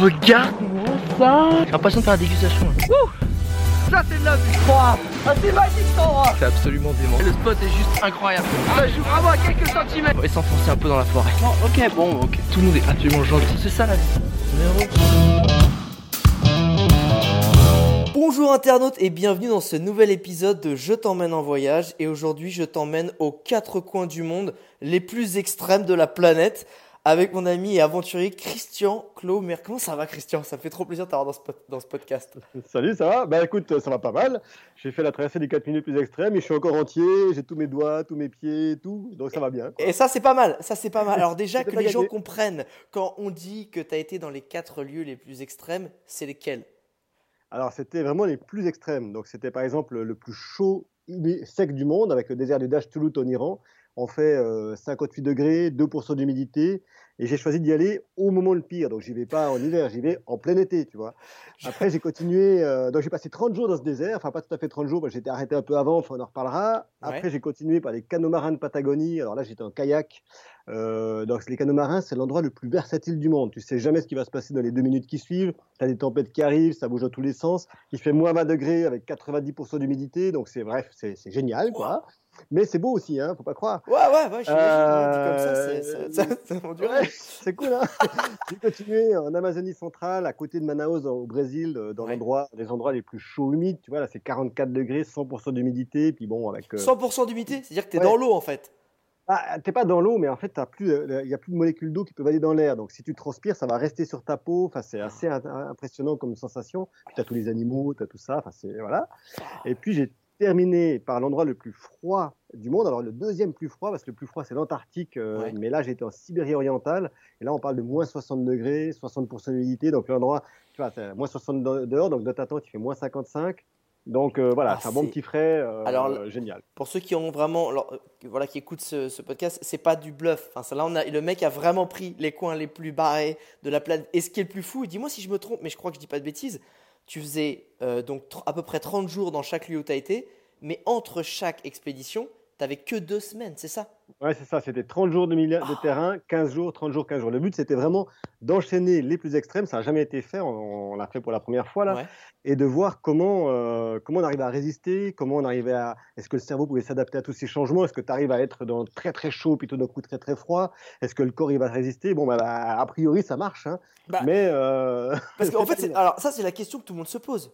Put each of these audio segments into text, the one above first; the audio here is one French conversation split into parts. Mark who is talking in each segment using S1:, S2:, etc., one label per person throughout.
S1: regarde-moi ça J'ai l'impression de faire la dégustation. là.
S2: Ça c'est de la vie Ah c'est magique cet endroit
S1: C'est absolument dément. Le spot est juste incroyable.
S2: Ça joue vraiment à quelques centimètres
S1: On va s'enfoncer un peu dans la forêt. ok, bon, ok. Tout le monde est absolument gentil. C'est ça la vie.
S3: Bonjour internautes et bienvenue dans ce nouvel épisode de Je t'emmène en voyage et aujourd'hui je t'emmène aux quatre coins du monde les plus extrêmes de la planète avec mon ami et aventurier Christian Clomer. Comment ça va Christian? Ça me fait trop plaisir de t'avoir dans ce, pod- dans ce podcast.
S4: Salut, ça va? Bah écoute, ça va pas mal. J'ai fait la traversée des 4 minutes plus extrêmes et je suis encore entier. J'ai tous mes doigts, tous mes pieds, tout. Donc ça va bien. quoi.
S3: Et ça c'est pas mal, ça c'est pas mal. Alors déjà que les gens comprennent quand on dit que tu as été dans les quatre lieux les plus extrêmes, c'est lesquels?
S4: Alors c'était vraiment les plus extrêmes. Donc c'était par exemple le plus chaud sec du monde avec le désert du Dashtoulout en Iran. On fait euh, 58 degrés, 2% d'humidité. Et j'ai choisi d'y aller au moment le pire. Donc j'y vais pas en hiver, j'y vais en plein été, tu vois. Après j'ai continué. euh, donc j'ai passé 30 jours dans ce désert. Enfin pas tout à fait 30 jours, parce que j'étais arrêté un peu avant, enfin, on en reparlera. Après
S3: Ouais.
S4: j'ai continué par les canaux marins de Patagonie. Alors là j'étais en kayak. Euh, donc les canaux marins, c'est l'endroit le plus versatile du monde. Tu sais jamais ce qui va se passer dans les deux minutes qui suivent. Tu as des tempêtes qui arrivent, ça bouge dans tous les sens. Il fait moins 20 degrés avec 90% d'humidité. Donc c'est bref, c'est c'est génial, quoi. Mais c'est beau aussi, hein, faut pas croire.
S3: Ouais, ouais, ouais, j'imagine,
S4: Euh,
S3: dit comme ça, c'est-
S4: c'est cool, hein J'ai continué en Amazonie centrale, à côté de Manaus, au Brésil, euh, dans
S3: Ouais.
S4: l'endroit, les endroits les plus chauds humides. Tu vois, là, c'est 44 degrés, 100% d'humidité. Puis bon, avec. euh,
S3: 100% d'humidité, c'est-à-dire que tu es
S4: Ouais.
S3: dans l'eau en fait.
S4: Ah, t'es pas dans l'eau, mais en fait, euh, il y a plus de molécules d'eau qui peuvent aller dans l'air. Donc, si tu transpires, ça va rester sur ta peau. Enfin, c'est assez in- impressionnant comme sensation. Puis, t'as tous les animaux, t'as tout ça. Enfin, c'est voilà. Et puis, j'ai terminé par l'endroit le plus froid du monde. Alors, le deuxième plus froid, parce que le plus froid, c'est l'Antarctique. euh,
S3: Ouais.
S4: Mais là, j'étais en Sibérie orientale. Et là, on parle de moins 60 degrés, 60% d'humidité. Donc, l'endroit, tu vois, c'est moins 60 de- dehors. Donc, de ta tente, il fait moins 55. Donc, euh, voilà,
S3: Ah,
S4: c'est un bon petit frais. euh,
S3: Alors,
S4: génial.
S3: Pour ceux qui ont vraiment, alors, voilà, qui écoutent ce, ce podcast, c'est pas du bluff. Enfin, là, on a, le mec a vraiment pris les coins les plus barrés de la planète. Et ce qui est le plus fou, dis-moi si je me trompe, mais je crois que je dis pas de bêtises. Tu faisais euh, donc à peu près 30 jours dans chaque lieu où tu as été, mais entre chaque expédition, t'avais que deux semaines, c'est ça?
S4: Ouais, c'est ça, c'était 30 jours de, de terrain, 15 jours, 30 jours, 15 jours. Le but, c'était vraiment d'enchaîner les plus extrêmes, ça n'a jamais été fait, on, on l'a fait pour la première fois là,
S3: Ouais.
S4: et de voir comment, euh, comment on arrivait à résister, comment on arrivait à... Est-ce que le cerveau pouvait s'adapter à tous ces changements? Est-ce que tu arrives à être dans très très chaud, puis tout d'un coup très très froid? Est-ce que le corps il va résister? Bon, bah, bah, a priori, ça marche, hein.
S3: Bah,
S4: mais... euh,
S3: Parce qu'en fait, alors ça, c'est la question que tout le monde se pose.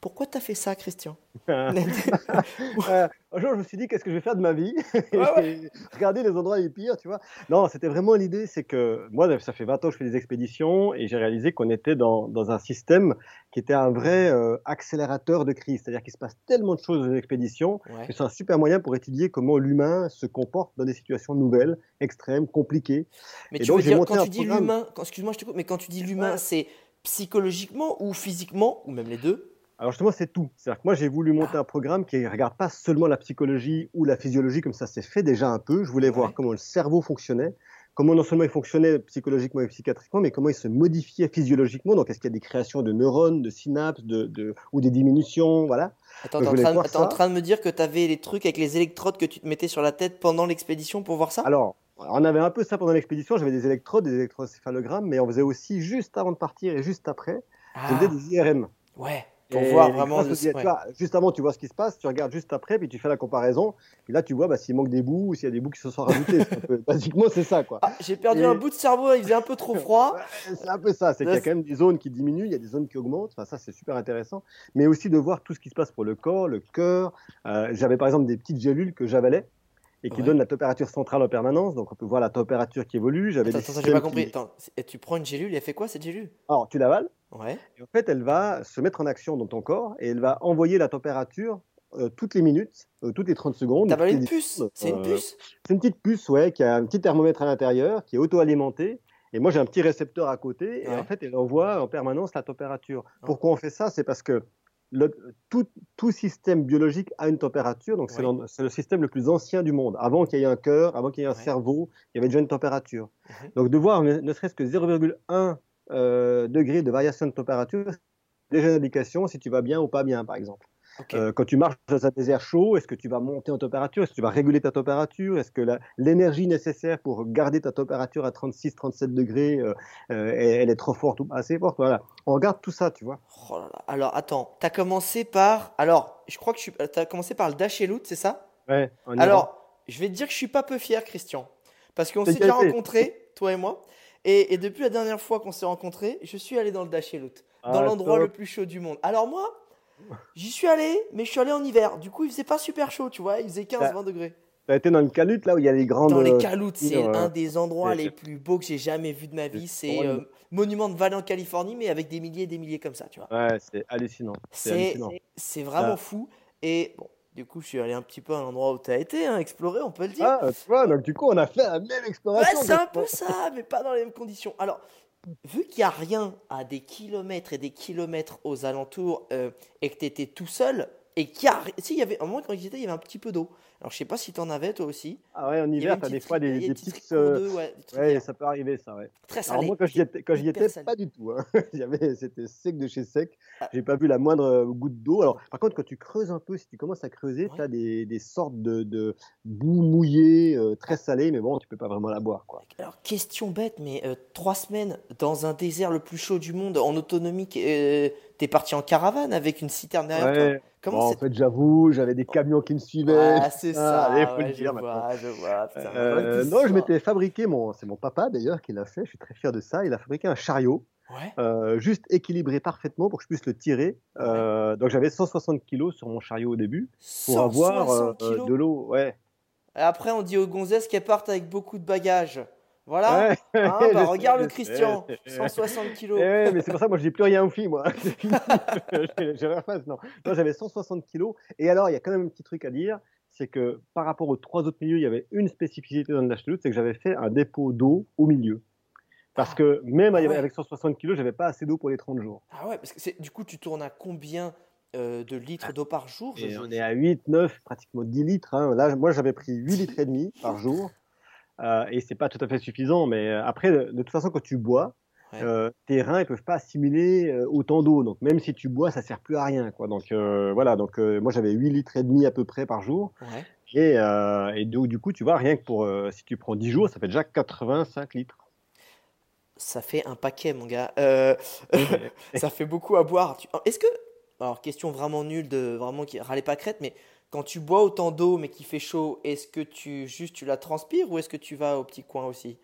S3: Pourquoi t'as fait ça, Christian
S4: Euh, un jour, je me suis dit, qu'est-ce que je vais faire de ma vie
S3: Ouais.
S4: Regarder les endroits les pires, tu vois. Non, c'était vraiment l'idée, c'est que moi, ça fait 20 ans que je fais des expéditions et j'ai réalisé qu'on était dans, dans un système qui était un vrai euh, accélérateur de crise. C'est-à-dire qu'il se passe tellement de choses dans une expédition
S3: Ouais.
S4: que c'est un super moyen pour étudier comment l'humain se comporte dans des situations nouvelles, extrêmes, compliquées.
S3: Mais
S4: Et
S3: tu
S4: donc,
S3: veux dire, quand tu dis l'humain, excuse-moi, je te coupe, mais quand tu dis l'humain, c'est psychologiquement ou physiquement, ou même les deux
S4: Alors justement, c'est tout. C'est-à-dire que moi, j'ai voulu monter un programme qui ne regarde pas seulement la psychologie ou la physiologie, comme ça s'est fait déjà un peu. Je voulais voir comment le cerveau fonctionnait, comment non seulement il fonctionnait psychologiquement et psychiatriquement, mais comment il se modifiait physiologiquement. Donc, est-ce qu'il y a des créations de neurones, de synapses, de, de- ou des diminutions, voilà.
S3: Attends, t'es en, train, en de me dire que t'avais les trucs avec les électrodes que tu te mettais sur la tête pendant l'expédition pour voir ça?
S4: Alors, on avait un peu ça pendant l'expédition. J'avais des électrodes, des électrocéphalogrammes, mais on faisait aussi juste avant de partir et juste après, je
S3: Ah,
S4: faisais des IRM.
S3: ouais, pour
S4: Et
S3: voir vraiment. le-
S4: tu
S3: ouais.
S4: vois, juste avant, tu vois ce qui se passe, tu regardes juste après, puis tu fais la comparaison. Puis là, tu vois bah, s'il manque des bouts ou s'il y a des bouts qui se sont rajoutés. Peu- Basiquement, c'est ça, quoi.
S3: Ah, j'ai perdu
S4: Et-
S3: un bout de cerveau, il faisait un peu trop froid.
S4: C'est un peu ça, c'est qu'il y a quand même des zones qui diminuent, il y a des zones qui augmentent, enfin, ça c'est super intéressant, mais aussi de voir tout ce qui se passe pour le corps, le cœur. Euh, J'avais par exemple des petites gélules que j'avalais et qui
S3: Ouais.
S4: donnent la température centrale en permanence, donc on peut voir la température qui évolue. J'avais
S3: Attends,
S4: des
S3: attends, j'ai pas
S4: qui-
S3: compris. Attends, c'est- tu prends une gélule et elle fait quoi cette gélule?
S4: Alors tu l'avales,
S3: Ouais.
S4: et en fait elle va se mettre en action dans ton corps et elle va envoyer la température euh, toutes les minutes, euh, toutes les 30 secondes.
S3: T'as
S4: toutes
S3: avalé
S4: les
S3: une
S4: 10
S3: puce. C'est une
S4: Euh,
S3: puce?
S4: C'est une petite puce, ouais, qui a un petit thermomètre à l'intérieur, qui est auto-alimenté. Et moi, j'ai un petit récepteur à côté. Et
S3: Ouais.
S4: en fait, elle envoie en permanence la température.
S3: Oh.
S4: Pourquoi on fait ça? C'est parce que le- tout, tout système biologique a une température. Donc, c'est le système le plus ancien du monde. Avant qu'il y ait un cœur, avant qu'il y ait un cerveau, il y avait déjà une température.
S3: Mhm.
S4: Donc, de voir ne serait-ce que 0,1 euh, degré de variation de température, déjà une indication si tu vas bien ou pas bien, par exemple. Euh, quand tu marches dans un désert chaud, est-ce que tu vas monter en température? Est-ce que tu vas réguler ta température? Est-ce que l'énergie nécessaire pour garder ta température à 36-37 degrés, euh, euh, elle, est trop forte ou assez forte? Voilà. On regarde tout ça, tu vois.
S3: Oh Alors, attends, tu as commencé par. Alors, je crois que tu as commencé par le loot, c'est ça?
S4: Ouais.
S3: Alors, je vais te dire que je suis pas peu fier, Christian. Parce qu'on s'est déjà rencontrés, toi et moi. Et, depuis la dernière fois qu'on s'est rencontrés, je suis allé dans le dash et loot. dans ah, l'endroit le plus chaud du monde. Alors, moi, J'y suis allé, mais je suis allé en hiver. Du coup, il faisait pas super chaud, tu vois. Il faisait 15-20 bah, degrés.
S4: T'as été dans une caloute là où il y a les grandes.
S3: Dans les euh, caloutes, c'est un des endroits les plus beaux que j'ai jamais vu de ma vie. C'est euh, monument de vallée en Californie, mais avec des milliers et des milliers comme ça, tu vois.
S4: Ouais, c'est hallucinant.
S3: C'est vraiment fou. Et bon, du coup, je suis allé un petit peu à l'endroit où tu as été, hein, explorer, on peut le dire.
S4: Ah, tu vois, donc du coup, on a fait la même exploration.
S3: Ouais, c'est un peu ça, mais pas dans les mêmes conditions. Alors, vu qu'il n'y a rien à des kilomètres et des kilomètres aux alentours euh, et que tu étais tout seul, et qu'il y a. Si, il y avait un moment quand j'étais, il y avait un petit peu d'eau. Alors, je sais pas si tu en avais toi aussi.
S4: Ah ouais, en hiver, tu as des fois des, des, petites. Euh, ouais, ça peut arriver, ça, ouais.
S3: Très salé. Alors,
S4: moi, quand j'y étais, quand j'y étais pas du tout. Hein. C'était sec de chez sec. Ah. J'ai pas vu la moindre euh, goutte d'eau. Alors, par contre, quand tu creuses un peu, si tu commences à creuser, tu as des, des, sortes de, de boue mouillée euh, très salée, mais bon, tu peux pas vraiment la boire, quoi.
S3: Alors, question bête, mais trois semaines dans un désert le plus chaud du monde, en autonomie, t'es parti en caravane avec une citerne derrière toi
S4: en fait, j'avoue, j'avais des camions qui me suivaient.
S3: Ah, c'est ça. faut le dire je vois, je vois.
S4: Euh, non, je m'étais fabriqué, mon, c'est mon papa d'ailleurs qui l'a fait, je suis très fier de ça. Il a fabriqué un chariot. Euh, juste équilibré parfaitement pour que je puisse le tirer. Euh, donc j'avais 160 kilos sur mon chariot au début pour avoir de l'eau. Ouais.
S3: Après, on dit aux gonzesses qu'elles partent avec beaucoup de bagages. Voilà. Hein, bah, regarde le Christian, 160 kilos.
S4: Eh mais c'est pour ça, moi, je dis plus rien aux filles, moi. J'ai non. non j'avais 160 kilos. Et alors, il y a quand même un petit truc à dire, c'est que par rapport aux trois autres milieux, il y avait une spécificité dans le Loot, c'est que j'avais fait un dépôt d'eau au milieu. Parce que même ah avec 160 kilos, j'avais pas assez d'eau pour les 30 jours.
S3: Ah ouais, parce que du coup, tu tournes à combien euh, de litres d'eau par jour
S4: et On est à 8, 9, pratiquement 10 litres. Hein. Là, moi, j'avais pris 8 litres et demi par jour. Euh, et c'est pas tout à fait suffisant. Mais euh, après, de, toute façon, quand tu bois, euh, tes reins ils peuvent pas assimiler autant d'eau. Donc même si tu bois, ça sert plus à rien. Quoi. Donc voilà. Donc moi j'avais 8 litres et demi à peu près par jour. Et, et donc, du coup, tu vois, rien que pour si tu prends 10 jours, ça fait déjà 85 litres.
S3: Ça fait un paquet, mon gars. ça fait beaucoup à boire. Est-ce que alors question vraiment nulle de vraiment qui râlait pas crête, mais quand tu bois autant d'eau mais qu'il fait chaud, est-ce que tu juste tu la transpires ou est-ce que tu vas au petit coin aussi?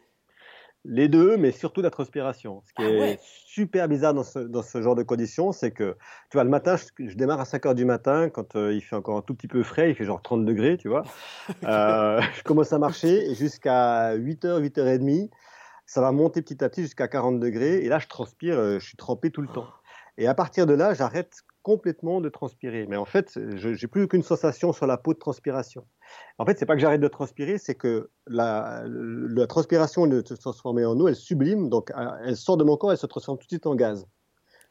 S4: Les deux, mais surtout la transpiration. Ce qui ah est super bizarre dans ce, dans ce, genre de conditions, c'est que, tu vois, le matin, je, démarre à 5 heures du matin, quand euh, il fait encore un tout petit peu frais, il fait genre 30 degrés, tu vois. euh, je commence à marcher et jusqu'à 8 h 8 h 30, ça va monter petit à petit jusqu'à 40 degrés. Et là, je transpire, euh, je suis trempé tout le temps. Et à partir de là, j'arrête complètement de transpirer. Mais en fait, je n'ai plus aucune sensation sur la peau de transpiration. En fait, c'est pas que j'arrête de transpirer, c'est que la, la transpiration de se transformer en eau, elle sublime, donc elle sort de mon corps, elle se transforme tout de suite en gaz.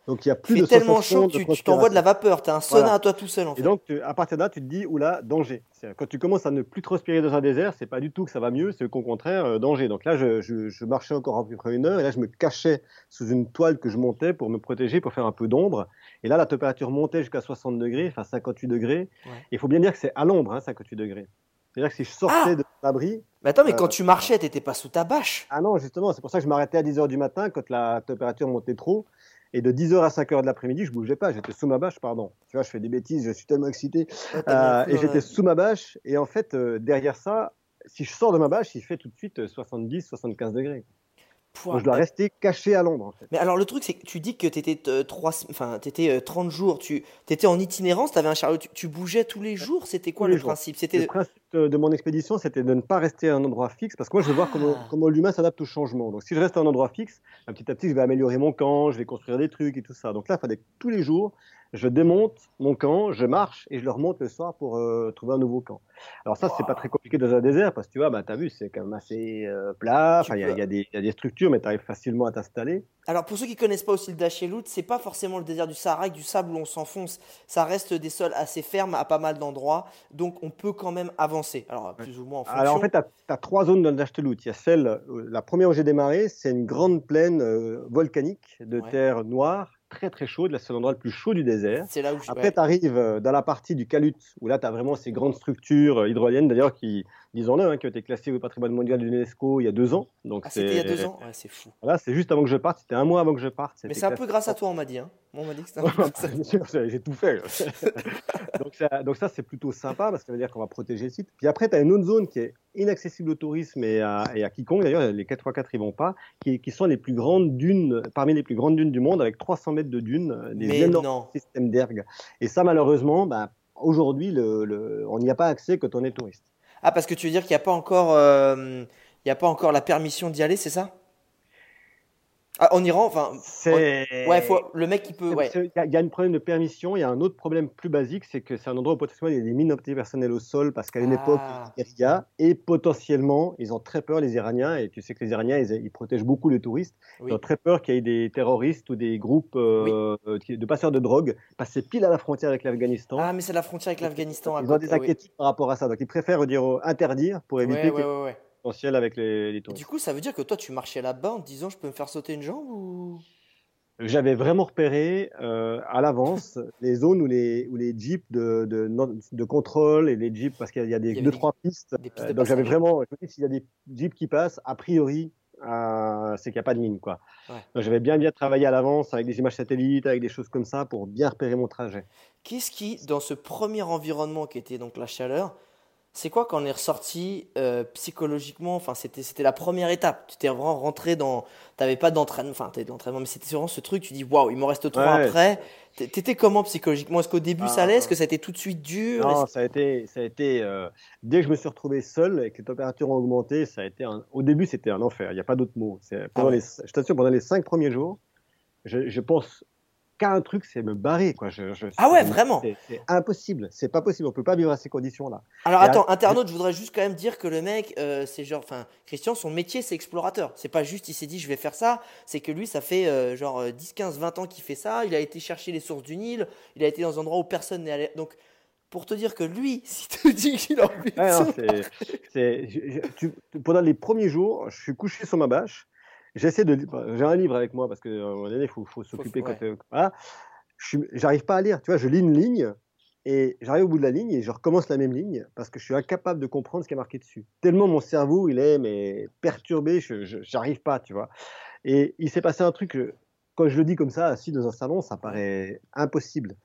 S4: Donc il y a plus de
S3: tellement chaud que tu t'envoies de la vapeur, tu as un sauna à toi tout seul en fait.
S4: Et donc à partir de là, tu te dis oula, danger. Quand tu commences à ne plus transpirer dans un désert, c'est pas du tout que ça va mieux, c'est qu'au contraire euh, danger. Donc là, je, je, marchais encore à peu près une heure et là je me cachais sous une toile que je montais pour me protéger, pour faire un peu d'ombre. Et là la température montait jusqu'à 60 degrés, enfin 58 degrés. Il faut bien dire que c'est à l'ombre, hein, 58 degrés. C'est-à-dire que si je sortais ah de l'abri.
S3: Mais attends, mais quand euh, tu marchais, tu n'étais pas sous ta bâche.
S4: Ah non, justement, c'est pour ça que je m'arrêtais à 10 h du matin quand la température montait trop. Et de 10h à 5h de l'après-midi, je bougeais pas, j'étais sous ma bâche, pardon. Tu vois, je fais des bêtises, je suis tellement excité. Euh, et j'étais sous ma bâche. Et en fait, euh, derrière ça, si je sors de ma bâche, il fait tout de suite 70, 75 degrés je dois rester caché à. En fait.
S3: Mais alors le truc, c'est que tu dis que tu étais, euh, enfin, étais 30 jours, tu étais en itinérance, tu avais un chariot, tu, bougeais tous les jours, c'était quoi le principe?
S4: C'était Le principe de mon expédition, c'était de ne pas rester à un endroit fixe, parce que moi je veux voir comment, ah. comment l'humain s'adapte au changement. Donc si je reste à un endroit fixe, petit à petit je vais améliorer mon camp, je vais construire des trucs et tout ça. Donc là, il fallait que tous les jours, je démonte mon camp, je marche et je le remonte le soir pour euh, trouver un nouveau camp. Alors ça, c'est pas très compliqué dans un désert parce que tu vois, bah, tu as vu, c'est quand même assez euh, plat, il y, y, a des structures, mais tu arrives facilement à t'installer.
S3: Alors pour ceux qui connaissent pas aussi le Dachelout, c'est pas forcément le désert du Sahara avec du sable où on s'enfonce. Ça reste des sols assez fermes à pas mal d'endroits, donc on peut quand même avancer. Alors plus ou moins en fonction.
S4: Alors en fait, tu as, trois zones dans le Dachelout. Il y a celle, euh, la première où j'ai démarré, c'est une grande plaine volcanique de terre noire très très chaude. Là, c'est l'endroit le plus chaud du désert.
S3: C'est là où je
S4: Après, tu arrives dans la partie du Calut, où là, tu as vraiment ces grandes structures euh, hydroliennes, d'ailleurs, qui, disons-le, hein, qui ont été classées au patrimoine mondial de l'UNESCO il y a deux ans. Donc
S3: Ah, c'était il y a deux ans? Ouais, c'est fou.
S4: Voilà, c'est juste avant que je parte. C'était un mois avant que je parte.
S3: Mais c'est un
S4: classé.
S3: peu grâce à toi, on m'a dit. Hein. On m'a dit que c'était un peu grâce à
S4: Bien sûr, j'ai tout fait. donc, ça, donc ça, c'est plutôt sympa parce que ça veut dire qu'on va protéger le site. Puis après, tu as une autre zone qui est inaccessible au tourisme et à, et à quiconque. D'ailleurs, les 4x4 ils vont pas, qui, qui sont les plus grandes dunes, parmi les plus grandes dunes du monde, avec 300 mètres de dunes, euh, des
S3: Mais
S4: énormes
S3: non.
S4: systèmes d'ergue. Et ça, malheureusement, bah, aujourd'hui, le, le- on n'y a pas accès quand on est touriste.
S3: Ah, parce que tu veux dire qu'il n'y a pas encore, euh, il y a pas encore la permission d'y aller, c'est ça? Ah, en Iran, enfin,
S4: C'est
S3: ouais, faut, le mec qui peut, ouais.
S4: Il y, a- il y a un problème de permission, il y a un autre problème plus basique, c'est que c'est un endroit où potentiellement il y a des mines antipersonnelles au sol, parce qu'à une époque,
S3: Ah.
S4: il y a et potentiellement, ils ont très peur, les Iraniens, et tu sais que les Iraniens, ils, ils protègent beaucoup les touristes,
S3: Oui.
S4: ils ont très peur qu'il y ait des terroristes ou des groupes euh, de passeurs de drogue passer pile à la frontière avec l'Afghanistan.
S3: Ah, mais c'est la frontière avec l'Afghanistan.
S4: ils ont des
S3: oui.
S4: inquiétudes par rapport à ça, donc ils préfèrent dire interdire pour éviter
S3: Ouais,
S4: qu'il potentiel avec les, les touristes.
S3: Du coup, ça veut dire que toi, tu marchais là-bas en te disant, je peux me faire sauter une jambe ou?
S4: J'avais vraiment repéré euh, à l'avance les zones où les, où les jeeps de, de, contrôle et les jeeps, parce qu'il y a des,
S3: avait
S4: deux,
S3: des-
S4: trois pistes.
S3: des pistes
S4: Euh,
S3: de
S4: donc j'avais vraiment, je me s'il y a des jeeps qui passent, a priori, euh, c'est qu'il n'y a pas de mine. Quoi.
S3: Ouais.
S4: Donc j'avais bien, bien travaillé à l'avance avec des images satellites, avec des choses comme ça pour bien repérer mon trajet.
S3: Qu'est-ce qui, dans ce premier environnement qui était donc la chaleur, c'est quoi quand on est ressorti euh, psychologiquement Enfin, c'était c'était la première étape. Tu t'es vraiment rentré dans. T'avais pas d'entraînement, enfin, t'avais de l'entraînement, mais c'était vraiment ce truc. Tu dis, waouh, il m'en reste trois
S4: Ouais.
S3: après. T'é- T'étais comment psychologiquement? Est-ce qu'au début ça
S4: Ah.
S3: allait? Est-ce que ça a été tout de suite dur?
S4: Non, ça a été, ça a été euh, dès que je me suis retrouvé seul et que les températures ont augmenté, ça a été un- au début c'était un enfer. Il n'y a pas d'autre mot.
S3: Ouais.
S4: les, je t'assure, pendant les cinq premiers jours, je, je pense qu'à un truc, c'est me barrer quoi. Je, je-
S3: Ah ouais, vraiment
S4: c'est- impossible. C'est pas possible. On peut pas vivre à ces conditions-là.
S3: Alors
S4: Et
S3: attends,
S4: à-
S3: internaute, je voudrais juste quand même dire que le mec, euh, c'est genre, enfin, Christian, son métier c'est explorateur. C'est pas juste, il s'est dit je vais faire ça, c'est que lui, ça fait euh, genre euh, 10, 15, 20 ans qu'il fait ça. Il a été chercher les sources du Nil, il a été dans un endroit où personne n'est allé. Donc, pour te dire que lui, si te dit qu'il a envie de
S4: Ouais, non, je- je- tu- pendant les premiers jours, je suis couché sur ma bâche. J'essaie de. J'ai un livre avec moi parce qu'à un moment donné, il faut, faut s'occuper quand. euh, voilà. J'arrive pas à lire. Tu vois, je lis une ligne et j'arrive au bout de la ligne et je recommence la même ligne parce que je suis incapable de comprendre ce qui est marqué dessus. Tellement mon cerveau, il est mais perturbé, je j'arrive pas, tu vois. Et il s'est passé un truc. euh, Quand je le dis comme ça, assis dans un salon, ça paraît impossible.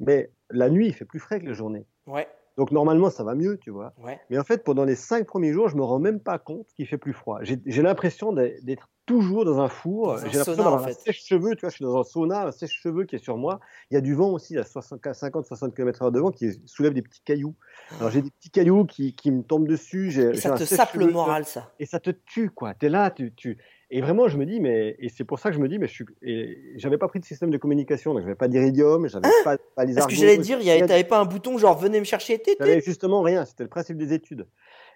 S4: Mais la nuit, il fait plus frais que la journée.
S3: Ouais,
S4: Donc normalement, ça va mieux, tu vois.
S3: ouais.
S4: Mais en fait, pendant les cinq premiers jours, je me rends même pas compte qu'il fait plus froid. J'ai l'impression d'être toujours dans un four. J'ai l'impression
S3: sauna,
S4: d'avoir
S3: en
S4: un sèche-cheveux. Tu vois, je suis dans un sauna, un sèche-cheveux qui est sur moi. Il y a du vent aussi, à 50-60 km/h de vent qui soulève des petits cailloux. Alors j'ai des petits cailloux qui, qui me tombent dessus.
S3: Et ça te sape le moral, ça.
S4: Et ça te tue, quoi. Tu es là, tu, tu... Et vraiment, je me dis, mais. Et c'est pour ça que je me dis, mais je suis. Et j'avais pas pris de système de communication, donc j'avais pas d'iridium, j'avais pas, pas les
S3: Parce que j'allais dire, t'avais pas un bouton genre venez me chercher. té, té.
S4: j'avais justement rien, c'était le principe des études.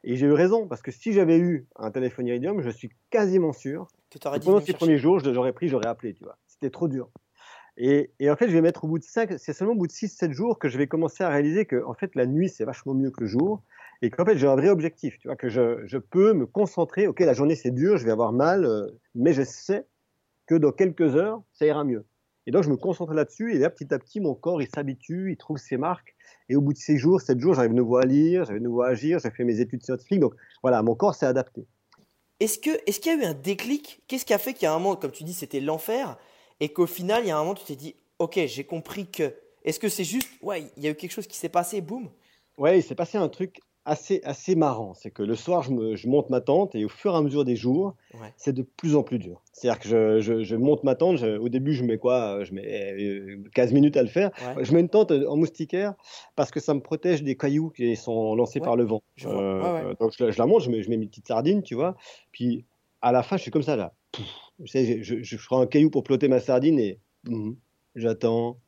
S4: Et j'ai eu raison, parce que si j'avais eu un téléphone Iridium, je suis quasiment sûr
S3: Que
S4: que pendant ces premiers jours, je l'aurais pris, j'aurais appelé, tu vois. C'était trop dur. Et, et en fait, je vais mettre au bout de 5, c'est seulement au bout de 6-7 jours que je vais commencer à réaliser que en fait, la nuit, c'est vachement mieux que le jour. Et qu'en fait, j'ai un vrai objectif, tu vois, que je, je peux me concentrer. Ok, la journée, c'est dur, je vais avoir mal, euh, mais je sais que dans quelques heures, ça ira mieux. Et donc, je me concentre là-dessus, et là, petit à petit, mon corps, il s'habitue, il trouve ses marques. Et au bout de ces jours, 7 jours, j'arrive de nouveau à lire, j'arrive de nouveau à agir, j'ai fait mes études scientifiques. Donc, voilà, mon corps s'est adapté.
S3: Est-ce que est-ce qu'il y a eu un déclic? Qu'est-ce qui a fait qu'il y a un moment, comme tu dis, c'était l'enfer, et qu'au final, il y a un moment, tu t'es dit, ok, j'ai compris que. Est-ce que c'est juste, ouais, il y a eu quelque chose qui s'est passé, boum?
S4: Ouais, il s'est passé un truc assez, assez marrant. C'est que le soir, je, me- je monte ma tente et au fur et à mesure des jours,
S3: Ouais.
S4: c'est de plus en plus dur. C'est-à-dire que je, je- je monte ma tente. au début, je mets quoi Je mets euh, 15 minutes à le faire.
S3: Ouais.
S4: Je mets une tente en moustiquaire parce que ça me protège des cailloux qui sont lancés
S3: Ouais,
S4: par le vent. Donc je, la- monte, je mets, je mets mes petites sardines, tu vois. Puis à la fin, je suis comme ça là. Pouf. Je, sais, je, prends un caillou pour plotter ma sardine et mhm, j'attends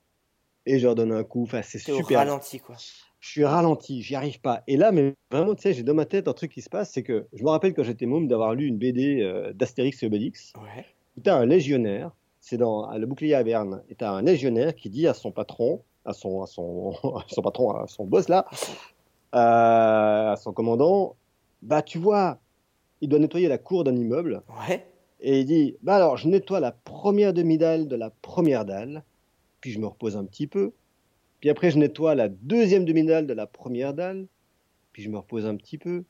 S4: et je leur donne un coup. Enfin, c'est
S3: au
S4: super
S3: ralenti, quoi.
S4: Je suis ralenti, j'y arrive pas. Et là, mais vraiment, tu sais, j'ai dans ma tête un truc qui se passe, c'est que je me rappelle quand j'étais môme d'avoir lu une BD euh, d'Astérix et Obélix.
S3: Ouais.
S4: t'as un légionnaire, c'est dans le bouclier à Berne, et t'as un légionnaire qui dit à son patron, à son, à son, à son patron, à son boss là, euh, à son commandant, bah tu vois, il doit nettoyer la cour d'un immeuble.
S3: Ouais.
S4: Et il dit Bah alors, je nettoie la première demi-dalle de la première dalle, puis je me repose un petit peu. Puis après, je nettoie la deuxième demi-dalle de la première dalle, puis je me repose un petit peu.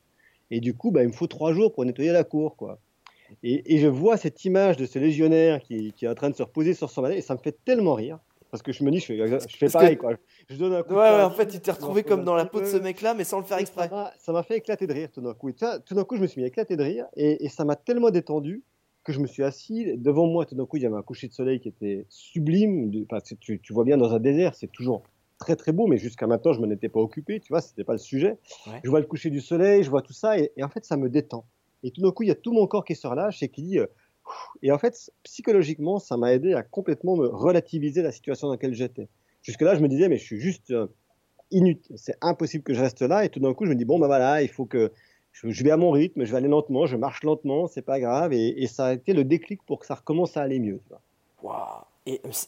S4: Et du coup, bah, il me faut trois jours pour nettoyer la cour, quoi. Et, et je vois cette image de ce légionnaire qui, qui est en train de se reposer sur son balai, et ça me fait tellement rire. Parce que je me dis, je fais, je fais
S3: Parce
S4: pareil,
S3: que-
S4: quoi. Je donne un coup
S3: Ouais,
S4: de
S3: ouais, en fait, tu t'es retrouvé comme dans la peau de ce mec-là, mais sans le faire exprès.
S4: Ça m'a- fait éclater de rire tout d'un coup. Et tout d'un coup, je me suis mis éclaté de rire et, et ça m'a tellement détendu que je me suis assis. Devant moi, tout d'un coup, il y avait un coucher de soleil qui était sublime. Enfin, tu vois bien dans un désert, c'est toujours très très beau, mais jusqu'à maintenant, je m'en étais pas occupé. Tu vois, c'était pas le sujet.
S3: Ouais.
S4: Je vois le coucher du soleil, je vois tout ça et, et en fait, ça me détend. Et tout d'un coup, il y a tout mon corps qui se relâche et qui dit. euh, et en fait, psychologiquement, ça m'a aidé à complètement me relativiser la situation dans laquelle j'étais. Jusque-là, je me disais, mais je suis juste euh, inutile. C'est impossible que je reste là. Et tout d'un coup, je me dis, bon, ben voilà, il faut que je, je vais à mon rythme, je vais aller lentement, je marche lentement, c'est pas grave. Et, et ça a été le déclic pour que ça recommence à aller mieux. Tu vois.
S3: Waouh.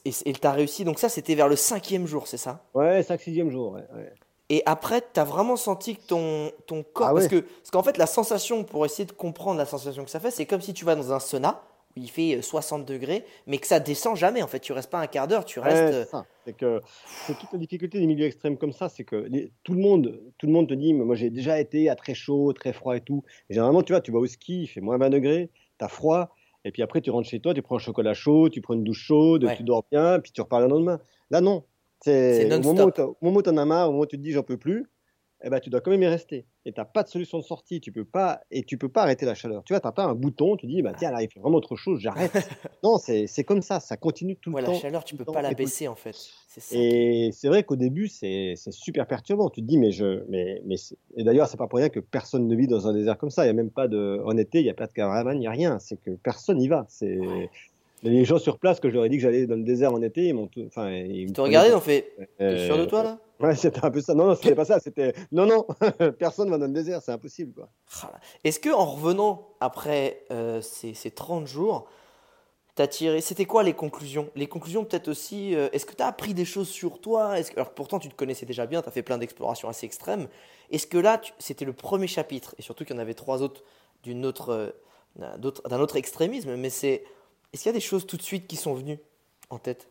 S3: Et et t'as réussi, donc ça, c'était vers le cinquième jour, c'est ça?
S4: Ouais, 5-6e jour. Ouais, ouais.
S3: Et après, t'as vraiment senti que ton, ton corps.
S4: Ah
S3: parce
S4: ouais.
S3: que parce qu'en fait, la sensation, pour essayer de comprendre la sensation que ça fait, c'est comme si tu vas dans un sauna où il fait euh, 60 degrés, mais que ça descend jamais. En fait, tu restes pas un quart d'heure, tu restes.
S4: c'est ça. C'est que c'est toute la difficulté des milieux extrêmes comme ça, c'est que les- tout le monde, tout le monde te dit, mais moi j'ai déjà été à très chaud, très froid et tout. Et généralement, tu vois, tu vas au ski, il fait moins 20 degrés, t'as froid, et puis après tu rentres chez toi, tu prends un chocolat chaud, tu prends une douche chaude,
S3: Ouais.
S4: tu dors bien, puis tu repars le lendemain. Là, non.
S3: C'est
S4: au moment où où t'en as marre, au moment où tu te dis j'en peux plus, eh ben, tu dois quand même y rester. Et t'as pas de solution de sortie, tu peux pas, et tu peux pas arrêter la chaleur. Tu vois, t'as pas un bouton, tu dis, bah tiens, là, il fait vraiment trop chaud, j'arrête. non, c'est comme ça, ça continue tout le temps.
S3: la chaleur, tu
S4: tout
S3: peux pas la baisser, en fait. Ça.
S4: et c'est vrai qu'au début, c'est super perturbant. Tu te dis, mais je. Mais, mais et d'ailleurs, c'est pas pour rien que personne ne vit dans un désert comme ça. Il n'y a même pas de. En été, il n'y a pas de caravane, il n'y a rien. C'est que personne n'y va. C'est. Les gens sur place, que je leur ai dit que j'allais dans le désert en été, ils m'ont tout. Enfin, ils prenaient
S3: regardaient, ils ont fait T'es
S4: Euh,
S3: sûr de toi, là?
S4: Ouais, c'était un peu ça. Non, non, c'était pas ça. C'était. Non, non, personne va dans le désert, c'est impossible, quoi.
S3: Ah. Est-ce que en revenant après euh, ces, ces 30 jours, t'as tiré. C'était quoi les conclusions? Les conclusions, peut-être aussi. euh, Est-ce que t'as appris des choses sur toi? Est-ce que... Alors pourtant, tu te connaissais déjà bien, t'as fait plein d'explorations assez extrêmes. Est-ce que là, tu- c'était le premier chapitre Et surtout qu'il y en avait trois autres d'une autre, euh, d'un autre extrémisme. Mais c'est. Est-ce qu'il y a des choses tout de suite qui sont venues en tête?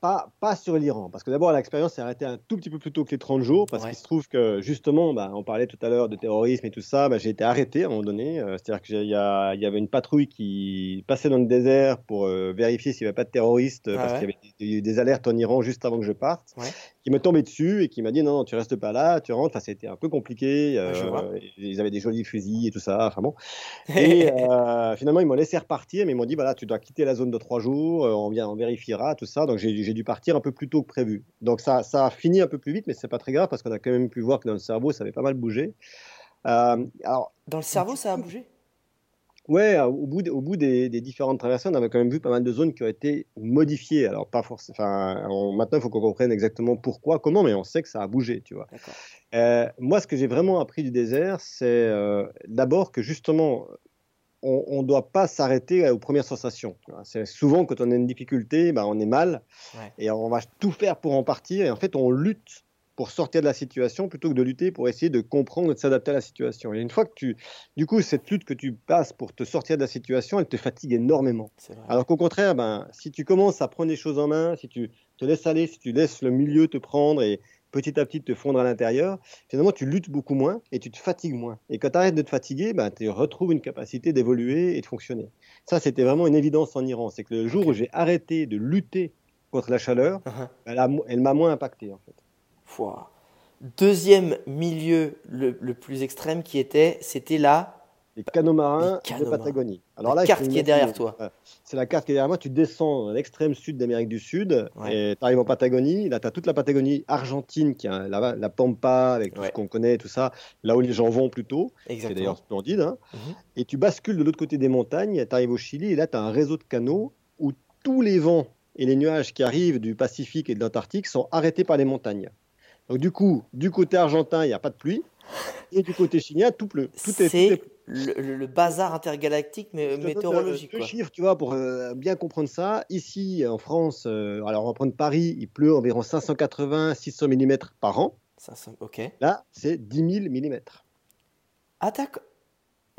S4: Pas, pas sur l'Iran, parce que d'abord l'expérience s'est arrêtée un tout petit peu plus tôt que les 30 jours, parce
S3: Ouais.
S4: qu'il se trouve que justement, bah, on parlait tout à l'heure de terrorisme et tout ça, bah, j'ai été arrêté à un moment donné, euh, c'est-à-dire qu'il y, avait une patrouille qui passait dans le désert pour euh, vérifier s'il n'y avait pas de terroristes,
S3: Ah
S4: parce
S3: ouais.
S4: qu'il y avait des, des alertes en Iran juste avant que je parte,
S3: Ouais.
S4: Qui me tombait dessus et qui m'a dit non, non, tu restes pas là, tu rentres, enfin, c'était un peu compliqué, euh, ils avaient des jolis fusils et tout ça, enfin bon. Et euh, finalement, ils m'ont laissé repartir, mais ils m'ont dit voilà, tu dois quitter la zone de trois jours, euh, on, vient, on vérifiera, tout ça. Donc j'ai j'ai dû partir un peu plus tôt que prévu. Donc ça, ça a fini un peu plus vite, mais c'est pas très grave parce qu'on a quand même pu voir que dans le cerveau, ça avait pas mal bougé. Euh, alors,
S3: Dans le cerveau, ça a bougé?
S4: Ouais, euh, au bout, des- au bout des, des différentes traversées, on avait quand même vu pas mal de zones qui ont été modifiées. Alors, pas forcément. Enfin, on- maintenant, il faut qu'on comprenne exactement pourquoi, comment, mais on sait que ça a bougé, tu vois. Euh, moi, ce que j'ai vraiment appris du désert, c'est euh, d'abord que justement, on ne doit pas s'arrêter aux premières sensations. C'est souvent quand on a une difficulté, ben, on est mal
S3: Ouais.
S4: et on va tout faire pour en partir. Et en fait, on lutte pour sortir de la situation plutôt que de lutter pour essayer de comprendre et de s'adapter à la situation. Et une fois que tu, du coup, cette lutte que tu passes pour te sortir de la situation, elle te fatigue énormément. Alors qu'au contraire, ben, si tu commences à prendre les choses en main, si tu te laisses aller, si tu laisses le milieu te prendre et petit à petit te fondre à l'intérieur, finalement tu luttes beaucoup moins et tu te fatigues moins. Et quand tu arrêtes de te fatiguer, ben, tu retrouves une capacité d'évoluer et de fonctionner. Ça, c'était vraiment une évidence en Iran. C'est que le jour où j'ai arrêté de lutter contre la chaleur,
S3: Uh-huh.
S4: a- elle m'a moins impacté en fait.
S3: Deuxième milieu le, le plus extrême qui était, c'était là.
S4: Les canaux marins
S3: Les canaux
S4: de. Patagonie.
S3: La
S4: il
S3: carte qui est derrière toi.
S4: Ouais. C'est la carte qui est derrière moi. Tu descends à l'extrême sud d'Amérique du Sud
S3: Ouais.
S4: et tu arrives en Patagonie. Là, tu as toute la Patagonie argentine qui a la, la Pampa avec tout
S3: Ouais.
S4: ce qu'on connaît, tout ça. Là où les gens vont plutôt. C'est d'ailleurs splendide. hein.
S3: Mhm.
S4: Et tu bascules de l'autre côté des montagnes. Tu arrives au Chili et là, tu as un réseau de canaux où tous les vents et les nuages qui arrivent du Pacifique et de l'Antarctique sont arrêtés par les montagnes. Donc, du coup, du côté argentin, il n'y a pas de pluie. Et du côté chilien, tout pleut. Tout est, tout est
S3: C'est le, bazar intergalactique mais
S4: donne, euh,
S3: météorologique.
S4: deux
S3: Quoi.
S4: chiffres, tu vois, pour euh, bien comprendre ça. Ici, en France, euh, alors on va prendre Paris, il pleut environ 580-600 mm par an.
S3: Ok.
S4: Là, c'est 10 000 mm.
S3: Ah, d'accord.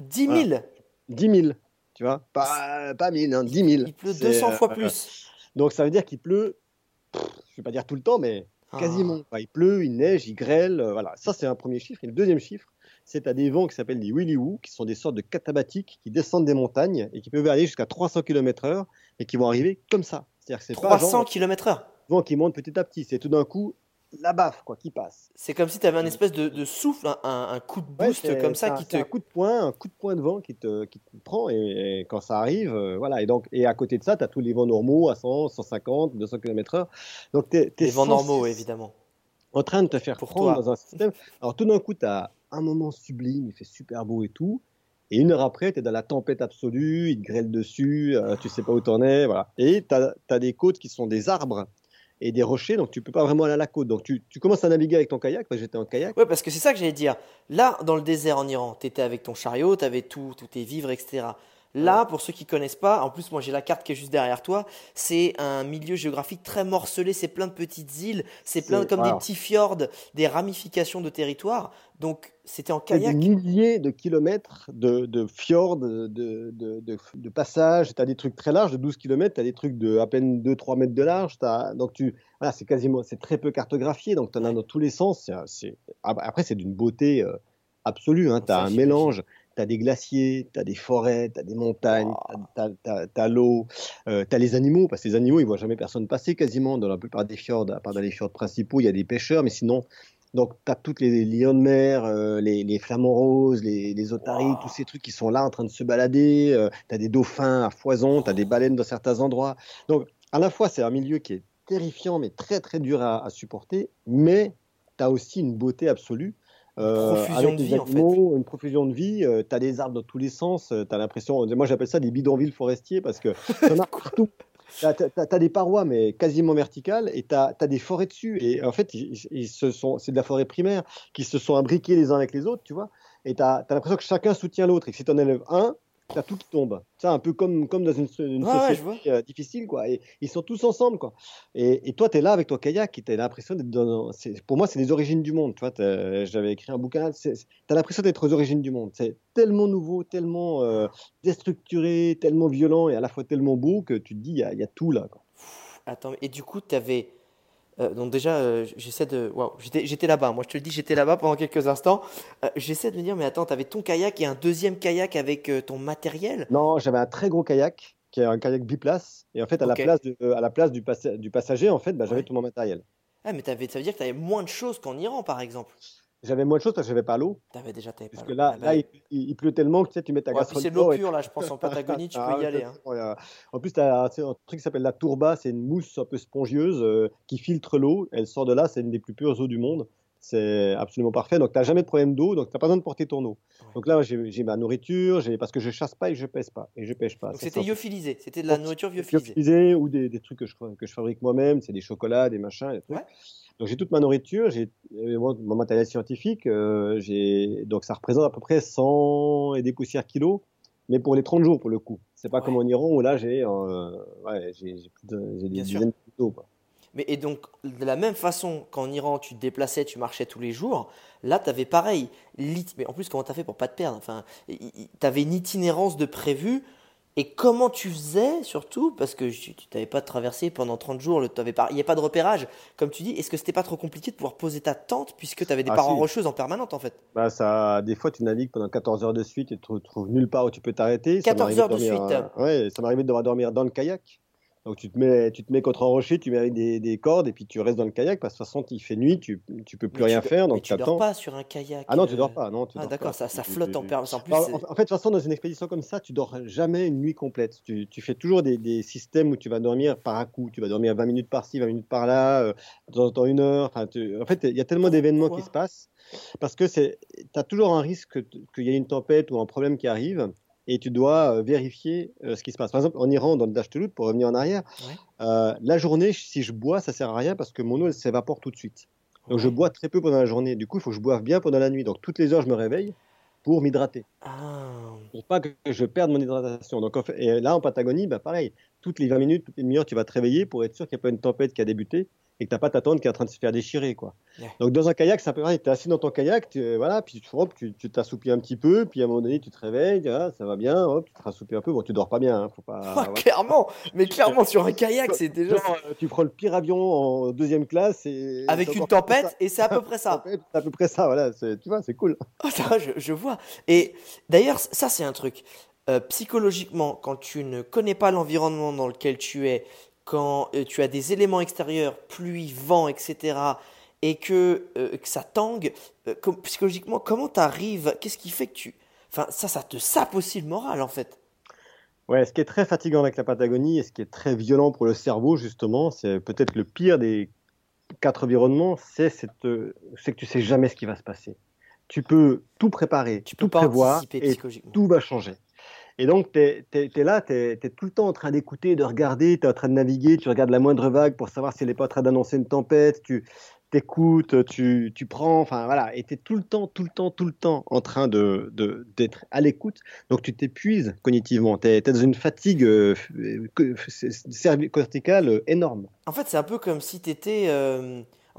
S3: 10 000
S4: 10 000. tu vois. Pas, pas 1000, hein, 10 000.
S3: Il pleut
S4: C'est,
S3: 200 fois
S4: euh,
S3: plus.
S4: Donc ça veut dire qu'il pleut, pff, je vais pas dire tout le temps, mais quasiment.
S3: Ah.
S4: Enfin, il pleut, il neige, il grêle, euh, voilà. Ça, c'est un premier chiffre. Et le deuxième chiffre, c'est à des vents qui s'appellent des willy woo, qui sont des sortes de catabatiques qui descendent des montagnes et qui peuvent aller jusqu'à 300 km/h et qui vont arriver comme ça. C'est-à-dire que c'est pas
S3: 300
S4: genre
S3: km/h.
S4: vent qui monte petit à petit. C'est tout d'un coup la baffe quoi qui passe.
S3: C'est comme si tu avais un espèce de, de souffle, un, coup de boost comme ça qui te.
S4: un coup de poing, un coup de poing de vent qui te, qui te prend et, et quand ça arrive, euh, voilà. Et donc et à côté de ça, tu as tous les vents normaux à 100, 150, 200 km/h. Donc
S3: Les vents normaux, évidemment.
S4: en train de te faire
S3: Pour
S4: prendre
S3: toi.
S4: dans un système. Alors tout d'un coup, tu as un moment sublime, il fait super beau et tout. Et une heure après, tu es dans la tempête absolue, il te grêle dessus, euh, tu sais pas où t'en es, voilà. Et tu as, des côtes qui sont des arbres et des rochers, donc tu peux pas vraiment aller à la côte. Donc tu, tu commences à naviguer avec ton kayak, j'étais en kayak.
S3: Ouais, parce que c'est ça que j'allais dire. Là, dans le désert en Iran, tu étais avec ton chariot, tu avais tout, tous tes vivres, etc. Là, pour ceux qui connaissent pas, en plus, moi j'ai la carte qui est juste derrière toi, c'est un milieu géographique très morcelé, c'est plein de petites îles, c'est plein comme des petits fjords, des ramifications de territoire. Donc, c'était en
S4: a des
S3: kayak.
S4: milliers de kilomètres de, de fjords, de, passages. Tu as des trucs très larges, de 12 km, tu as des trucs de à peine 2-3 mètres de large. Donc, tu, voilà, c'est quasiment, c'est très peu cartographié, donc tu en as dans tous les sens. Ah bah, après, c'est d'une beauté euh, absolue. Hein. Tu as un mélange. Tu as des glaciers, tu as des forêts, tu as des montagnes, tu as, l'eau, tu as les animaux, parce que les animaux, ils voient jamais personne passer quasiment dans la plupart des fjords, à part dans les fjords principaux, il y a des pêcheurs, mais sinon, donc, tu as toutes les lions de mer, euh, les, les flamants roses, les, les otaries,
S3: Wow.
S4: tous ces trucs qui sont là en train de se balader. tu as des dauphins à foison, tu as des baleines dans certains endroits. Donc, à la fois, c'est un milieu qui est terrifiant, mais très, très dur à, à supporter, mais tu as aussi une beauté absolue. Euh, avec
S3: de
S4: les
S3: vie, en fait.
S4: une profusion de vie, tu as des arbres dans tous les sens, tu as l'impression, moi j'appelle ça des bidonvilles forestiers parce que t'en as partout. T'as as, des parois, mais quasiment verticales, et tu as, des forêts dessus. Et en fait, ils, ils se sont, c'est de la forêt primaire qui se sont imbriqués les uns avec les autres, tu vois. Et tu as, l'impression que chacun soutient l'autre, et que si tu en élèves un, tu as tout qui tombe. C'est un peu comme, comme dans une, une société euh, difficile, quoi. Et ils sont tous ensemble, quoi. Et, et toi, tu es là avec ton kayak, et tu as l'impression d'être dans. Pour moi, c'est les origines du monde, tu vois. t'as- J'avais écrit un bouquin, tu as l'impression d'être aux origines du monde. C'est tellement nouveau, tellement euh, déstructuré, tellement violent, et à la fois tellement beau que tu te dis, il y, a- il y a tout là, quoi.
S3: Attends, et du coup, tu avais. donc, déjà, euh, j'essaie de. Waouh, j'étais là-bas. Moi, je te le dis, j'étais là-bas pendant quelques instants. Euh, j'essaie de me dire, mais attends, tu avais ton kayak et un deuxième kayak avec euh, ton matériel?
S4: Non, j'avais un très gros kayak, qui est un kayak biplace, et en fait, à la place, de- euh, à la place du, passa- du passager, en fait, bah, j'avais
S3: Ouais.
S4: tout mon matériel.
S3: Ah, mais t'avais- ça veut dire que tu avais moins de choses qu'en Iran, par exemple.
S4: J'avais moins de choses parce que j'avais pas l'eau.
S3: Déjà t'avais pas
S4: Puisque
S3: l'eau.
S4: là,
S3: Ah,
S4: là il, il- il pleut tellement que tu sais, tu mets ta
S3: Ouais, c'est de l'eau
S4: et-
S3: pure, là, je pense, en Patagonie, tu peux
S4: Ah,
S3: y
S4: ouais,
S3: aller. hein.
S4: En plus, tu as, un truc qui s'appelle la tourba, c'est une mousse un peu spongieuse euh, qui filtre l'eau. Elle sort de là, c'est une des plus pures eaux du monde. C'est absolument parfait. Donc, tu n'as jamais de problème d'eau, donc tu n'as pas besoin de porter ton eau.
S3: Ouais.
S4: Donc là, j'ai ma nourriture, parce que je chasse pas et je pêche pas. Et je pêche pas.
S3: Donc c'était lyophilisé, c'était de la nourriture lyophilisée.
S4: lyophilisé ou des, des trucs que je, que je fabrique moi-même, c'est des chocolats, des machins, des trucs.
S3: Ouais.
S4: Donc j'ai toute ma nourriture, j'ai euh, mon, mon matériel scientifique, euh, j'ai donc ça représente à peu près 100 et des poussières kilos, mais pour les 30 jours pour le coup. C'est pas
S3: Ouais.
S4: comme en Iran où là j'ai euh, ouais, des
S3: Bien sûr.
S4: dizaines de kilos. quoi.
S3: Mais et donc, de la même façon qu'en Iran, tu te déplaçais, tu marchais tous les jours, là, tu avais pareil. Mais en plus, comment tu as fait pour pas te perdre? Enfin, tu avais une itinérance de prévu. Et comment tu faisais, surtout, parce que tu n'avais pas traversé pendant 30 jours, t'avais il n'y a pas de repérage, comme tu dis, est-ce que c'était pas trop compliqué de pouvoir poser ta tente, puisque tu avais des
S4: Ah,
S3: parois
S4: si.
S3: rocheuses en permanente, en fait?
S4: Bah ça, des fois tu navigues pendant 14 heures de suite et tu te retrouves nulle part où tu peux t'arrêter. Ça
S3: 14
S4: m'arrivait
S3: heures de
S4: dormir,
S3: suite.
S4: euh, ouais, ça m'arrivait de devoir dormir dans le kayak. Donc tu te mets, tu te mets contre un rocher, tu mets avec des, des cordes et puis tu restes dans le kayak parce que de toute façon il fait nuit, tu, tu peux plus
S3: Mais
S4: rien
S3: tu,
S4: faire
S3: Mais
S4: donc
S3: tu
S4: tu
S3: dors pas sur un kayak
S4: Ah non, tu
S3: euh,
S4: dors pas, non, tu
S3: Ah d'accord, ça, flotte
S4: tu-
S3: en permanence. En plus,
S4: Alors,
S3: c'est-
S4: en, fait, de toute façon, dans une expédition comme ça, tu dors jamais une nuit complète. Tu, tu fais toujours des, des systèmes où tu vas dormir par à coup. Tu vas dormir 20 minutes par-ci, 20 minutes par-là, euh, de temps en temps une heure. Enfin, tu- en fait, il y a tellement d'événements qui se passent parce que tu as toujours un risque que- qu'il y ait une tempête ou un problème qui arrive et tu dois euh, vérifier euh, ce qui se passe. Par exemple, en Iran, dans le Dashtelut, pour revenir en arrière,
S3: Ouais.
S4: euh, la journée, si je bois, ça sert à rien parce que mon eau, elle s'évapore tout de suite. Donc je bois très peu pendant la journée. Du coup, il faut que je boive bien pendant la nuit. Donc toutes les heures, je me réveille pour m'hydrater
S3: Ah,
S4: pour pas que je perde mon hydratation. Donc, et là, en Patagonie, bah, pareil, toutes les 20 minutes, toutes les demi-heures, tu vas te réveiller pour être sûr qu'il n'y a pas une tempête qui a débuté et que t'as pas ta tente qui est en train de se faire déchirer, quoi. Donc dans un kayak, c'est un peu pareil. T'es assis dans ton kayak, tu, voilà, puis tu, hop, tu, tu t'assoupis un petit peu, puis à un moment donné, tu te réveilles, ah, ça va bien, hop, tu te rassoupis un peu. Bon, tu dors pas bien, hein, faut pas.
S3: Ah. Clairement, mais clairement sur un kayak, c'est déjà
S4: Genre, euh, tu prends le pire avion en deuxième classe et
S3: avec une tempête et c'est à peu près ça.
S4: C'est à peu près ça, voilà. Tu vois, c'est cool.
S3: Ça, je, je vois. Et d'ailleurs, ça c'est un truc. Euh, psychologiquement, quand tu ne connais pas l'environnement dans lequel tu es, quand euh, tu as des éléments extérieurs, pluie, vent, etc., et que, euh, que ça tangue, euh, psychologiquement, comment tu arrives Qu'est-ce qui fait que tu... Enfin, ça, ça te sape aussi le moral, en fait.
S4: Ouais, ce qui est très fatigant avec la Patagonie et ce qui est très violent pour le cerveau, justement, c'est peut-être le pire des quatre environnements, c'est que tu sais jamais ce qui va se passer. Tu peux tout préparer,
S3: Tu peux
S4: tout prévoir et tout va changer. Et donc, tu es, là, tu es, tout le temps en train d'écouter, de regarder, tu es en train de naviguer, tu regardes la moindre vague pour savoir si elle n'est pas en train d'annoncer une tempête, tu t'écoutes, tu, tu prends, enfin voilà, et tu es tout le temps, tout le temps, tout le temps en train de, de- d'être à l'écoute. Donc, tu t'épuises cognitivement, tu es, dans une fatigue euh, cervi- corticale euh, énorme.
S3: En fait, c'est un peu comme si tu étais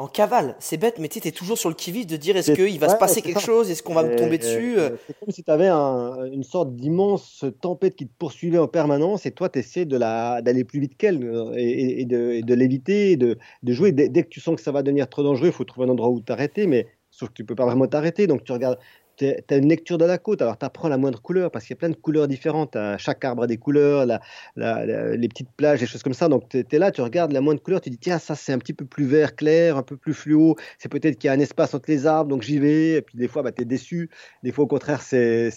S3: en cavale. C'est bête, mais tu es toujours sur le qui-vive de dire est-ce qu'il va se passer quelque
S4: ça.
S3: chose? Est-ce qu'on va me tomber dessus
S4: et- C'est comme si tu avais une sorte d'immense tempête qui te poursuivait en permanence et toi, tu essaies d'aller plus vite qu'elle euh, et, de, l'éviter, de jouer. Dès, dès que tu sens que ça va devenir trop dangereux, il faut trouver un endroit où t'arrêter, mais sauf que tu peux pas vraiment t'arrêter. Donc tu regardes, tu as une lecture de la côte, alors tu apprends la moindre couleur parce qu'il y a plein de couleurs différentes. T'as- Chaque arbre a des couleurs, les petites plages, des choses comme ça. Donc tu es, là, tu regardes la moindre couleur, tu dis tiens, ça c'est un petit peu plus vert clair, un peu plus fluo. C'est peut-être qu'il y a un espace entre les arbres, donc j'y vais. Et puis des fois, bah, tu es déçu. Des fois, au contraire, c'est,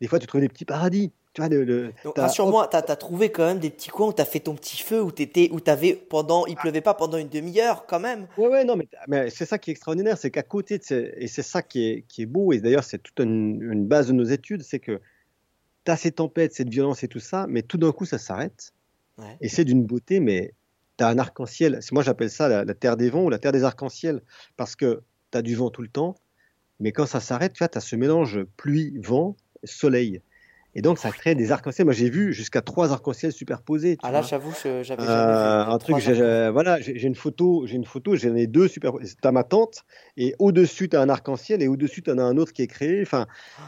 S4: des fois, tu trouves des petits paradis. Tu vois, le, le-
S3: Donc,
S4: t'as-
S3: rassure-moi, t'as as trouvé quand même des petits coins où t'as fait ton petit feu, où t'étais, où t'avais pendant, il pleuvait pas pendant une demi-heure quand même.
S4: Ouais, ouais, non, mais, mais c'est ça qui est extraordinaire, c'est qu'à côté de ces, et c'est ça qui est, qui est beau, et d'ailleurs c'est toute une, une base de nos études, c'est que tu as ces tempêtes, cette violence et tout ça, mais tout d'un coup ça s'arrête,
S3: Ouais.
S4: et c'est d'une beauté, mais tu as un arc-en-ciel. Moi j'appelle ça la, la terre des vents ou la terre des arcs-en-ciel, parce que tu as du vent tout le temps, mais quand ça s'arrête, tu vois, tu as ce mélange pluie, vent, soleil. Et donc ça crée des arcs-en-ciel. Moi j'ai vu jusqu'à trois arcs-en-ciel superposés. tu
S3: Ah là, j'avoue, j'avais
S4: Euh, un truc, voilà, j'ai une photo, j'ai une photo, j'en ai deux super. T'as ma tente et au-dessus t'as un arc-en-ciel et au-dessus t'en as un autre qui est créé. Enfin,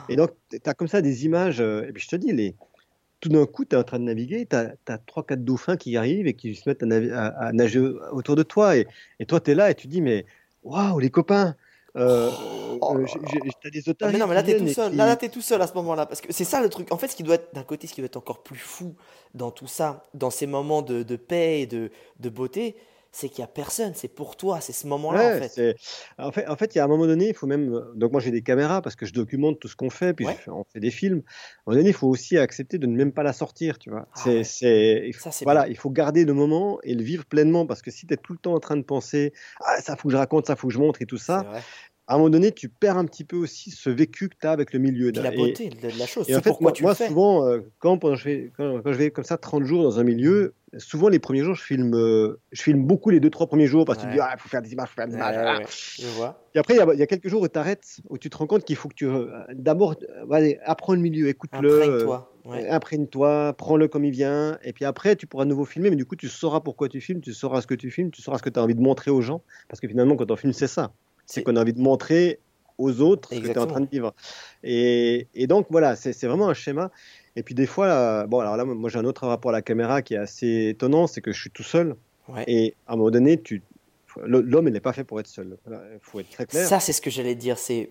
S4: et donc t'as comme ça des images. euh, Et puis je te dis, les, tout d'un coup t'es en train de naviguer, t'as as trois quatre dauphins qui arrivent et qui se mettent à, navi- à- à nager autour de toi et, et toi t'es là et tu dis mais waouh les copains. Euh,
S3: Oh
S4: euh, j'ai- t'as des
S3: Ah,
S4: otaries
S3: mais non, mais là, t'es tout seul.
S4: qui-
S3: Là, là, t'es tout seul à ce moment-là. Parce que c'est ça le truc. En fait, ce qui doit être, d'un côté, ce qui doit être encore plus fou dans tout ça, dans ces moments de, de paix et de, de beauté, c'est qu'il n'y a personne. C'est pour toi. C'est ce moment-là,
S4: Ouais,
S3: en fait.
S4: c'est- en fait, en fait, il y a un moment donné, il faut même. Donc, moi, j'ai des caméras parce que je documente tout ce qu'on fait, puis je
S3: Ouais.
S4: on fait des films. À un moment donné, il faut aussi accepter de ne même pas la sortir, tu vois.
S3: Ah
S4: C'est, faut- voilà,
S3: bien.
S4: il faut garder le moment et le vivre pleinement parce que si tu es tout le temps en train de penser, ah, ça faut que je raconte, ça faut que je montre et tout ça. À un moment donné, tu perds un petit peu aussi ce vécu que tu as avec le milieu.
S3: Puis la
S4: Et-
S3: beauté de de la chose.
S4: et
S3: C'est
S4: en fait,
S3: pourquoi
S4: moi,
S3: tu
S4: moi,
S3: le fais.
S4: souvent, euh, quand, pendant je vais, quand, quand je vais comme ça 30 jours dans un milieu, souvent les premiers jours, je filme, euh, je filme beaucoup les 2-3 premiers jours parce que tu te dis, ah, il faut faire des images, faut faire des images.
S3: ouais,
S4: ah.
S3: ouais. Je vois.
S4: Et après, il y a- il y, a quelques jours où tu arrêtes, où tu te rends compte qu'il faut que tu. euh, D'abord, apprends le milieu, écoute-le.
S3: Ouais.
S4: Imprègne-toi, prends-le comme il vient, et puis après, tu pourras de nouveau filmer, mais du coup, tu sauras pourquoi tu filmes, tu sauras ce que tu filmes, tu sauras ce que tu as envie de montrer aux gens, parce que finalement, quand on filme, c'est ça. C'est qu'on a envie de montrer aux autres ce que tu es en train de vivre. Et, et donc, voilà, c'est c'est vraiment un schéma. Et puis, des fois, là, bon, alors là, moi, j'ai un autre rapport à la caméra qui est assez étonnant, c'est que je suis tout seul,
S3: Ouais.
S4: et à un moment donné, tu. L'homme, il n'est pas fait pour être seul. Il faut être très clair.
S3: Ça, c'est ce que j'allais dire. C'est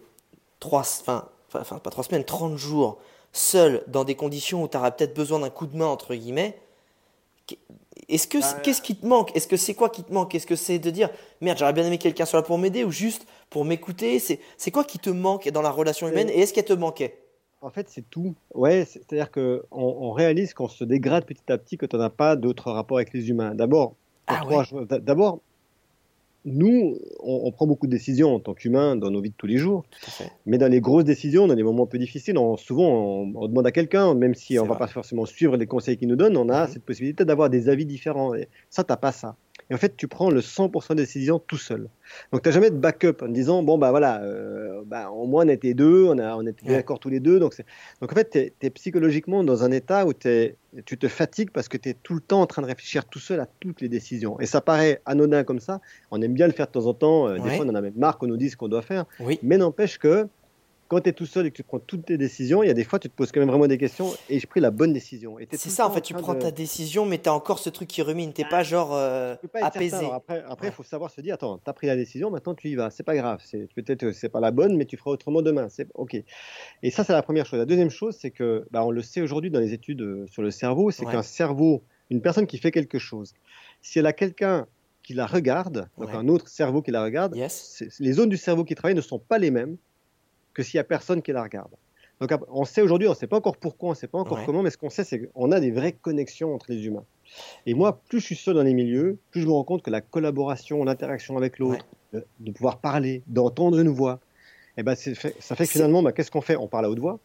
S3: trois, enfin, enfin, pas trois semaines, 30 jours seul dans des conditions où tu auras peut-être besoin d'un coup de main, entre guillemets. Est-ce que, qu'est-ce qui te manque? Est-ce que c'est quoi qui te manque? Est-ce que c'est de dire merde, j'aurais bien aimé que quelqu'un soit là pour m'aider ou juste pour m'écouter? C'est, c'est quoi qui te manque dans la relation humaine et est-ce qu'elle te manquait?
S4: En fait, c'est tout. Ouais, c'est- c'est-à-dire qu'on on réalise qu'on se dégrade petit à petit quand on n'a pas d'autres rapports avec les humains. D'abord,
S3: Ah ouais.
S4: d'abord, nous, on, on prend beaucoup de décisions en tant qu'humains dans nos vies de tous les jours, mais dans les grosses décisions, dans les moments un peu difficiles, on, souvent on, on demande à quelqu'un, même si on va
S3: vrai.
S4: pas forcément suivre les conseils qu'il nous donne, on a
S3: Mhm.
S4: cette possibilité d'avoir des avis différents. Et ça, t'as pas ça. Et en fait, tu prends le 100% des décisions tout seul. Donc, tu n'as jamais de backup en disant, bon, bah voilà, euh, bah, au moins on était deux, on, a, on était d'accord tous les deux. Donc, donc en fait, tu es, psychologiquement dans un état où tu te fatigues parce que tu es tout le temps en train de réfléchir tout seul à toutes les décisions. Et ça paraît anodin comme ça. On aime bien le faire de temps en temps. Euh, des fois, on en a même marre qu'on nous dise ce qu'on doit faire.
S3: Oui.
S4: Mais n'empêche que quand tu es tout seul et que tu prends toutes tes décisions, il y a des fois, tu te poses quand même vraiment des questions et j'ai pris la bonne décision.
S3: C'est ça, en fait, tu prends ta décision, mais tu as encore ce truc qui rumine, tu n'es pas genre euh, apaisé.
S4: après, il faut savoir se dire attends, tu as pris la décision, maintenant tu y vas, c'est pas grave. Peut-être c'est pas la bonne, mais tu feras autrement demain. C'est OK. Et ça, c'est la première chose. La deuxième chose, c'est que, bah, on le sait aujourd'hui dans les études euh, sur le cerveau, c'est qu'un cerveau, une personne qui fait quelque chose, si elle a quelqu'un qui la regarde, donc un autre cerveau qui la regarde, les zones du cerveau qui travaillent ne sont pas les mêmes que s'il n'y a personne qui la regarde. Donc on sait aujourd'hui, on ne sait pas encore pourquoi, on ne sait pas encore comment, mais ce qu'on sait, c'est qu'on a des vraies connexions entre les humains. Et moi, plus je suis seul dans les milieux, plus je me rends compte que la collaboration, l'interaction avec l'autre, de, pouvoir parler, d'entendre une voix, eh ben, ça fait que finalement, bah, qu'est-ce qu'on fait? On parle à haute voix.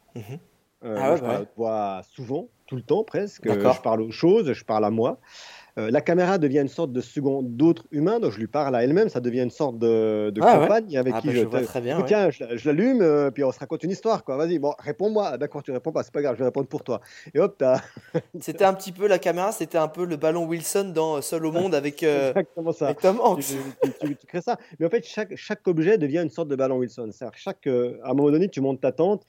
S4: Euh, ah je parle à haute voix souvent, tout le temps presque. Je parle aux choses, je parle à moi. Euh, la caméra devient une sorte de second d'autre humain, donc je lui parle à elle-même, ça devient une sorte de, de ah compagne avec ah, qui bah, je,
S3: vois très bien.
S4: Tiens, je, l'allume, euh, puis on se raconte une histoire, quoi. Vas-y, bon, réponds-moi. Ah, d'accord, tu réponds pas, c'est pas grave, je vais répondre pour toi. Et hop, t'as.
S3: c'était un petit peu la caméra, c'était un peu le ballon Wilson dans Seul au monde avec, euh,
S4: Exactement ça.
S3: Tom Hanks.
S4: Tu, crées ça. Mais en fait, chaque, chaque objet devient une sorte de ballon Wilson. cest chaque, à un moment donné, tu montes ta tente.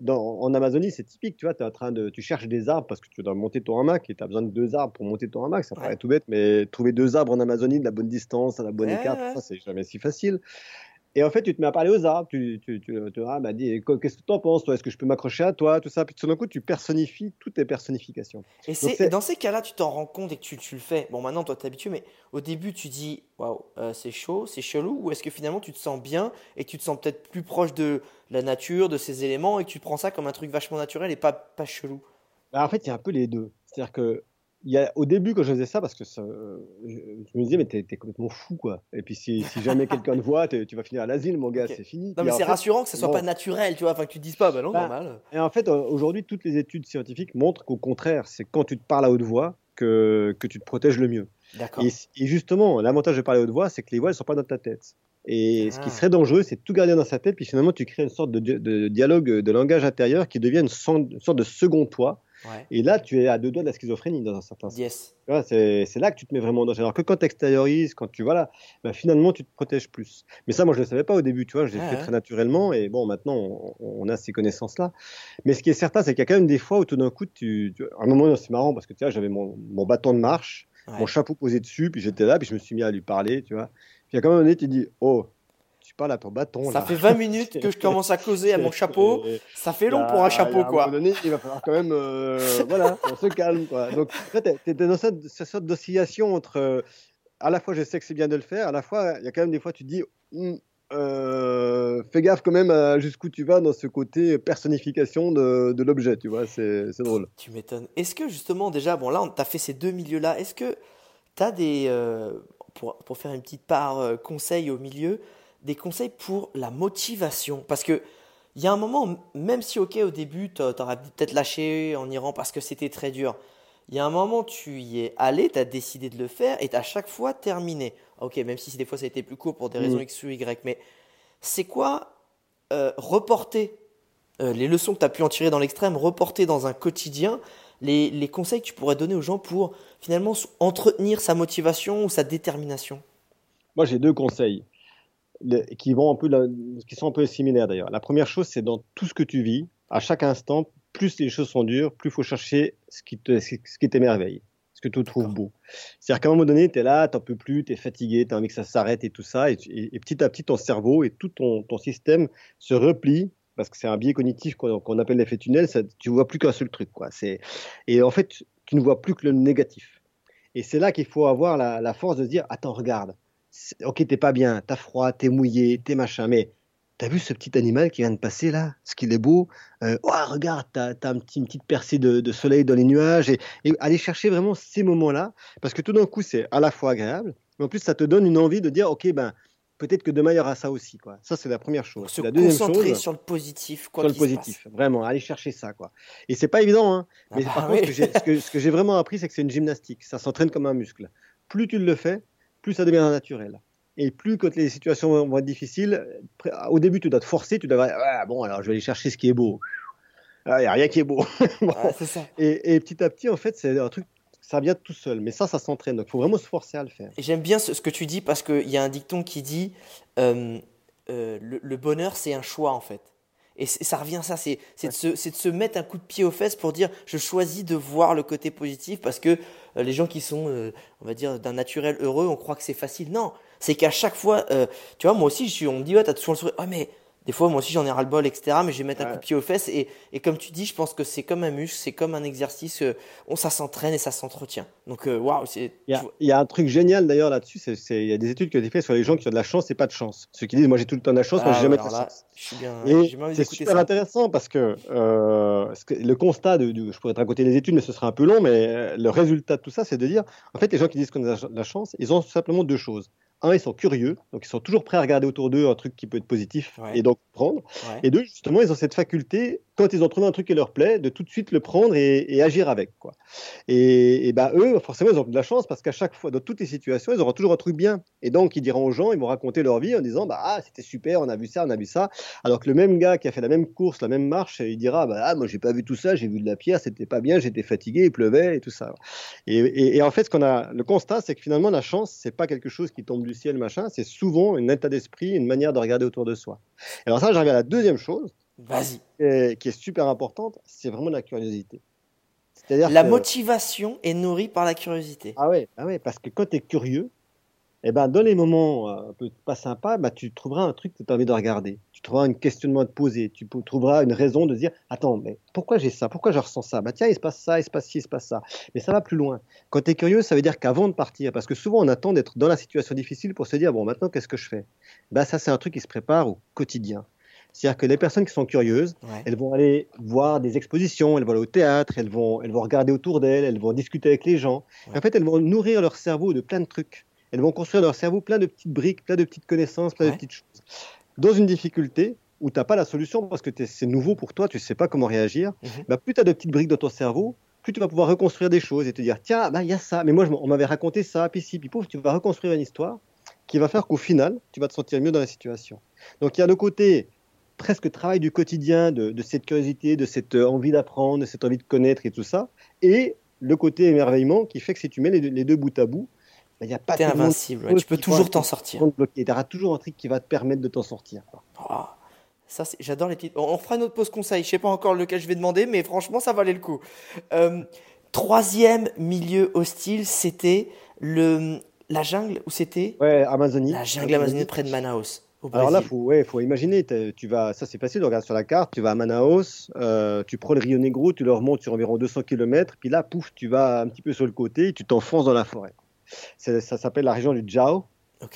S4: Dans, en Amazonie, c'est typique, tu vois, es en train de, tu cherches des arbres parce que tu dois monter ton hamac et tu as besoin de deux arbres pour monter ton hamac. Ça paraît tout bête, mais trouver deux arbres en Amazonie de la bonne distance, à la bonne écart, ça c'est jamais si facile. Et en fait, tu te mets à parler aux arbres. Tu, tu, tu, tu ah, bah, dis, qu'est-ce que tu en penses, toi? Est-ce que je peux m'accrocher à toi? Tout ça. Puis tout d'un coup, tu personnifies toutes tes personnifications.
S3: Et c'est dans ces cas-là, tu t'en rends compte et que tu, le fais. Bon, maintenant, toi, tu habitué, mais au début, tu dis, waouh, euh, c'est chaud, c'est chelou. Ou est-ce que finalement, tu te sens bien et que tu te sens peut-être plus proche de la nature, de ces éléments et que tu prends ça comme un truc vachement naturel et pas, pas chelou?
S4: Bah, En fait, il y a un peu les deux. C'est-à-dire que il y a, au début, quand je faisais ça, parce que je, me disais, mais t'es, es complètement fou, quoi. Et puis, si, si jamais quelqu'un te voit, tu vas finir à l'asile, mon gars, c'est fini.
S3: Non, mais c'est rassurant que ce soit pas naturel, tu vois, enfin, que tu te dises pas, bah non, bah, normal.
S4: Et en fait, aujourd'hui, toutes les études scientifiques montrent qu'au contraire, c'est quand tu te parles à haute voix que, que tu te protèges le mieux.
S3: D'accord.
S4: Et, justement, l'avantage de parler à haute voix, c'est que les voix, elles sont pas dans ta tête. Et ce qui ah. serait dangereux, c'est de tout garder dans sa tête, puis finalement, tu crées une sorte de, de, dialogue, de langage intérieur qui devient une, une sorte de second toi et là, tu es à deux doigts de la schizophrénie dans un certain
S3: sens.
S4: C'est là que tu te mets vraiment en danger. Alors que quand tu extériorises, quand tu voilà, bah, finalement, tu te protèges plus. Mais ça, moi, je ne le savais pas au début, tu vois, je l'ai fait très naturellement. Et bon, maintenant, on, a ces connaissances-là. Mais ce qui est certain, c'est qu'il y a quand même des fois où tout d'un coup, tu, à un moment, c'est marrant parce que tu vois, j'avais mon, mon, bâton de marche, mon chapeau posé dessus, puis j'étais là, puis je me suis mis à lui parler, tu vois. Puis à un moment donné, tu dis, oh, tu parles à ton bâton.
S3: Ça fait 20 minutes que je commence à causer à mon chapeau. Ça fait long pour un chapeau, quoi.
S4: À un moment donné, il va falloir quand même. Euh, voilà, on se calme, quoi. Donc, tu es, dans cette, sorte d'oscillation entre. Euh, à la fois, je sais que c'est bien de le faire, à la fois, il y a quand même des fois, tu te dis. Hum, euh, fais gaffe quand même jusqu'où tu vas dans ce côté personnification de, de l'objet, tu vois, c'est drôle.
S3: Tu m'étonnes. Est-ce que justement, déjà, bon là, tu as fait ces deux milieux-là, est-ce que tu as des. pour, pour, faire une petite part conseil au milieu, des conseils pour la motivation Parce que il y a un moment, même si ok au début tu aurais peut-être lâché en Iran parce que c'était très dur, il y a un moment tu y es allé, tu as décidé de le faire et tu as à chaque fois terminé. Ok, même si des fois ça a été plus court pour des raisons. X ou Y, mais c'est quoi euh, reporter euh, les leçons que tu as pu en tirer dans l'extrême, reporter dans un quotidien les, les conseils que tu pourrais donner aux gens pour finalement entretenir sa motivation ou sa détermination?
S4: Moi j'ai deux conseils qui vont un peu, qui sont un peu similaires d'ailleurs. La première chose, c'est dans tout ce que tu vis, à chaque instant, plus les choses sont dures, plus il faut chercher ce qui te, ce qui t'émerveille, ce que tu trouves beau. C'est-à-dire qu'à un moment donné, tu es là, tu n'en peux plus, tu es fatigué, tu as envie que ça s'arrête et tout ça, et, petit à petit, ton cerveau et tout ton, ton système se replie parce que c'est un biais cognitif qu'on appelle l'effet tunnel, ça, tu vois plus qu'un seul truc. Quoi. Et en fait, tu ne vois plus que le négatif. Et c'est là qu'il faut avoir la, la force de se dire, attends, regarde, ok, t'es pas bien, t'as froid, t'es mouillé, t'es machin, mais t'as vu ce petit animal qui vient de passer là? Ce qu'il est beau? Euh, oh, regarde, t'as as un petit, une petite percée de, soleil dans les nuages. Et, aller chercher vraiment ces moments-là, parce que tout d'un coup, c'est à la fois agréable, mais en plus, ça te donne une envie de dire, ok, ben. Peut-être que demain il y aura ça aussi, quoi. Ça c'est la première chose.
S3: Se
S4: la
S3: deuxième concentrer sur le positif, quoi.
S4: Sur le positif, vraiment, aller chercher ça, quoi. Et c'est pas évident, hein. Ah mais bah par contre, ce que j'ai vraiment appris, c'est que c'est une gymnastique. Ça s'entraîne comme un muscle. Plus tu le fais, plus ça devient naturel. Et plus quand les situations vont être difficiles, au début, tu dois te forcer, tu dois dire, ah, bon, alors je vais aller chercher ce qui est beau. Il n'y a rien qui est beau.
S3: ça.
S4: Et, et, petit à petit, en fait, c'est un truc, ça vient tout seul. Mais ça, ça s'entraîne. Donc, il faut vraiment se forcer à le faire.
S3: J'aime bien ce, que tu dis parce qu'il y a un dicton qui dit euh, euh, le, bonheur, c'est un choix, en fait. Et ça revient à ça, c'est de, se, de se mettre un coup de pied aux fesses pour dire je choisis de voir le côté positif parce que les gens qui sont, on va dire, d'un naturel heureux, on croit que c'est facile. Non, c'est qu'à chaque fois, tu vois, moi aussi, je suis, on me dit, ouais, t'as toujours le sourire. Oh, mais des fois, moi aussi, j'en ai ras-le-bol, etc. Mais je vais mettre un coup de pied aux fesses. Et, et, comme tu dis, je pense que c'est comme un muscle, c'est comme un exercice. Euh, on, ça s'entraîne et ça s'entretient. Donc, euh, waouh.
S4: Il, il, y a un truc génial d'ailleurs là-dessus. Il y a des études qui ont été faites sur les gens qui ont de la chance et pas de chance. Ceux qui disent, moi j'ai tout le temps de la chance, moi j'ai ah, jamais de la chance. c'est super intéressant parce que euh, le constat, de, je pourrais être à côté des études, mais ce sera un peu long. Mais le résultat de tout ça, c'est de dire, en fait, les gens qui disent qu'on a de la chance, ils ont simplement deux choses un, ils sont curieux, donc ils sont toujours prêts à regarder autour d'eux un truc qui peut être positif et donc prendre. Et deux, justement, ils ont cette faculté, quand ils ont trouvé un truc qui leur plaît, de tout de suite le prendre et, agir avec. Quoi. Et, et ben, eux, forcément, ils ont de la chance parce qu'à chaque fois, dans toutes les situations, ils auront toujours un truc bien. Et donc, ils diront aux gens, ils vont raconter leur vie en disant bah, ah, c'était super, on a vu ça, on a vu ça. Alors que le même gars qui a fait la même course, la même marche, il dira bah, ah, moi, j'ai pas vu tout ça, j'ai vu de la pierre, c'était pas bien, j'étais fatigué, il pleuvait et tout ça. Et, et en fait, ce qu'on a, le constat, c'est que finalement, la chance, c'est pas quelque chose qui tombe du ciel, machin, c'est souvent un état d'esprit, une manière de regarder autour de soi. Alors ça, j'arrive à la deuxième chose,
S3: Vas-y.
S4: qui est super importante, c'est vraiment la curiosité.
S3: C'est-à-dire la motivation est nourrie par la curiosité.
S4: Ah ouais, ah ouais parce que quand tu es curieux, eh ben, dans les moments euh, un peu pas sympas, bah, tu trouveras un truc que tu as envie de regarder. Tu trouveras un questionnement à te poser. Tu trouveras une raison de dire Attends, mais pourquoi j'ai ça? Pourquoi je ressens ça? Bah tiens, il se passe ça, il se passe ci, il se passe ça. Mais ça va plus loin. Quand tu es curieux, ça veut dire qu'avant de partir, parce que souvent on attend d'être dans la situation difficile pour se dire Bon, maintenant, qu'est-ce que je fais? Bah, ça, c'est un truc qui se prépare au quotidien. C'est-à-dire que les personnes qui sont curieuses, elles vont aller voir des expositions, elles vont aller au théâtre, elles vont, elles vont regarder autour d'elles, elles vont discuter avec les gens. En fait, elles vont nourrir leur cerveau de plein de trucs. Elles vont construire leur cerveau plein de petites briques, plein de petites connaissances, plein de petites choses. Dans une difficulté où tu n'as pas la solution parce que c'est nouveau pour toi, tu ne sais pas comment réagir, mhm. bah, plus tu as de petites briques dans ton cerveau, plus tu vas pouvoir reconstruire des choses et te dire tiens, bah, il y a ça, mais moi on m'avait raconté ça, puis si, puis pouf, tu vas reconstruire une histoire qui va faire qu'au final, tu vas te sentir mieux dans la situation. Donc il y a le côté presque travail du quotidien de, cette curiosité, de cette euh, envie d'apprendre, de cette envie de connaître et tout ça, et le côté émerveillement qui fait que si tu mets les deux bouts à bout,
S3: bah, y a pas invincible, tu peux toujours t'en sortir.
S4: Tu auras toujours un truc qui va te permettre de t'en sortir.
S3: Oh, ça, j'adore les petites. On fera une autre pause conseil. Je sais pas encore lequel je vais demander, mais franchement, ça valait le coup. Euh, troisième milieu hostile, c'était le la jungle où c'était
S4: Ouais, Amazonie.
S3: La jungle Amazonie près de Manaus.
S4: Alors là, faut, ouais, faut imaginer, tu vas, ça c'est facile, regarde sur la carte, tu vas à Manaus, euh, tu prends le Rio Negro, tu le remontes sur environ 200 km, puis là, pouf, tu vas un petit peu sur le côté, et tu t'enfonces dans la forêt. Ça s'appelle la région du Jao.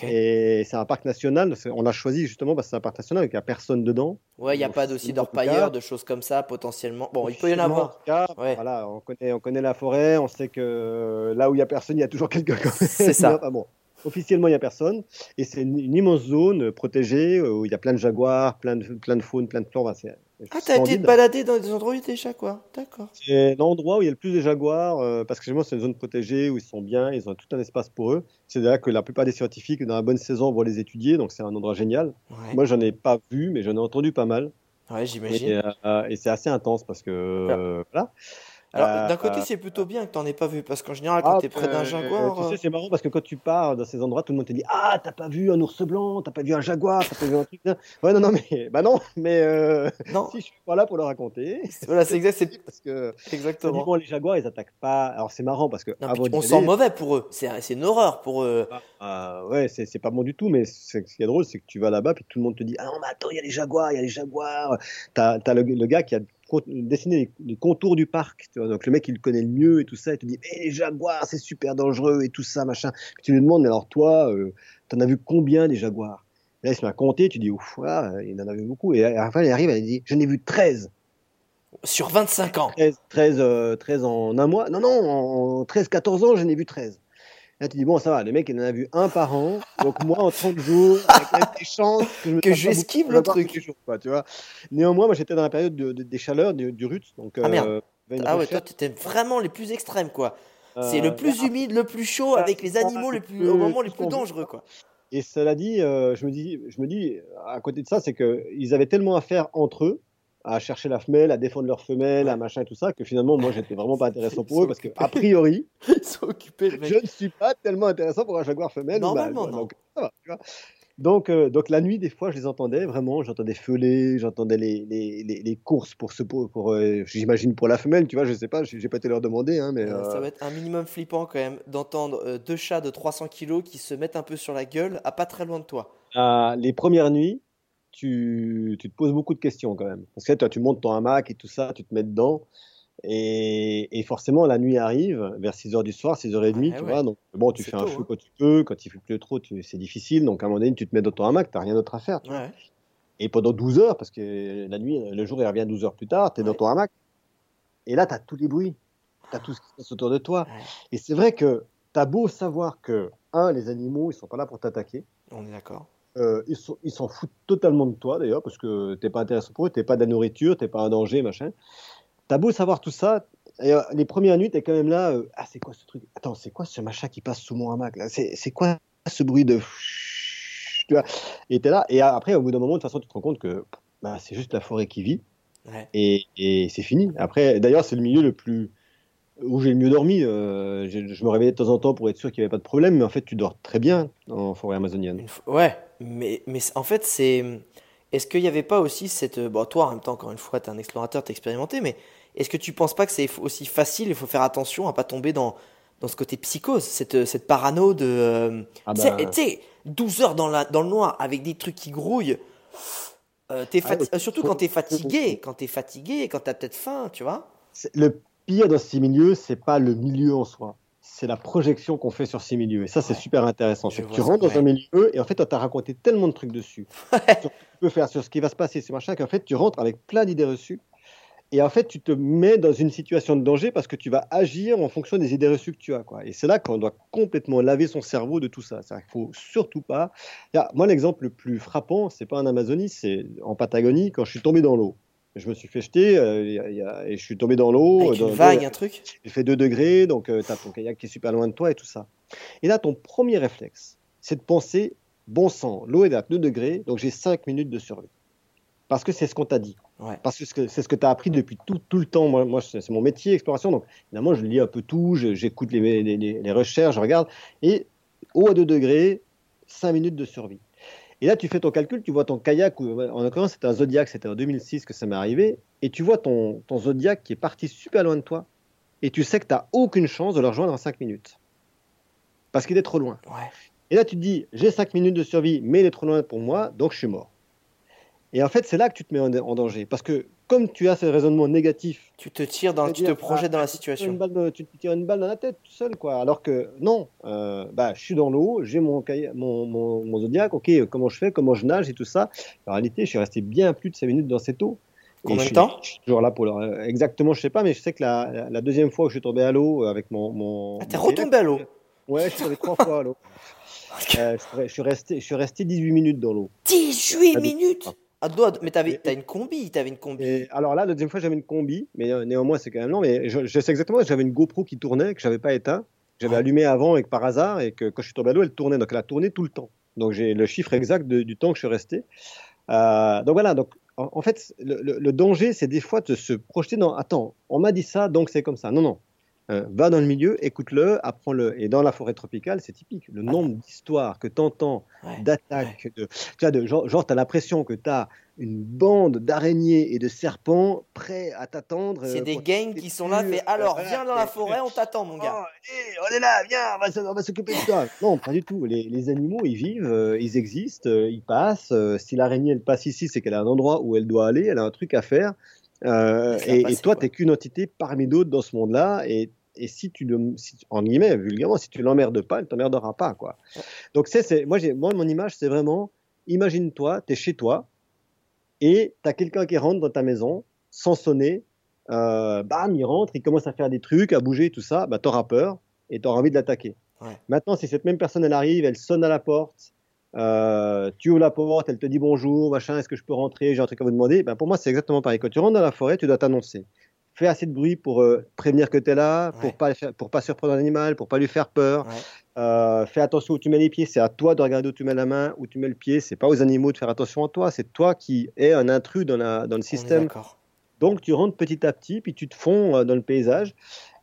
S4: Et c'est un parc national. On l'a choisi justement parce que c'est un parc national, il n'y a personne dedans.
S3: Ouais, il n'y a pas aussi d'orpailleurs, de choses comme ça potentiellement. Bon, il peut y en avoir.
S4: Voilà, on connaît, on connaît la forêt, on sait que là où il n'y a personne, il y a toujours quelqu'un.
S3: C'est ça.
S4: bon, Officiellement, il n'y a personne. Et c'est une, immense zone protégée où il y a plein de jaguars, plein de, plein de faune, plein de flore.
S3: ah, t'as été te balader dans des endroits où il y a des jaguars D'accord.
S4: C'est l'endroit où il y a le plus de jaguars, euh, parce que c'est une zone protégée où ils sont bien, ils ont tout un espace pour eux. C'est là que la plupart des scientifiques, dans la bonne saison, vont les étudier, donc c'est un endroit génial. Moi, j'en ai pas vu, mais j'en ai entendu pas mal.
S3: Ouais, j'imagine. Et,
S4: euh, c'est assez intense parce que. Euh, voilà.
S3: Alors, euh, d'un côté, euh, c'est plutôt bien que tu n'en aies pas vu, parce qu'en général, quand ah, tu es près d'un euh, jaguar.
S4: tu sais, c'est marrant parce que quand tu pars dans ces endroits, tout le monde te dit Ah, t'as pas vu un ours blanc, t'as pas vu un jaguar, t'as pas vu un truc. Ouais, non, non, mais. Bah non, mais. non. Si je suis pas là pour le raconter.
S3: Voilà, c'est exact.
S4: Parce que.
S3: Exactement.
S4: les jaguars, ils attaquent pas. Alors, c'est marrant parce que.
S3: on sent mauvais pour eux. C'est une horreur pour eux.
S4: Ah, ah, ouais, c'est pas bon du tout, mais ce qui est drôle, c'est que tu vas là-bas, puis tout le monde te dit Ah non, mais attends, il y a les jaguars, il y a les jaguars. T'as as le, le gars qui a dessiner les, contours du parc. Donc le mec, il le connaît le mieux et tout ça. Il te dit, mais les jaguars, c'est super dangereux et tout ça, machin. tu lui demandes, mais alors toi, tu euh, t'en as vu combien des jaguars? Là, il se met à compter. Tu dis, ouf, il en avait beaucoup. Et à la fin, il arrive, il dit, j'en ai vu 13.
S3: Sur 25 ans
S4: 13, 13, 13 en un mois Non, non, en 13-14 ans, j'en ai vu 13. Là, tu dis, bon, ça va, le mec, il en a vu un par an. Donc, moi, en 30 jours, avec des chances
S3: que, je j'esquive le truc.
S4: tu vois. Néanmoins, moi, j'étais dans la période des chaleurs du, du RUT. Donc,
S3: ah, merde. Euh, ah ouais, toi, tu étais vraiment les plus extrêmes, quoi. C'est le plus humide, le plus chaud, avec les animaux les plus, au moment les plus dangereux, quoi.
S4: Et cela dit, je me dis, je me dis, à côté de ça, c'est que ils avaient tellement à faire entre eux à chercher la femelle, à défendre leur femelle, à machin et tout ça, que finalement, moi, j'étais vraiment pas intéressant pour eux parce que, a priori,
S3: Ils sont occupés, le mec.
S4: je ne suis pas tellement intéressant pour un jaguar femelle.
S3: Normalement, non.
S4: Donc, ça va, tu vois. Donc, euh, donc, la nuit, des fois, je les entendais vraiment. J'entendais feuler, j'entendais les, les, les, les courses pour ce pour, pour, euh, j'imagine pour la femelle, tu vois. Je sais pas, j'ai pas été leur demander, hein, mais.
S3: Euh, Ça va être un minimum flippant quand même d'entendre deux chats de 300 kilos qui se mettent un peu sur la gueule à pas très loin de toi.
S4: euh, les premières nuits, tu, tu te poses beaucoup de questions quand même. Parce que toi, tu montes ton hamac et tout ça, tu te mets dedans. Et, et forcément, la nuit arrive vers 6h du soir, 6h30,
S3: Ouais,
S4: tu
S3: ouais.
S4: vois. Donc, bon, tu fais un feu
S3: hein.
S4: quand tu peux. Quand il fait plus trop, c'est difficile. Donc, à un moment donné, tu te mets dans ton hamac, tu rien d'autre à faire. tu vois.
S3: Ouais.
S4: Et pendant 12 heures, parce que la nuit, le jour, il revient 12 heures plus tard, tu es dans ton hamac. Et là, tu as tous les bruits. Tu as tout ce qui se passe autour de toi. Et c'est vrai que tu as beau savoir que, un, les animaux, ils sont pas là pour t'attaquer.
S3: On est d'accord.
S4: Euh, ils s'en ils foutent totalement de toi d'ailleurs parce que t'es pas intéressant pour eux, t'es pas de la nourriture, t'es pas un danger, machin. T'as beau savoir tout ça, et, euh, les premières nuits t'es quand même là. euh, ah c'est quoi ce truc? Attends c'est quoi ce machin qui passe sous mon hamac C'est c'est quoi ce bruit de tu vois? Et t'es là et après au bout d'un moment de toute façon tu te rends compte que bah, c'est juste la forêt qui vit
S3: Ouais.
S4: et, et c'est fini. Après d'ailleurs c'est le milieu le plus où j'ai le mieux dormi. euh, je, je me réveillais de temps en temps pour être sûr qu'il n'y avait pas de problème, mais en fait tu dors très bien en forêt amazonienne.
S3: Ouais, mais, mais en fait, c'est. Est-ce qu'il n'y avait pas aussi cette. Bon, toi, en même temps, encore une fois, tu es un explorateur, tu expérimenté, mais est-ce que tu penses pas que c'est aussi facile Il faut faire attention à pas tomber dans, dans ce côté psychose, cette, cette parano de. euh,
S4: Ah
S3: tu sais-
S4: bah.
S3: tu sais, 12 heures dans, la, dans le noir avec des trucs qui grouillent. euh,
S4: Ah,
S3: euh, surtout quand t'es
S4: faut-
S3: fatigué, quand t'es fatigué, quand t'as peut-être faim, tu vois.
S4: Le pire dans ces milieux, c'est pas le milieu en soi, c'est la projection qu'on fait sur ces milieux. Et ça, c'est
S3: Ouais.
S4: super intéressant. C'est que tu rentres dans un milieu et en fait, on t'a raconté tellement de trucs dessus. sur ce que tu peux faire, sur ce qui va se passer, ce machin, qu'en fait, tu rentres avec plein d'idées reçues. Et en fait, tu te mets dans une situation de danger parce que tu vas agir en fonction des idées reçues que tu as. Quoi. Et c'est là qu'on doit complètement laver son cerveau de tout ça. Il faut surtout pas. Moi, l'exemple le plus frappant, c'est pas en Amazonie, c'est en Patagonie, quand je suis tombé dans l'eau. Je me suis fait jeter euh, y a- et je suis tombé dans l'eau.
S3: Avec
S4: dans-
S3: une vague,
S4: dans-
S3: un truc.
S4: il fait 2 degrés, donc tu as ton kayak qui est super loin de toi et tout ça. Et là, ton premier réflexe, c'est de penser bon sang, l'eau est à 2 degrés, donc j'ai 5 minutes de survie. Parce que c'est ce qu'on t'a dit.
S3: Ouais.
S4: Parce que c'est ce que- tu as appris depuis tout, tout le temps. Moi, moi c'est mon métier, exploration. Donc, évidemment, je lis un peu tout, j'écoute les, les- les- les recherches, je regarde. Et eau à 2 degrés, 5 minutes de survie. Et là, tu fais ton calcul, tu vois ton kayak, ou, en l'occurrence, c'était un Zodiac, c'était en 2006 que ça m'est arrivé, et tu vois ton, ton Zodiac qui est parti super loin de toi, et tu sais que tu n'as aucune chance de le rejoindre en 5 minutes. Parce qu'il est trop loin.
S3: Ouais.
S4: Et là, tu te dis, j'ai 5 minutes de survie, mais il est trop loin pour moi, donc je suis mort. Et en fait, c'est là que tu te mets en, en danger. Parce que comme tu as ce raisonnement négatif,
S3: Tu te tires dans, tu te projettes dans la
S4: tires
S3: situation.
S4: une balle dans- tu te tires une balle dans la tête tout seul, quoi. Alors que non, euh, bah, je suis dans l'eau, j'ai mon, mon, mon, mon Zodiac, ok, euh, comment je fais, comment je nage et tout ça. En réalité, je suis resté bien plus de 5 minutes dans cette eau.
S3: Combien de temps
S4: Je suis toujours là pour le... Exactement, je sais pas, mais je sais que la, deuxième fois que je suis tombé à l'eau avec mon. mon
S3: Ah, t'es retombé à l'eau.
S4: Ouais, je suis tombé trois fois à l'eau. Euh, je, suis- je suis resté, je suis resté 18 minutes dans l'eau.
S3: 18
S4: Ah,
S3: Ah, mais t'avais, t'as une combi, t'avais une combi.
S4: Et alors là, la deuxième fois, j'avais une combi, mais euh, néanmoins, c'est quand même long. Mais je, je sais exactement, j'avais une GoPro qui tournait, que j'avais pas éteint, que j'avais
S3: Ouais.
S4: allumé avant et que par hasard, et que quand je suis tombé à l'eau, elle tournait. Donc elle a tourné tout le temps. Donc j'ai le chiffre exact de- du temps que je suis resté. Euh, donc voilà, donc en, en fait, le, le- le danger, c'est des fois de se projeter dans Attends, on m'a dit ça, donc c'est comme ça. Non, non. Euh, va dans le milieu, écoute-le, apprends-le. Et dans la forêt tropicale, c'est typique. Le nombre d'histoires que tu entends,
S3: Ouais.
S4: d'attaques, de, tu vois, de, genre, genre tu as l'impression que tu as une bande d'araignées et de serpents prêts à t'attendre.
S3: C'est
S4: euh,
S3: des
S4: pour
S3: gangs qui sont là, fait alors, viens dans la forêt, on t'attend, mon gars.
S4: Oh, on est là, viens, on va, s- on va s'occuper de toi. Non, pas du tout. Les, les animaux, ils vivent, euh, ils existent, euh, ils passent. Euh, si l'araignée, elle passe ici, c'est qu'elle a un endroit où elle doit aller, elle a un truc à faire. Euh, et, toi, tu n'es qu'une entité parmi d'autres dans ce monde-là. Et, et si tu, le, si, en guillemets, vulgairement, si tu l'emmerdes pas, elle t'emmerdera pas. Quoi. Donc, c'est, moi, moi, mon image, c'est vraiment, imagine-toi, tu es chez toi et tu as quelqu'un qui rentre dans ta maison sans sonner. Euh, bam, il rentre, il commence à faire des trucs, à bouger, tout ça. Bah, tu auras peur et tu auras envie de l'attaquer.
S3: Ouais.
S4: Maintenant, si cette même personne, elle arrive, elle sonne à la porte, euh, tu ouvres la porte, elle te dit bonjour, machin, est-ce que je peux rentrer, j'ai un truc à vous demander. Ben, pour moi, c'est exactement pareil. Quand tu rentres dans la forêt, tu dois t'annoncer. fais assez de bruit pour euh, prévenir que tu es là, pour pas pour pas surprendre l'animal, pour pas lui faire peur.
S3: Ouais.
S4: Euh, fais attention où tu mets les pieds. C'est à toi de regarder où tu mets la main, où tu mets le pied. C'est pas aux animaux de faire attention à toi. C'est toi qui es un intrus dans, la, dans le système. Donc tu rentres petit à petit, puis tu te fonds dans le paysage.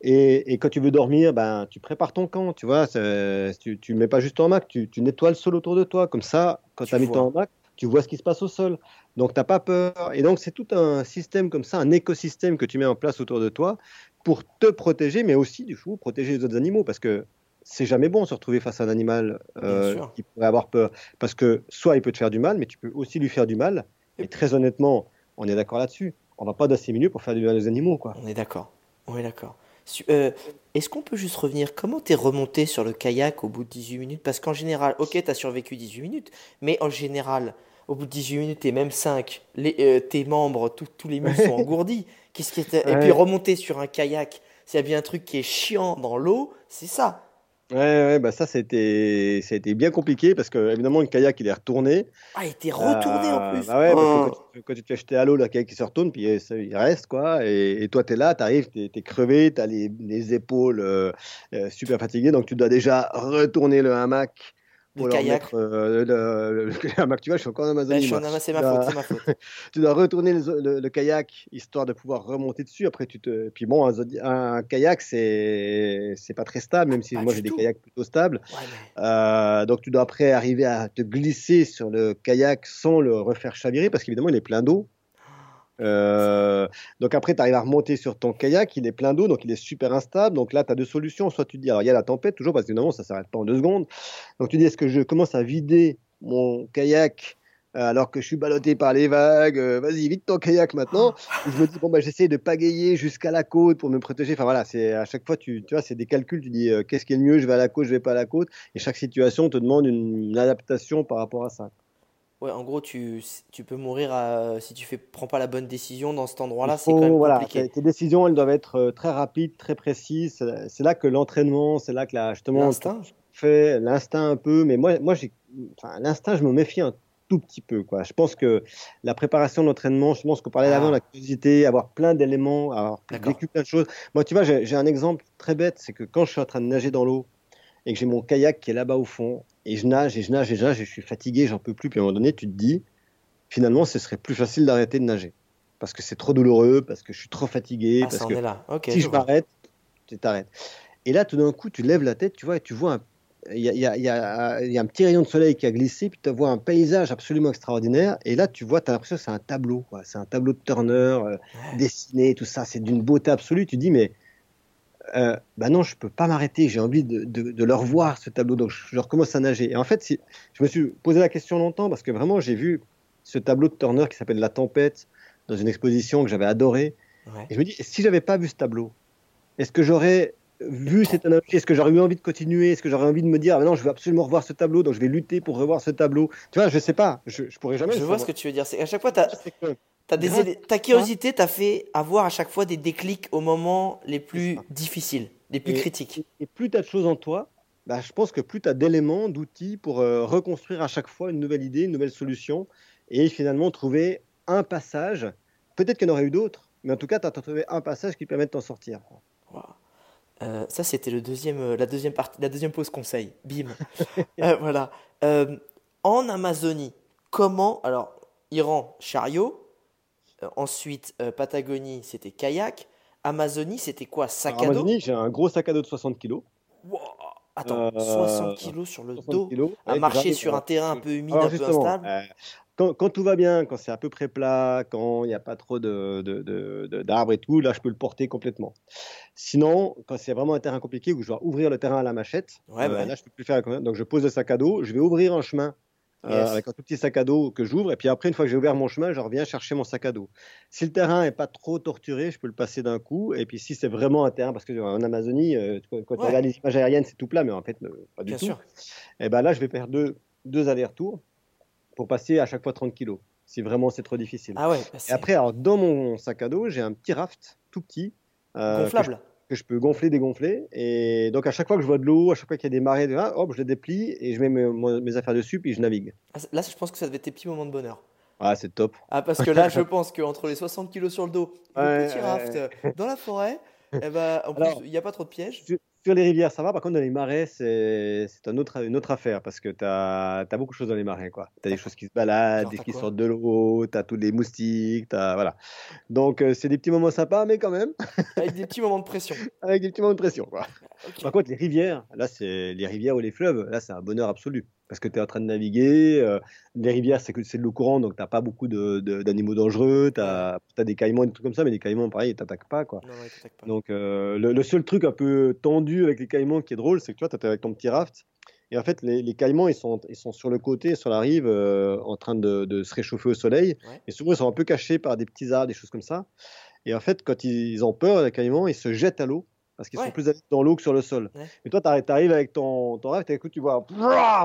S4: Et, et quand tu veux dormir, ben, tu prépares ton camp. Tu vois, tu mets pas juste en mac, tu, tu nettoies le sol autour de toi. Comme ça, quand
S3: Tu
S4: as mis ton hamac, tu vois ce qui se passe au sol. Donc tu n'as pas peur. Et donc c'est tout un système comme ça, un écosystème que tu mets en place autour de toi pour te protéger, mais aussi du coup protéger les autres animaux. Parce que c'est jamais bon de se retrouver face à un animal euh, qui pourrait avoir peur. Parce que soit il peut te faire du mal, mais tu peux aussi lui faire du mal. Et très honnêtement, on est d'accord là-dessus. On va pas dans ces milieux pour faire du mal aux animaux, quoi.
S3: On est d'accord. On est d'accord. Euh, Est-ce qu'on peut juste revenir Comment t'es remonté sur le kayak au bout de 18 minutes? Parce qu'en général, ok, t'as survécu 18 minutes, mais en général, au bout de 18 minutes et même 5, les, euh, tes membres, tous tous les muscles sont engourdis. Qu'est-ce qui. Et puis remonter sur un kayak, s'il y a bien un truc qui est chiant dans l'eau, c'est ça.
S4: Ouais, ouais, bah ça, c'était, été bien compliqué parce que, évidemment, le kayak, il est retourné.
S3: Ah, il était retourné en
S4: Euh,
S3: plus.
S4: bah ouais, parce que
S3: Oh.
S4: quand tu, quand tu te fais jeter à l'eau, le kayak, il se retourne, puis euh, ça, il reste, quoi. Et, et toi, tu es là, tu arrives, tu es, crevé, tu as les, les épaules euh, super fatiguées, donc tu dois déjà retourner le hamac.
S3: Le
S4: Pour leur
S3: kayak.
S4: mettre, euh, le, le- le hamac, tu vois, je suis encore en Amazonie.
S3: je suis
S4: moi.
S3: en Ama- c'est ma faute, c'est ma faute.
S4: tu dois retourner le, kayak histoire de pouvoir remonter dessus. Après, tu te. Puis bon, un, kayak, c'est c'est pas très stable, même si
S3: Pas
S4: moi j'ai des kayaks plutôt stables.
S3: Ouais, mais-
S4: Euh, donc, tu dois après arriver à te glisser sur le kayak sans le refaire chavirer parce qu'évidemment, il est plein d'eau. Euh, donc après, tu arrives à remonter sur ton kayak, il est plein d'eau, donc il est super instable. Donc là, tu as deux solutions. Soit tu te dis, alors il y a la tempête toujours, parce que évidemment, ça s'arrête pas en deux secondes. Donc tu dis, est-ce que je commence à vider mon kayak euh, alors que je suis ballotté par les vagues euh, Vas-y, vide ton kayak maintenant. Je me dis, bon, bah, j'essaie de pagayer jusqu'à la côte pour me protéger. Enfin voilà, c'est à chaque fois, tu, tu vois, c'est des calculs. Tu dis, euh, qu'est-ce qui est le mieux? Je vais à la côte, je vais pas à la côte. Et chaque situation te demande une, une adaptation par rapport à ça.
S3: Ouais, en gros, tu, tu peux mourir à- si tu fais, prends pas la bonne décision dans cet endroit-là, c'est quand même
S4: voilà,
S3: compliqué.
S4: tes, décisions, elles doivent être euh, très rapides, très précises. C'est là que l'entraînement, c'est là que la, justement,
S3: L'instinct,
S4: fait l'instinct un peu. Mais moi, moi j'ai, enfin, l'instinct, je me méfie un tout petit peu. Quoi. Je pense que la préparation de l'entraînement, je pense qu'on parlait
S3: Ah.
S4: avant, la curiosité, avoir plein d'éléments, avoir vécu plein de choses. Moi, tu vois, j'ai j'ai un exemple très bête, c'est que quand je suis en train de nager dans l'eau et que j'ai mon kayak qui est là-bas au fond, et je nage et je nage et je nage et je suis fatigué, j'en peux plus, puis à un moment donné, tu te dis, finalement, ce serait plus facile d'arrêter de nager. Parce que c'est trop douloureux, parce que je suis trop fatigué,
S3: Ah,
S4: parce que
S3: là. Ok,
S4: si
S3: je
S4: m'arrête, tu t'arrêtes. Et là, tout d'un coup, tu lèves la tête, tu vois, et tu vois un, il y a, il y a- il y a- un petit rayon de soleil qui a glissé, puis tu vois un paysage absolument extraordinaire. Et là, tu vois, tu as l'impression que c'est un tableau. C'est un tableau de Turner, euh, dessiné, tout ça. C'est d'une beauté absolue. Tu dis, mais euh, bah non, je peux pas m'arrêter. J'ai envie de, de- de le revoir, ce tableau. Donc, je, je recommence à nager. Et en fait, si, je me suis posé la question longtemps parce que vraiment, j'ai vu ce tableau de Turner qui s'appelle La Tempête dans une exposition que j'avais adorée.
S3: Ouais.
S4: Et je me dis, si j'avais pas vu ce tableau, est-ce que j'aurais vu cette analogie? Est-ce que j'aurais eu envie de continuer? Est-ce que j'aurais envie de me dire, ah, non, je veux absolument revoir ce tableau, donc je vais lutter pour revoir ce tableau? Tu vois, je sais pas, je, je pourrais jamais.
S3: Je vois ce que tu veux dire. C'est à chaque fois, des, ta curiosité t'a fait avoir à chaque fois des déclics au moment les plus difficiles, les plus
S4: Et-
S3: critiques.
S4: Et plus tu as de choses en toi, bah, je pense que plus tu as d'éléments, d'outils pour euh, reconstruire à chaque fois une nouvelle idée, une nouvelle solution, et finalement trouver un passage. Peut-être qu'il y en aurait eu d'autres, mais en tout cas, tu as trouvé un passage qui permet de t'en sortir.
S3: Wow. Euh, ça, c'était le deuxième, euh, la deuxième partie, la deuxième pause conseil. Bim. Euh, voilà. Euh, en Amazonie, comment Alors, Iran, chariot. Euh, ensuite, euh, Patagonie, c'était kayak. Amazonie, c'était quoi Sac à dos
S4: Amazonie, j'ai un gros sac à dos de 60 kg.
S3: Wow. Attends,
S4: Euh,
S3: 60 kilos sur le
S4: 60
S3: dos.
S4: kilos,
S3: À marcher sur un terrain un peu humide, un peu instable.
S4: euh, quand, quand tout va bien, quand c'est à peu près plat, quand il n'y a pas trop de, de- de- de- d'arbres et tout, là, je peux le porter complètement. Sinon, quand c'est vraiment un terrain compliqué où je dois ouvrir le terrain à la machette,
S3: Ouais,
S4: euh,
S3: bah ouais.
S4: là, je peux plus faire. Donc, je pose le sac à dos, je vais ouvrir un chemin euh, avec un tout petit sac à dos que j'ouvre, et puis après, une fois que j'ai ouvert mon chemin, je reviens chercher mon sac à dos. Si le terrain est pas trop torturé, je peux le passer d'un coup, et puis si c'est vraiment un terrain, parce que euh, en Amazonie, euh, quand tu
S3: Ouais.
S4: regardes les images aériennes, c'est tout plat, mais en fait, euh, pas du
S3: Bien
S4: tout.
S3: sûr.
S4: Et ben là, je vais faire deux, deux allers-retours pour passer à chaque fois 30 kilos, si vraiment c'est trop difficile.
S3: Ah ouais, bah
S4: Et après, alors, dans mon sac à dos, j'ai un petit raft tout petit euh,
S3: gonflable.
S4: Que je peux gonfler, dégonfler. Et donc, à chaque fois que je vois de l'eau, à chaque fois qu'il y a des marées, ah, hop, je le déplie et je mets mes, affaires dessus, puis je navigue.
S3: Ah, Là, je pense que ça devait être tes petits moments de bonheur.
S4: Ah, c'est top.
S3: Ah, parce que là, je pense qu'entre les 60 kilos sur le dos, le
S4: Ouais,
S3: petit raft dans la forêt, eh ben, en plus,
S4: Alors,
S3: il n'y a pas trop de pièges.
S4: Sur, les rivières, ça va. Par contre, dans les marais, c'est un autre, une autre affaire parce que tu as, beaucoup de choses dans les marais. Tu as des choses qui se baladent, des qui sortent de l'eau, tu as tous les moustiques. t'as- Voilà. Donc, euh, c'est des petits moments sympas, mais quand même,
S3: Avec des petits moments de pression.
S4: avec des petits moments de pression. Quoi. Par contre, les rivières, là, c'est les rivières ou les fleuves, là, c'est un bonheur absolu. Parce que tu es en train de naviguer. euh, les rivières, c'est que c'est de l'eau courante, donc tu pas beaucoup d'animaux dangereux. Tu as, des caïmans, des trucs comme ça, mais les caïmans, pareil, ils t'attaquent pas. Quoi.
S3: Non, pas.
S4: Donc, euh, le, le seul truc un peu tendu avec les caïmans qui est drôle, c'est que tu vois, tu es avec ton petit raft. Et en fait, les, les caïmans, ils sont, ils sont sur le côté, sur la rive, euh, en train de, de se réchauffer au soleil.
S3: Ouais.
S4: Et souvent, ils sont un peu cachés par des petits arbres, des choses comme ça. Et en fait, quand ils, ils ont peur, les caïmans, ils se jettent à l'eau. Parce qu'ils
S3: Ouais.
S4: sont plus dans l'eau que sur le sol.
S3: Ouais.
S4: Et toi, tu arrives avec ton, ton raft, et écoute, tu vois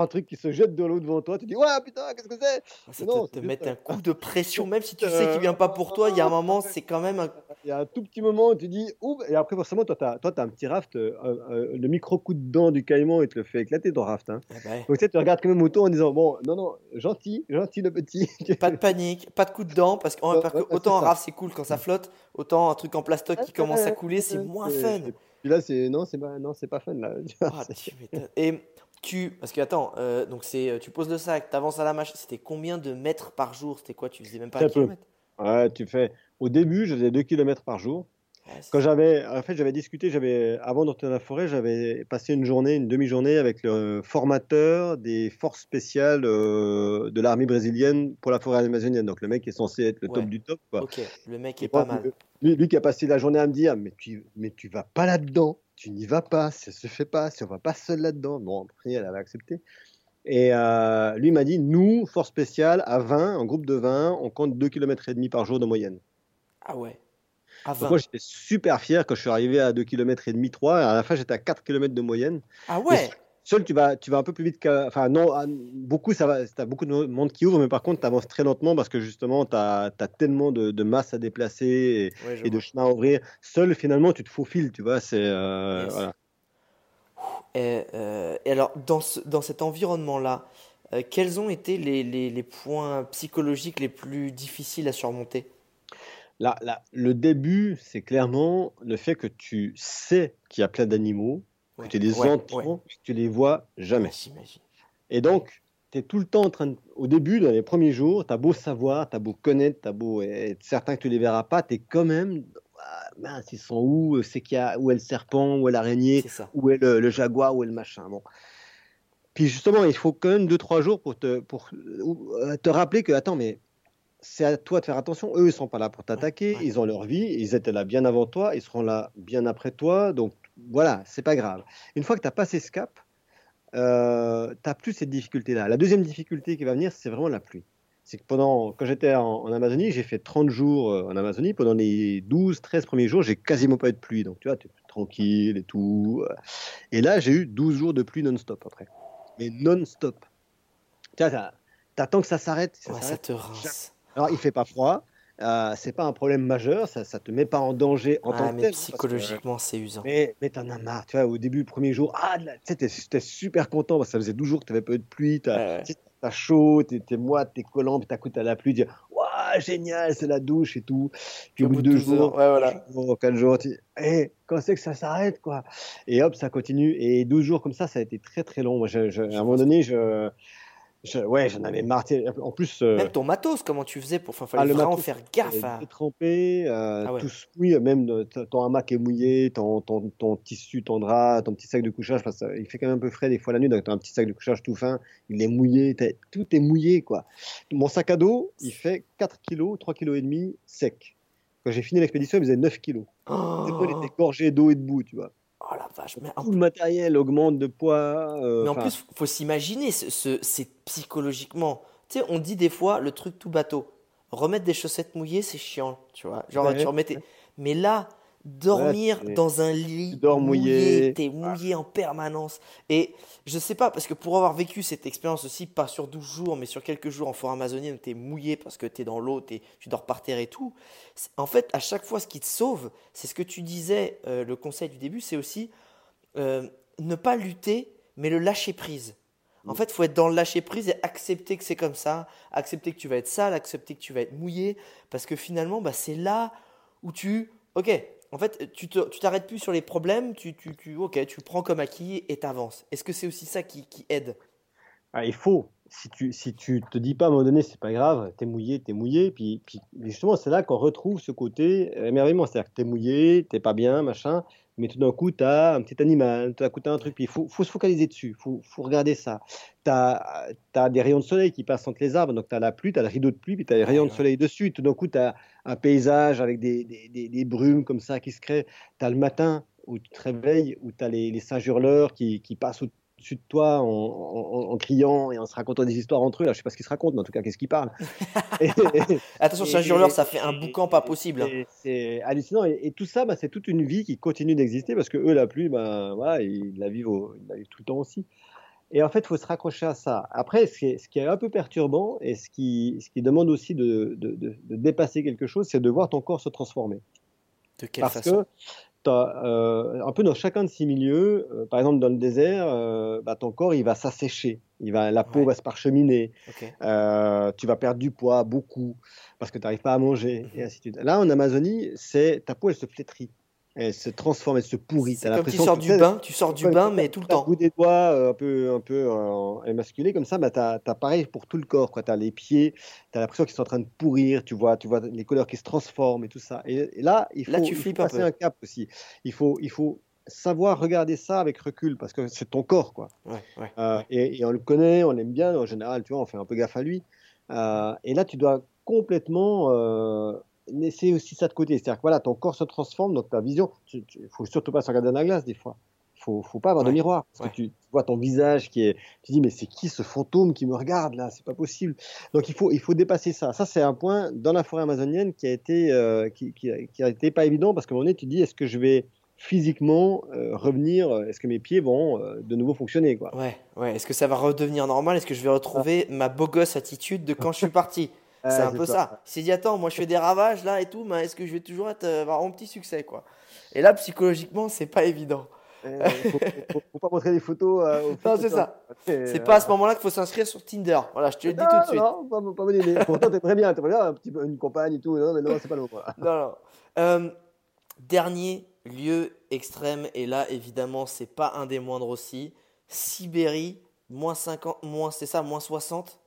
S4: un truc qui se jette de l'eau devant toi. Tu dis, ouais, putain, qu'est-ce que c'est?
S3: Ah, Ça
S4: non,
S3: te, te
S4: juste
S3: met
S4: un-
S3: coup de pression, même si tu
S4: Euh,
S3: sais qu'il vient pas pour toi, il y a un moment, c'est quand même un.
S4: Il y a un tout petit moment où tu dis, ouh, et après, forcément, toi, tu as, toi, t'as un petit raft, euh, euh, le micro coup de dent du caïman, il te le fait éclater ton raft. Hein.
S3: Eh ben,
S4: Donc, tu sais, tu regardes quand même autour en disant, bon, non, non, gentil, gentil le petit.
S3: pas de panique, pas de coup de dent, parce que
S4: ouais,
S3: autant un raft c'est cool quand ça flotte, autant un truc en plastoc qui commence à couler, c'est moins fun.
S4: Puis là, c'est, non, c'est pas, non, c'est pas fun, là.
S3: Ah, tu. Et tu, parce que attends, euh, donc c'est, euh, tu poses le sac, tu avances à la machine, c'était combien de mètres par jour? C'était quoi? Tu faisais même pas un kilomètre?
S4: Ouais, tu fais, au début, je faisais 2 km par jour. Quand j'avais, en fait, j'avais discuté, j'avais, avant de retourner à la forêt, j'avais passé une journée, une demi-journée avec le formateur des forces spéciales euh, de l'armée brésilienne pour la forêt amazonienne. Donc le mec est censé être le top du top, quoi.
S3: Ok, le mec est
S4: Et
S3: pas
S4: moi,
S3: mal.
S4: Lui, lui qui a passé la journée à me dire, mais tu, mais tu vas pas là-dedans, tu n'y vas pas, ça se fait pas, si on va pas seul là-dedans. Bon, après, elle avait accepté. Et euh, lui m'a dit, nous, force spéciale, à 20, en groupe de 20, on compte 2 km et demi par jour de moyenne.
S3: Ah ouais. À
S4: Donc
S3: 20.
S4: moi, j'étais super fier quand je suis arrivé à 2 km et demi, 3, et à la fin, j'étais à 4 km de moyenne.
S3: Ah ouais.
S4: Seul, tu vas, tu vas un peu plus vite qu'à. Enfin, non, beaucoup, ça va. Tu as beaucoup de monde qui ouvre, mais par contre, tu avances très lentement parce que justement, tu as, tellement de, de masse à déplacer et,
S3: Ouais, je
S4: et de chemin à ouvrir. Seul, finalement, tu te faufiles, tu vois. C'est. euh,
S3: Yes.
S4: voilà.
S3: Et, euh, et alors, dans, ce- dans cet environnement-là, euh, quels ont été les, les- les points psychologiques les plus difficiles à surmonter?
S4: Là, là, le début, c'est clairement le fait que tu sais qu'il y a plein d'animaux, que tu les
S3: ouais,
S4: entends,
S3: ouais.
S4: que tu les vois jamais. Et donc, tu es tout le temps en train de... Au début, dans les premiers jours, tu as beau savoir, tu as beau connaître, tu as beau être certain que tu les verras pas, tu es quand même... Ah, mince, ils sont où C'est qu'il y a... Où est le serpent Où est l'araignée. Où est le, le jaguar Où est le machin Bon. Puis justement, il faut quand même 2-3 jours pour te, pour euh, te rappeler que, attends, mais c'est à toi de faire attention. Eux, ils sont pas là pour t'attaquer. Ils ont leur vie. Ils étaient là bien avant toi. Ils seront là bien après toi. Donc voilà, c'est pas grave. Une fois que tu as passé ce cap, euh, tu n'as plus cette difficulté-là. La deuxième difficulté qui va venir, c'est vraiment la pluie. C'est que pendant, quand j'étais en, en Amazonie, j'ai fait 30 jours euh, en Amazonie. Pendant les 12, 13 premiers jours, j'ai quasiment pas eu de pluie. Donc, tu vois, tu es tranquille et tout. euh. Et là, j'ai eu 12 jours de pluie non-stop après. Mais non-stop. Tu vois, t'attends que ça s'arrête. ça
S3: Ouais, ça te rince.
S4: Alors, il fait pas froid. Euh, c'est pas un problème majeur. Ça, ça te met pas en danger en
S3: Ah,
S4: tant que tel. que-
S3: psychologiquement, c'est usant.
S4: mais, mais t'en as marre, tu vois, au début, premier jour, ah, t'es- t'es super content parce que ça faisait 12 jours que t'avais pas eu de pluie, t'as
S3: Ouais,
S4: t'as chaud, t'es t'es moite, t'es collant, puis t'as coup, t'as la pluie, tu dis, waouh, génial, c'est la douche et tout. Puis au bout de deux
S3: 12 heures,
S4: jours,
S3: ouais, voilà.
S4: jours, quatre jours, tu dis, Eh, quand c'est que ça s'arrête, quoi? Et hop, ça continue. Et 12 jours comme ça, ça a été très très long. Moi, je- je- à un moment donné, je, je- ouais, j'en avais marre. En plus, euh,
S3: Même ton matos, comment tu faisais pour. Enfin,
S4: ah,
S3: fallait
S4: le
S3: vraiment
S4: matos,
S3: faire gaffe à.
S4: détrempé, euh,
S3: Ah ouais.
S4: tout mouille, même ton hamac est mouillé, ton, ton, ton tissu, ton drap, ton petit sac de couchage, parce que il fait quand même un peu frais des fois la nuit, donc tu as un petit sac de couchage tout fin, il est mouillé, t'as- tout est mouillé quoi. Mon sac à dos, il fait 4 kg, 3 kg et demi sec. Quand j'ai fini l'expédition, il faisait 9 kg.
S3: Oh,
S4: il était gorgé d'eau et de boue, tu vois.
S3: Oh la vache. Mais en,
S4: Tout le matériel augmente de poids. euh,
S3: mais en
S4: enfin,
S3: plus, faut s'imaginer, ce, ce- c'est psychologiquement. Tu sais, on dit des fois le truc tout bateau. Remettre des chaussettes mouillées, c'est chiant, tu vois. Genre,
S4: Ouais,
S3: tu remettais. Mais là, dormir dans un lit
S4: tu dors mouillé.
S3: t'es mouillé en permanence. Et je sais pas, parce que pour avoir vécu cette expérience aussi, pas sur 12 jours, mais sur quelques jours en forêt amazonienne, t'es mouillé parce que t'es dans l'eau, t'es- tu dors par terre et tout. En fait, à chaque fois, ce qui te sauve, c'est ce que tu disais, euh, le conseil du début, c'est aussi euh, ne pas lutter, mais le lâcher prise. En fait, il faut être dans le lâcher prise et accepter que c'est comme ça, accepter que tu vas être sale, accepter que tu vas être mouillé, parce que finalement, bah, c'est là où tu, ok, en fait, tu t'arrêtes plus sur les problèmes, tu, tu, tu, ok, tu prends comme acquis et t'avances. Est-ce que c'est aussi ça qui, qui aide?
S4: Ah, Il faut. Si tu, si tu te dis pas à un moment donné, c'est pas grave, t'es mouillé, t'es mouillé, puis, puis justement, c'est là qu'on retrouve ce côté émerveillement. C'est-à-dire que t'es mouillé, t'es pas bien, machin, mais tout d'un coup, tu as un petit animal, tout d'un coup, tu as un truc, puis il faut, faut, se focaliser dessus, il faut, faut, regarder ça. Tu as, as, des rayons de soleil qui passent entre les arbres, donc tu as la pluie, tu as le rideau de pluie, puis tu as les rayons de soleil dessus. Tout d'un coup, tu as un paysage avec des, des, des, brumes comme ça qui se créent. Tu as le matin où tu te réveilles, où tu as les, les singes hurleurs qui, qui passent dessus de toi en, criant et en se racontant des histoires entre eux. Là, je sais pas ce qu'ils se racontent, mais en tout cas, qu'est-ce qu'ils parlent.
S3: Attention, c'est un ça fait un boucan pas possible. Hein.
S4: C'est hallucinant. Et, tout ça, bah, c'est toute une vie qui continue d'exister parce que eux, la pluie, bah, voilà, ils la vivent, ils la vivent tout le temps aussi. Et en fait, il faut se raccrocher à ça. Après, ce qui est, ce qui est un peu perturbant et ce qui, ce qui demande aussi de, de, de, dépasser quelque chose, c'est de voir ton corps se transformer.
S3: De quelle
S4: Parce
S3: façon?
S4: que euh, un peu dans chacun de ces milieux, euh, par exemple dans le désert, euh, bah, ton corps il va s'assécher, il va, la peau va se parcheminer, tu vas perdre du poids beaucoup parce que tu n'arrives pas à manger et mhm. ainsi de suite. Là en Amazonie, c'est ta peau elle se flétrit elle se transforme, elle se pourrit.
S3: C'est comme tu sors du bain, tu sors du bain, mais tout le temps.
S4: bout des doigts euh, un peu, un peu euh, émasculé comme ça, bah, tu as, pareil pour tout le corps. Tu as les pieds, tu as l'impression qu'ils sont en train de pourrir, tu vois, tu vois les couleurs qui se transforment et tout ça. Et, là, il faut, passer un, cap aussi. Il faut, il faut savoir regarder ça avec recul parce que c'est ton corps. Quoi. Euh, et, on le connaît, on l'aime bien. En général, tu vois, on fait un peu gaffe à lui. et là, tu dois complètement c'est aussi ça de côté. C'est-à-dire que voilà, ton corps se transforme, donc ta vision, il ne faut surtout pas se regarder dans la glace des fois. Il ne faut pas avoir de miroir. Parce que tu, vois ton visage qui est. Tu dis, mais c'est qui ce fantôme qui me regarde là? C'est pas possible. Donc il faut, il faut dépasser ça. Ça, c'est un point dans la forêt amazonienne qui a été, euh, qui, qui, a été pas évident parce qu'à un moment donné, tu dis, est-ce que je vais physiquement euh, revenir? Est-ce que mes pieds vont euh, de nouveau fonctionner quoi?
S3: Ouais, ouais. Est-ce que ça va redevenir normal? Est-ce que je vais retrouver ma beau gosse attitude de quand je suis parti? C'est un peu ça. Il s'est dit, attends, moi je fais des ravages là et tout, mais est-ce que je vais toujours être, euh, avoir un petit succès quoi Et là, psychologiquement, c'est pas évident.
S4: Il faut, faut, pas montrer des photos. Euh,
S3: non, c'est ça. C'est pas à ce moment-là qu'il faut s'inscrire sur Tinder. Voilà, je te le dis tout de suite.
S4: Non, pas, pas bonne idée. Pourtant, t'es très bien. T'es bien, un petit, une compagne et tout. Non, mais non, c'est pas le moment.
S3: Non, non. Euh, dernier lieu extrême, et là, évidemment, c'est pas un des moindres aussi. Sibérie, moins 50, moins, c'est ça, moins 60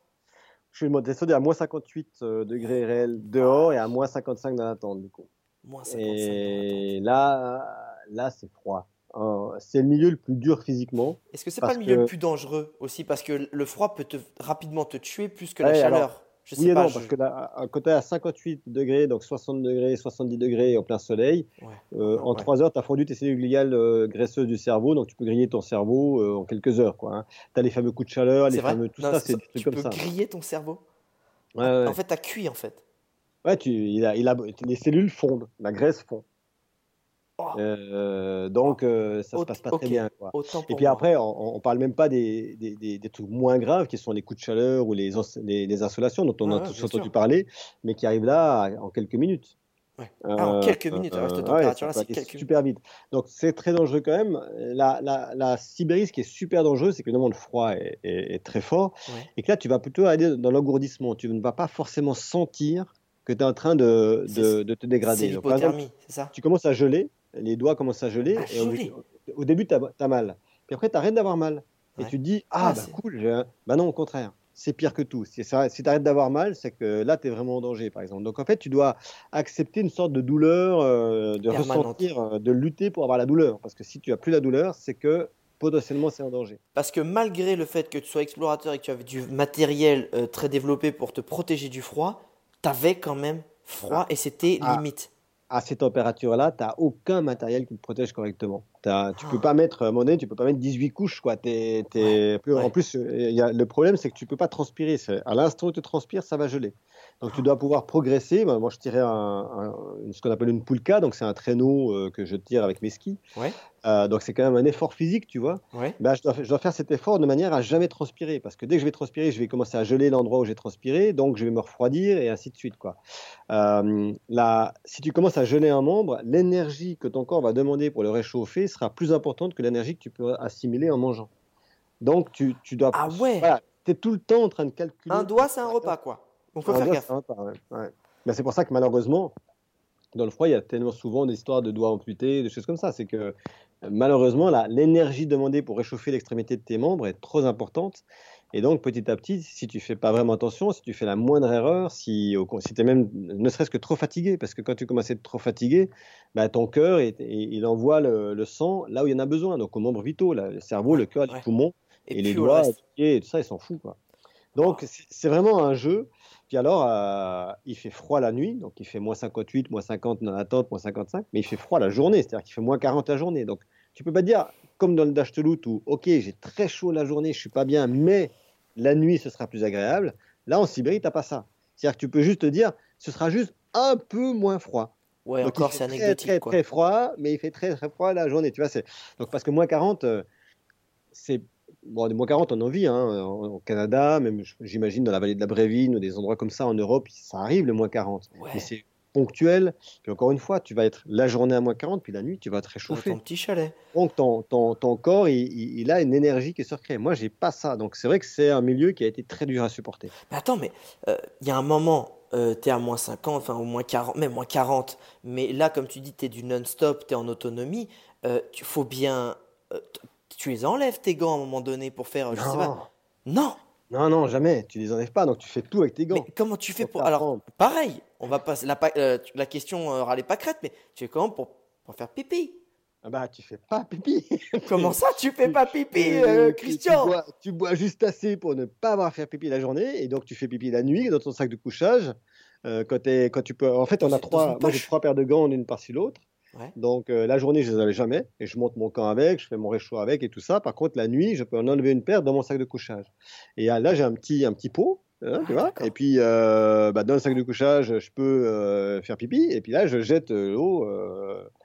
S4: je suis descendu à moins 58 euh, degrés réels dehors et à moins 55 dans la tente, du coup.
S3: Moins 55
S4: et là, là c'est froid. Euh, c'est le milieu le plus dur physiquement.
S3: Est-ce que c'est pas le milieu le plus dangereux aussi? Parce que le froid peut te, rapidement te tuer plus que la chaleur.
S4: Je sais oui pas, non, parce que là, quand tu es à 58 degrés, donc 60 degrés, 70 degrés au plein soleil, euh, en 3 heures, tu as fondu tes cellules gliales euh, graisseuses du cerveau, donc tu peux griller ton cerveau euh, en quelques heures. Hein. Tu as les fameux coups de chaleur, les fameux. Tout ça, c'est des trucs comme ça.
S3: Tu peux griller ton cerveau
S4: ouais,
S3: En fait, tu as cuit en fait.
S4: Ouais, tu, il a, il a, les cellules fondent, la graisse fond. Oh. Euh, donc euh, ça se passe pas très bien. Quoi. Et puis après, on, on, parle même pas des, des, des, trucs moins graves qui sont les coups de chaleur ou les, les, insolations dont on a tous entendu parler, mais qui arrivent là en quelques minutes.
S3: Ouais. Ah, en quelques minutes, euh, cette c'est quelques
S4: super vite. Donc c'est très dangereux quand même. La, la, la, Sibérie, ce qui est super dangereux, c'est que le froid est, est, très fort et que là, tu vas plutôt aller dans l'engourdissement. Tu ne vas pas forcément sentir que tu es en train de, de, de te dégrader.
S3: C'est l'hypothermie, c'est ça?
S4: Tu commences à geler les doigts commencent à geler. et au, début, tu as, mal. Puis après, tu arrêtes d'avoir mal. Et tu te dis, ah, ah bah cool. Bah non, au contraire. C'est pire que tout. Si, tu arrêtes d'avoir mal, c'est que là, tu es vraiment en danger, par exemple. Donc, en fait, tu dois accepter une sorte de douleur, euh, de ressentir, euh, de lutter pour avoir la douleur. Parce que si tu as plus la douleur, c'est que potentiellement c'est en danger.
S3: Parce que malgré le fait que tu sois explorateur et que tu avais du matériel euh, très développé pour te protéger du froid, tu avais quand même froid ah. et c'était ah. limite
S4: à ces températures-là, tu n'as aucun matériel qui te protège correctement. As, tu peux pas mettre, à mon tu peux pas mettre 18 couches. Quoi. En plus, y a, le problème, c'est que tu peux pas transpirer. À l'instant où tu transpires, ça va geler. Donc tu dois pouvoir progresser. Moi, je tirais un, ce qu'on appelle une poulka, donc c'est un traîneau euh, que je tire avec mes skis. Euh, donc c'est quand même un effort physique, tu vois. Ben, je, dois, faire cet effort de manière à jamais transpirer, parce que dès que je vais transpirer, je vais commencer à geler l'endroit où j'ai transpiré, donc je vais me refroidir et ainsi de suite, quoi. Euh, si tu commences à geler un membre, l'énergie que ton corps va demander pour le réchauffer sera plus importante que l'énergie que tu peux assimiler en mangeant. Donc, tu, tu dois.
S3: Ah ouais.
S4: Voilà, tu es tout le temps en train de calculer.
S3: Un doigt, c'est un repas, quoi. Donc, faut
S4: Un
S3: faire
S4: doigt,
S3: gaffe.
S4: c'est ouais, ouais. Ben, c'est pour ça que malheureusement, dans le froid, il y a tellement souvent des histoires de doigts amputés, des choses comme ça. C'est que euh, malheureusement, l'énergie demandée pour réchauffer l'extrémité de tes membres est trop importante. Et donc, petit à petit, si tu fais pas vraiment attention, si tu fais la moindre erreur, si, si tu es même ne serait-ce que trop fatigué, parce que quand tu commences à être trop fatigué, bah, ton cœur, il, il- envoie le, le sang là où il y en a besoin, donc aux membres vitaux, là, le cerveau, le cœur,
S3: Ouais.
S4: les poumons, et,
S3: Et,
S4: les doigts, et tout ça, ils s'en foutent. Quoi. Donc, c'est vraiment un jeu. Puis alors, euh, il fait froid la nuit, donc il fait moins 58, moins 50 dans la tente, moins 55, mais il fait froid la journée, c'est-à-dire qu'il fait moins 40 la journée. Donc, tu peux pas dire, comme dans le Loot, où, ok, j'ai très chaud la journée, je suis pas bien, mais la nuit, ce sera plus agréable. Là, en Sibérie, t'as pas ça. C'est-à-dire que tu peux juste te dire, ce sera juste un peu moins froid.
S3: Ouais,
S4: Donc,
S3: encore, c'est
S4: très,
S3: anecdotique,
S4: Très,
S3: quoi.
S4: très froid, mais il fait très, très froid la journée. Tu vois, c'est... Donc, parce que moins 40, euh, c'est. Bon, des moins 40, on en vit, hein, au Canada, même j'imagine dans la vallée de la Brévine ou des endroits comme ça en Europe, ça arrive le moins 40.
S3: Ouais.
S4: Mais c'est ponctuel. Puis encore une fois, tu vas être la journée à moins 40, puis la nuit, tu vas te
S3: Dans
S4: réchauffer.
S3: ton petit chalet.
S4: Donc ton, ton, ton corps, il, il- il a une énergie qui est surcréée. Moi, j'ai pas ça. Donc c'est vrai que c'est un milieu qui a été très dur à supporter.
S3: Mais attends, mais euh, il y a un moment, euh, t'es à moins 50, enfin au moins 40, même moins 40. Mais là, comme tu dis, t'es du non-stop, t'es en autonomie. Euh, tu faut bien. Tu les enlèves tes gants à un moment donné pour faire. Je sais pas. Non!
S4: non, non, jamais. Tu les enlèves pas. Donc tu fais tout avec tes gants.
S3: Mais comment tu fais pour. Alors, pareil, on va pas. La, euh, la question euh, pas crête, mais tu fais comment pour, pour faire pipi?
S4: Ah bah, tu fais pas pipi.
S3: Comment ça, tu fais pas pipi, euh, Christian?
S4: Tu bois, tu bois juste assez pour ne pas avoir à faire pipi la journée, et donc tu fais pipi la nuit dans ton sac de couchage. Euh, quand, tu peux, en fait, on a trois, moi j'ai trois paires de gants, l'une par-ci l'autre.
S3: Ouais.
S4: Donc euh, la journée, je les avais jamais, et je monte mon camp avec, je fais mon réchaud avec et tout ça. Par contre, la nuit, je peux en enlever une paire dans mon sac de couchage. Et là, j'ai un petit, un petit pot. hein, tu
S3: Ah,
S4: vois
S3: d'accord.
S4: et puis, euh, bah, dans le sac de couchage, je peux euh, faire pipi. Et puis là, je jette euh, l'eau.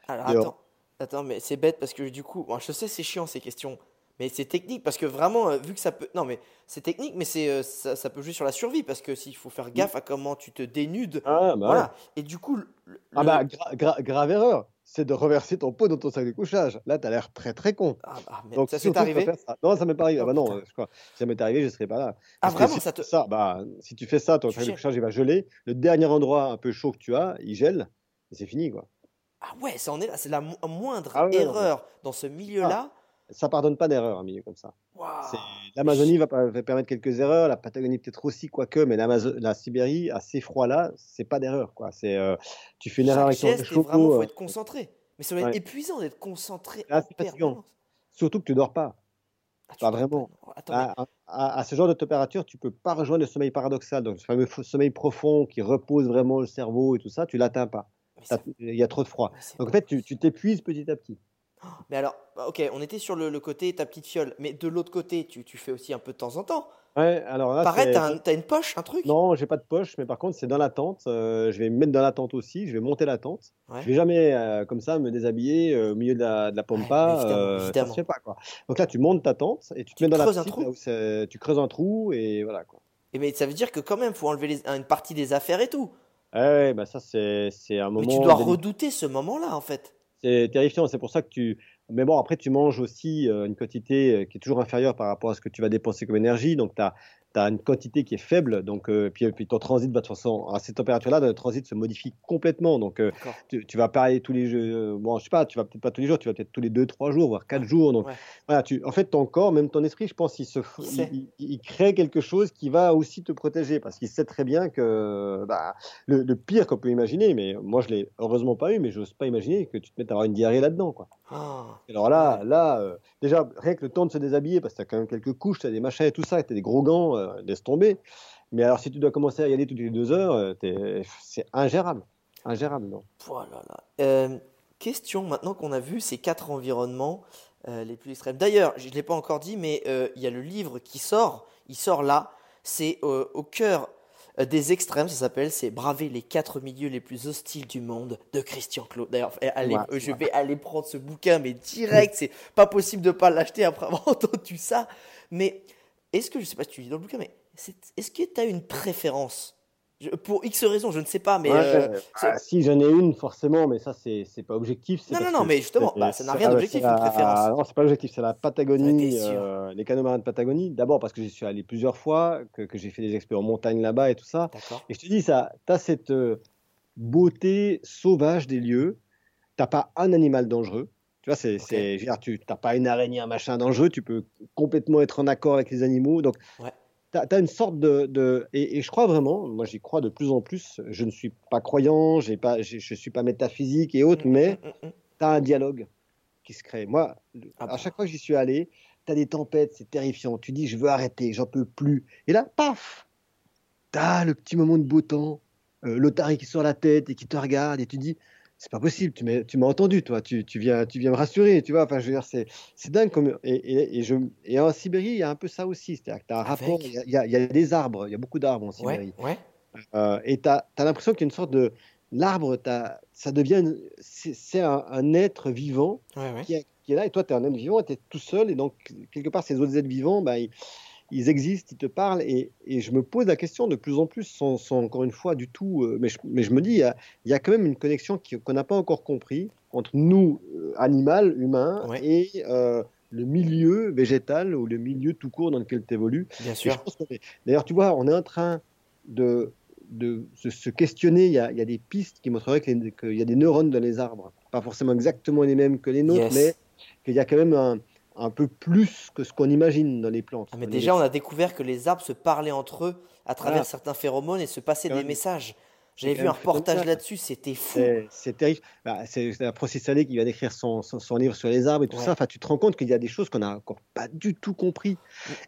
S3: Alors
S4: dehors.
S3: attends, attends, mais c'est bête parce que du coup, bon, je sais c'est chiant ces questions, mais c'est technique parce que vraiment, vu que ça peut, non mais c'est technique, mais c'est ça, ça peut jouer sur la survie parce que s'il faut faire gaffe à comment tu te dénudes,
S4: Ah, bah,
S3: voilà. Et du coup, le-
S4: Ah bah, gra- gra- grave erreur, c'est de reverser ton pot dans ton sac de couchage. Là, t'as l'air très très con.
S3: ah, ah, merde,
S4: Donc,
S3: ça s'est arrivé.
S4: ça. Non, ça m'est pas arrivé.
S3: Oh,
S4: ah bah non, je crois. Si ça m'est arrivé, je serais pas là.
S3: Ah
S4: Parce
S3: vraiment,
S4: si
S3: ça
S4: tu
S3: te,
S4: fais ça, bah, si tu fais ça, ton
S3: Tu
S4: sac de couchage, il va geler. Le dernier endroit un peu chaud que tu as, il gèle. Et c'est fini, quoi.
S3: ah ouais, ça en est là, c'est la mo- moindre
S4: Ah ouais, mais-
S3: erreur dans ce milieu-là.
S4: Ça pardonne pas d'erreur, un milieu comme ça. L'Amazonie va, permettre quelques erreurs, la Patagonie peut-être aussi, quoique, mais la Sibérie, à ces froids-là, c'est pas d'erreur, quoi. C'est, euh, tu fais une erreur avec ton
S3: geste, et
S4: réchaud,
S3: vraiment, faut
S4: euh,
S3: être concentré. Mais ça doit être
S4: ouais.
S3: épuisant d'être concentré
S4: Ah, surtout que tu dors pas.
S3: Ah,
S4: Pas vraiment. À, à- à ce genre de température, tu peux pas rejoindre le sommeil paradoxal. Donc, ce fameux sommeil profond qui repose vraiment le cerveau et tout ça, tu l'atteins pas. Il y a trop de froid. Donc, en fait, tu t'épuises petit à petit.
S3: Mais alors, bah, ok, on était sur le, le côté ta petite fiole, mais de l'autre côté, tu, tu fais aussi un peu de temps en temps.
S4: Ouais, alors là,
S3: Pareil, t'as un- t'as une poche, un truc?
S4: Non, j'ai pas de poche, mais par contre, c'est dans la tente. Euh, je vais me mettre dans la tente aussi. Je vais monter la tente.
S3: Ouais.
S4: Je vais jamais euh, comme ça me déshabiller euh, au milieu de la, de la pampa.
S3: Ouais, évidemment,
S4: ça se fait pas quoi. Donc là, tu montes ta tente et tu te
S3: Tu
S4: mets dans la
S3: creuses un trou
S4: où tu creuses un trou et voilà quoi.
S3: Et mais ça veut dire que quand même, faut enlever les- une partie des affaires et tout.
S4: Ouais, ouais, bah ça c'est un moment.
S3: Mais tu dois redouter ce moment-là, en fait.
S4: C'est terrifiant, c'est pour ça que tu. Mais bon, après, tu manges aussi euh, une quantité euh, qui est toujours inférieure par rapport à ce que tu vas dépenser comme énergie. Donc, tu as, une quantité qui est faible. Donc, euh, puis, puis ton transit, va de toute façon, à ces températures-là, le transit se modifie complètement. Donc, euh, tu, tu vas pas aller tous les jours. Bon, je sais pas, tu vas peut-être pas tous les jours, tu vas peut-être tous les 2-3 jours, voire 4 jours. Donc,
S3: Ouais.
S4: voilà, tu, en fait, ton corps, même ton esprit, je pense, il, se,
S3: Il
S4: crée quelque chose qui va aussi te protéger parce qu'il sait très bien que bah, le, le pire qu'on peut imaginer, mais moi, je l'ai heureusement pas eu, mais j'ose pas imaginer que tu te mettes à avoir une diarrhée là-dedans. Quoi.
S3: Ah,
S4: Alors là, là euh, déjà, rien que le temps de se déshabiller, parce que tu as quand même quelques couches, tu as des machins et tout ça, tu as des gros gants, euh, laisse tomber. Mais alors, si tu dois commencer à y aller toutes les deux heures, euh, c'est ingérable. Ingérable, non
S3: voilà. là. Euh, question, maintenant qu'on a vu ces quatre environnements euh, les plus extrêmes. D'ailleurs, je ne l'ai pas encore dit, mais euh, il y a le livre qui sort. Il sort là. C'est au cœur des extrêmes, ça s'appelle. C'est Braver les quatre milieux les plus hostiles du monde de Christian Claude. D'ailleurs, eh, allez,
S4: Ouais,
S3: euh, je vais aller prendre ce bouquin, mais direct. C'est pas possible de pas l'acheter après avoir entendu ça. Mais est-ce que, je sais pas si tu lis dans le bouquin, mais est-ce que tu as une préférence? Pour X raisons, je ne sais pas, mais.
S4: Ouais,
S3: euh,
S4: ah, si j'en ai une, forcément, mais ça, c'est pas objectif.
S3: Non, non, non, mais justement, bah, ça n'a rien
S4: ah,
S3: d'objectif, une
S4: la-
S3: préférence.
S4: Non, c'est pas l'objectif, c'est la Patagonie, euh, les canaux marins de Patagonie. D'abord parce que j'y suis allé plusieurs fois, que, que j'ai fait des expériences en montagne là-bas et tout ça. Et je te dis, ça, tu as cette euh, beauté sauvage des lieux. T'as pas un animal dangereux. Tu vois, c'est, tu n'as pas une araignée, un machin dangereux. Tu peux complètement être en accord avec les animaux. Donc,
S3: Ouais.
S4: tu as, une sorte de. de- et, et je crois vraiment, moi j'y crois de plus en plus. Je ne suis pas croyant, j'ai pas, j'ai- je ne suis pas métaphysique et autres,
S3: Mm,
S4: mais
S3: mm, mm, mm.
S4: tu as un dialogue qui se crée. Moi,
S3: Ah
S4: à
S3: bah.
S4: chaque fois que j'y suis allé, tu as des tempêtes, c'est terrifiant. Tu dis, je veux arrêter, j'en peux plus. Et là, paf Tu as le petit moment de beau temps, euh, l'otarie qui sort la tête et qui te regarde, et tu dis, c'est pas possible, tu m'as, tu m'as entendu, toi, tu, tu, viens, tu viens me rassurer, tu vois. Enfin, je veux dire, c'est, c'est dingue. Comme, et, et, et je, et en Sibérie, il y a un peu ça aussi. C'est-à-dire que tu as un rapport,
S3: Avec
S4: il y a- il y, a, il y a des arbres, il y a beaucoup d'arbres en Sibérie.
S3: Ouais, ouais.
S4: Euh, et tu as, l'impression qu'il y a une sorte de. L'arbre, t'as- ça devient. une- C'est, c'est un, un être vivant
S3: ouais,
S4: qui est là, et toi, tu es un être vivant, tu es tout seul, et donc, quelque part, ces autres êtres vivants, bah, ils, ils existent, ils te parlent, et, et je me pose la question de plus en plus, sans, sans encore une fois du tout, euh, mais, je, mais je me dis, il y a, il y a quand même une connexion qu'on n'a pas encore compris entre nous, euh, animal, humain,
S3: Ouais.
S4: et euh, le milieu végétal, ou le milieu tout court dans lequel tu évolues.
S3: Bien sûr.
S4: D'ailleurs, tu vois, on est en train de, de se, se questionner. Il y, a, il y a des pistes qui montreraient qu'il y a des neurones dans les arbres. Pas forcément exactement les mêmes que les nôtres,
S3: Yes.
S4: mais qu'il y a quand même un, un peu plus que ce qu'on imagine dans les plantes.
S3: Ah, mais
S4: les-
S3: déjà, on a découvert que les arbres se parlaient entre eux à travers
S4: Voilà.
S3: certains phéromones et se passaient des
S4: même.
S3: messages. J'avais vu un reportage là-dessus, c'était fou.
S4: C'est terrible. Bah, c'est Francis Salé qui vient d'écrire son, son, son livre sur les arbres et tout
S3: Ouais.
S4: ça. Enfin, tu te rends compte qu'il y a des choses qu'on n'a encore pas du tout compris.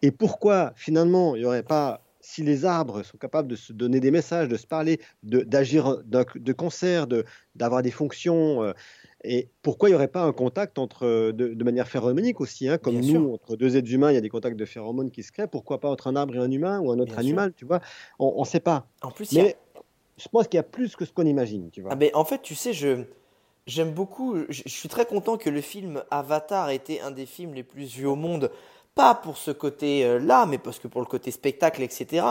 S4: Et pourquoi, finalement, il n'y aurait pas, si les arbres sont capables de se donner des messages, de se parler, de- d'agir de, de concert, de- d'avoir des fonctions, euh, et pourquoi il n'y aurait pas un contact entre, euh, de, de manière phéromonique aussi, hein, comme
S3: Bien
S4: nous,
S3: sûr.
S4: entre deux êtres humains, il y a des contacts de phéromones qui se créent. Pourquoi pas entre un arbre et un humain ou un autre
S3: Bien sûr.
S4: animal, tu vois? On ne sait pas.
S3: En plus, y a-
S4: Mais je pense qu'il y a plus que ce qu'on imagine, tu vois.
S3: Ah ben, en fait, tu sais, je j'aime beaucoup. Je, je suis très content que le film Avatar ait été un des films les plus vus au monde. Pas pour ce côté-là, mais parce que pour le côté spectacle, etc.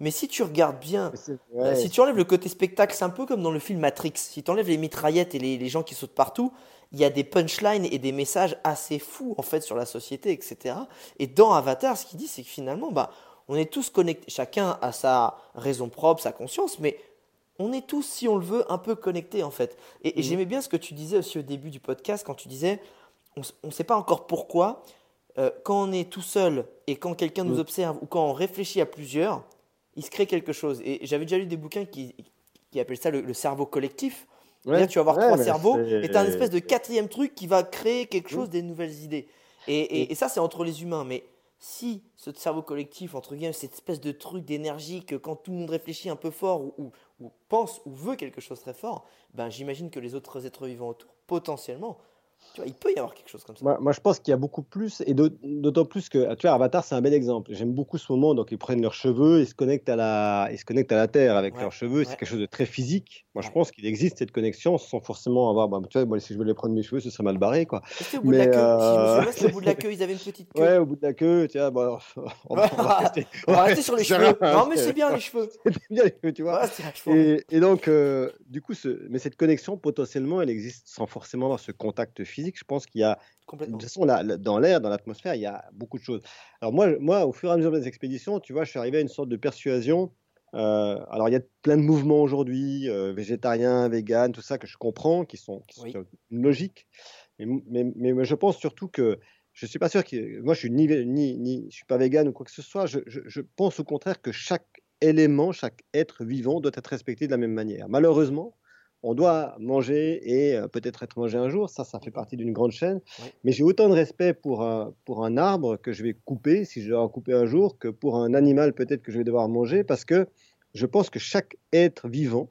S3: Mais si tu regardes bien,
S4: ouais,
S3: si tu enlèves le côté spectacle, c'est un peu comme dans le film Matrix. Si tu enlèves les mitraillettes et les, les gens qui sautent partout, il y a des punchlines et des messages assez fous en fait sur la société, etc. Et dans Avatar, ce qu'il dit, c'est que finalement, bah, on est tous connectés. Chacun a sa raison propre, sa conscience, mais on est tous, si on le veut, un peu connectés en fait. Et, et
S4: Mhm.
S3: j'aimais bien ce que tu disais aussi au début du podcast quand tu disais, on ne sait pas encore pourquoi, euh, quand on est tout seul et quand quelqu'un nous
S4: Mhm.
S3: observe ou quand on réfléchit à plusieurs, il se crée quelque chose. Et j'avais déjà lu des bouquins qui, qui appellent ça le, le cerveau collectif.
S4: ouais,
S3: C'est-à-dire, tu vas avoir
S4: ouais,
S3: trois cerveaux et tu as une espèce de quatrième truc qui va créer quelque chose,
S4: Mhm.
S3: des nouvelles idées. Et, et-
S4: Et-
S3: et ça, c'est entre les humains. Mais si ce cerveau collectif, entre guillemets, cette espèce de truc d'énergie que quand tout le monde réfléchit un peu fort ou, ou- ou pense ou veut quelque chose très fort, ben, j'imagine que les autres êtres vivants autour, potentiellement, tu vois, il peut y avoir quelque chose comme ça.
S4: Moi, moi, je pense qu'il y a beaucoup plus, et d'aut- d'autant plus que, tu vois, Avatar, c'est un bel exemple. J'aime beaucoup ce moment, donc ils prennent leurs cheveux, ils se connectent à la, ils se connectent à la Terre avec
S3: Ouais,
S4: leurs cheveux, c'est quelque chose de très physique. Moi, je pense qu'il existe cette connexion sans forcément avoir, bah, tu vois, moi, si je voulais prendre mes cheveux, ce serait mal barré, quoi.
S3: C'était au bout de la
S4: Mais,
S3: queue. Si je me
S4: euh,
S3: souviens, au bout de la queue, ils avaient une petite queue?
S4: Ouais, au bout de la queue, tu vois, bon, on va, on va rester,
S3: On va rester sur les cheveux. Non, mais
S4: c'est-
S3: bien les cheveux.
S4: c'est bien les cheveux, tu vois. Et, et donc, euh, du coup, ce, mais cette connexion, potentiellement, elle existe sans forcément avoir ce contact physique. Je pense qu'il y a, de toute façon, là, dans l'air, dans l'atmosphère, il y a beaucoup de choses. Alors moi, moi, au fur et à mesure des expéditions, tu vois, je suis arrivé à une sorte de persuasion. euh, alors, il y a plein de mouvements aujourd'hui, euh, végétariens, véganes, tout ça, que je comprends, qui sont, qui sont
S3: Oui.
S4: une logique. Mais, mais, je pense surtout que je suis pas sûr que moi, je suis ni, ni, ni je suis pas végane ou quoi que ce soit. Je, je, je pense au contraire que chaque élément, chaque être vivant doit être respecté de la même manière. Malheureusement, on doit manger et euh, peut-être être mangé un jour, ça, ça fait partie d'une grande chaîne. Mais j'ai autant de respect pour un, pour un arbre que je vais couper, si je dois en couper un jour, que pour un animal peut-être que je vais devoir manger, parce que je pense que chaque être vivant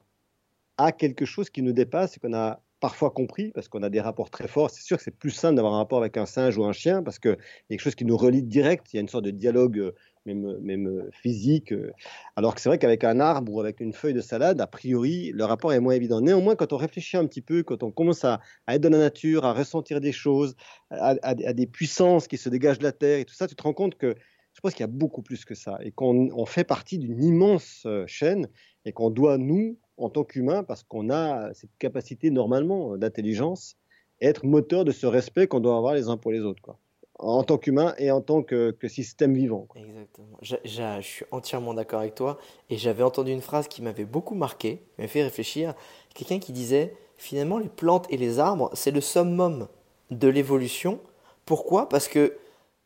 S4: a quelque chose qui nous dépasse et qu'on a parfois compris, parce qu'on a des rapports très forts. C'est sûr que c'est plus simple d'avoir un rapport avec un singe ou un chien, parce qu'il y a quelque chose qui nous relie direct, il y a une sorte de dialogue euh, même, euh, physique. euh, alors que c'est vrai qu'avec un arbre ou avec une feuille de salade, a priori, le rapport est moins évident. Néanmoins, quand on réfléchit un petit peu, quand on commence à, être dans la nature, à ressentir des choses, à, des puissances qui se dégagent de la terre et tout ça, tu te rends compte que Je pense qu'il y a beaucoup plus que ça et qu'on on fait partie d'une immense euh, chaîne et qu'on doit, nous, en tant qu'humains, parce qu'on a cette capacité normalement d'intelligence, être moteur de ce respect qu'on doit avoir les uns pour les autres. Quoi en tant qu'humain et en tant que, que système vivant. Quoi.
S3: Exactement. Je, je, je, suis entièrement d'accord avec toi. Et j'avais entendu une phrase qui m'avait beaucoup marqué, qui m'a fait réfléchir. Quelqu'un qui disait finalement, les plantes et les arbres, c'est le summum de l'évolution. Pourquoi? Parce que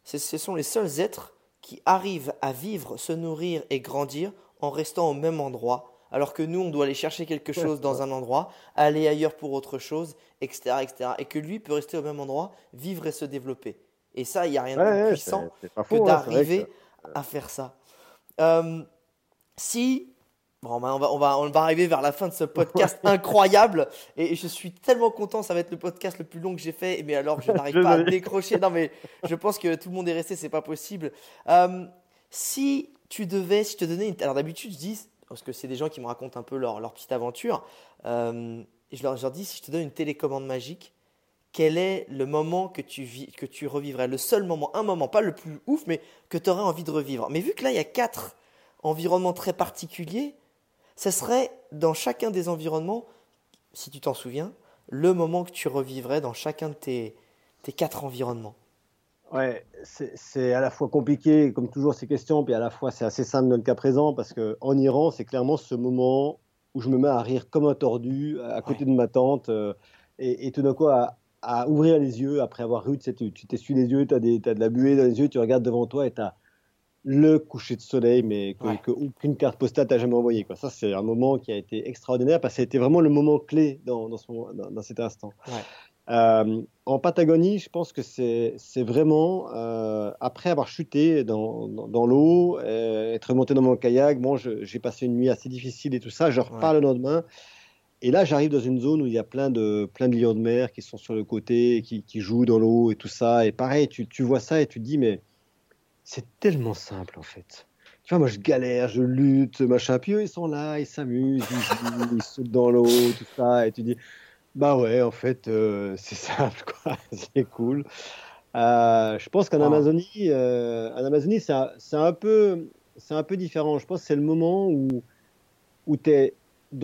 S3: ce sont les seuls êtres qui arrivent à vivre, se nourrir et grandir en restant au même endroit. Alors que nous, on doit aller chercher quelque chose dans un endroit, aller ailleurs pour autre chose, etc., etc. Et que lui peut rester au même endroit, vivre et se développer. Et ça, il n'y a rien de plus puissant que
S4: faux, hein,
S3: d'arriver à faire ça. Euh, si. Bon, ben, on, va, on, va, on va arriver vers la fin de ce podcast incroyable et je suis tellement content, ça va être le podcast le plus long que j'ai fait, mais alors je n'arrive pas à décrocher. Non, mais je pense que tout le monde est resté, c'est pas possible. Euh, si tu devais, si je te donnais une. Alors d'habitude, je dis, parce que c'est des gens qui me racontent un peu leur, leur petite aventure, euh, et je leur, je leur dis, si je te donne une télécommande magique, quel est le moment que tu, vis, que tu revivrais? Le seul moment, un moment, pas le plus ouf, mais que tu aurais envie de revivre. Mais vu que là, il y a quatre environnements très particuliers, ça serait dans chacun des environnements, si tu t'en souviens, le moment que tu revivrais dans chacun de tes, tes quatre environnements.
S4: Ouais, c'est c'est à la fois compliqué, comme toujours, ces questions, puis à la fois c'est assez simple dans le cas présent, parce qu'en Iran, c'est clairement ce moment où je me mets à rire comme un tordu à côté de ma tante, euh, et, et tout d'un coup à, à ouvrir les yeux après avoir ru, tu t'essuies les yeux, tu as, de la buée dans les yeux, tu regardes devant toi et tu as le coucher de soleil, mais que,
S3: Ouais.
S4: que aucune carte postale t'a jamais envoyé. Quoi. Ça, c'est un moment qui a été extraordinaire, parce que ça a été vraiment le moment clé dans, dans, dans- dans cet instant.
S3: Ouais.
S4: Euh, en Patagonie, je pense que c'est vraiment, euh, après avoir chuté dans, dans, l'eau, euh, être remonté dans mon kayak, bon, j'ai passé une nuit assez difficile et tout ça, je repars le lendemain, et là j'arrive dans une zone où il y a plein de, plein de lions de mer qui sont sur le côté, qui, qui jouent dans l'eau et tout ça, et pareil, tu, tu vois ça et tu te dis, mais c'est tellement simple en fait. Tu vois, moi je galère, je lutte, machin, puis eux ils sont là, ils s'amusent, ils, jouent, ils sautent dans l'eau, tout ça, et tu dis, bah ouais, en fait, euh, c'est simple, quoi. C'est cool. Euh, je pense qu'en
S3: Wow.
S4: Amazonie, euh, en Amazonie, c'est un, c'est un peu, c'est un peu différent. Je pense que c'est le moment où, où tu es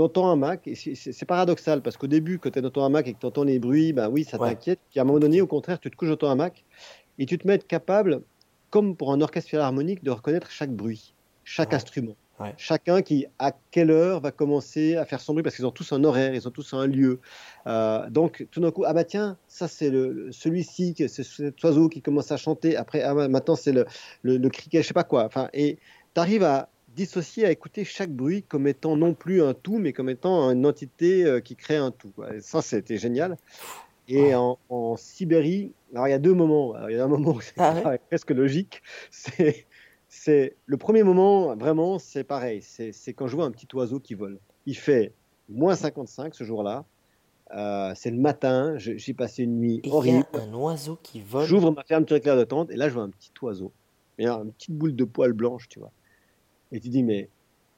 S4: ton hamac. Et c'est- paradoxal parce qu'au début, quand tu es dans ton hamac et que tu entends les bruits, bah oui, ça
S3: Ouais.
S4: t'inquiète. Puis à un moment donné, au contraire, tu te couches dans ton hamac et tu te mets capable, comme pour un orchestre philharmonique, de reconnaître chaque bruit, chaque
S3: Ouais.
S4: instrument.
S3: Ouais.
S4: Chacun qui, à quelle heure, va commencer à faire son bruit parce qu'ils ont tous un horaire, ils ont tous un lieu. Euh, donc, tout d'un coup, ah bah tiens, ça c'est celui-ci, c'est cet oiseau qui commence à chanter. Après, ah maintenant c'est le, le, le criquet, je sais pas quoi. Enfin, et tu arrives à dissocier, à écouter chaque bruit comme étant non plus un tout, mais comme étant une entité euh, qui crée un tout. quoi. Et ça, c'était génial. Et en, en Sibérie, alors il y a deux moments. Alors, il y a un moment où c'est
S3: Ah
S4: presque logique. C'est, c'est le premier moment, vraiment, c'est pareil. C'est, c'est quand je vois un petit oiseau qui vole. Il fait moins 55 ce jour-là. Euh, c'est le matin. j'ai passé une nuit
S3: Et il y
S4: horrible.
S3: a un oiseau qui vole.
S4: J'ouvre ma fermeture éclair de tente et là je vois un petit oiseau. Mais une petite boule de poils blanche, tu vois. Et tu dis, mais,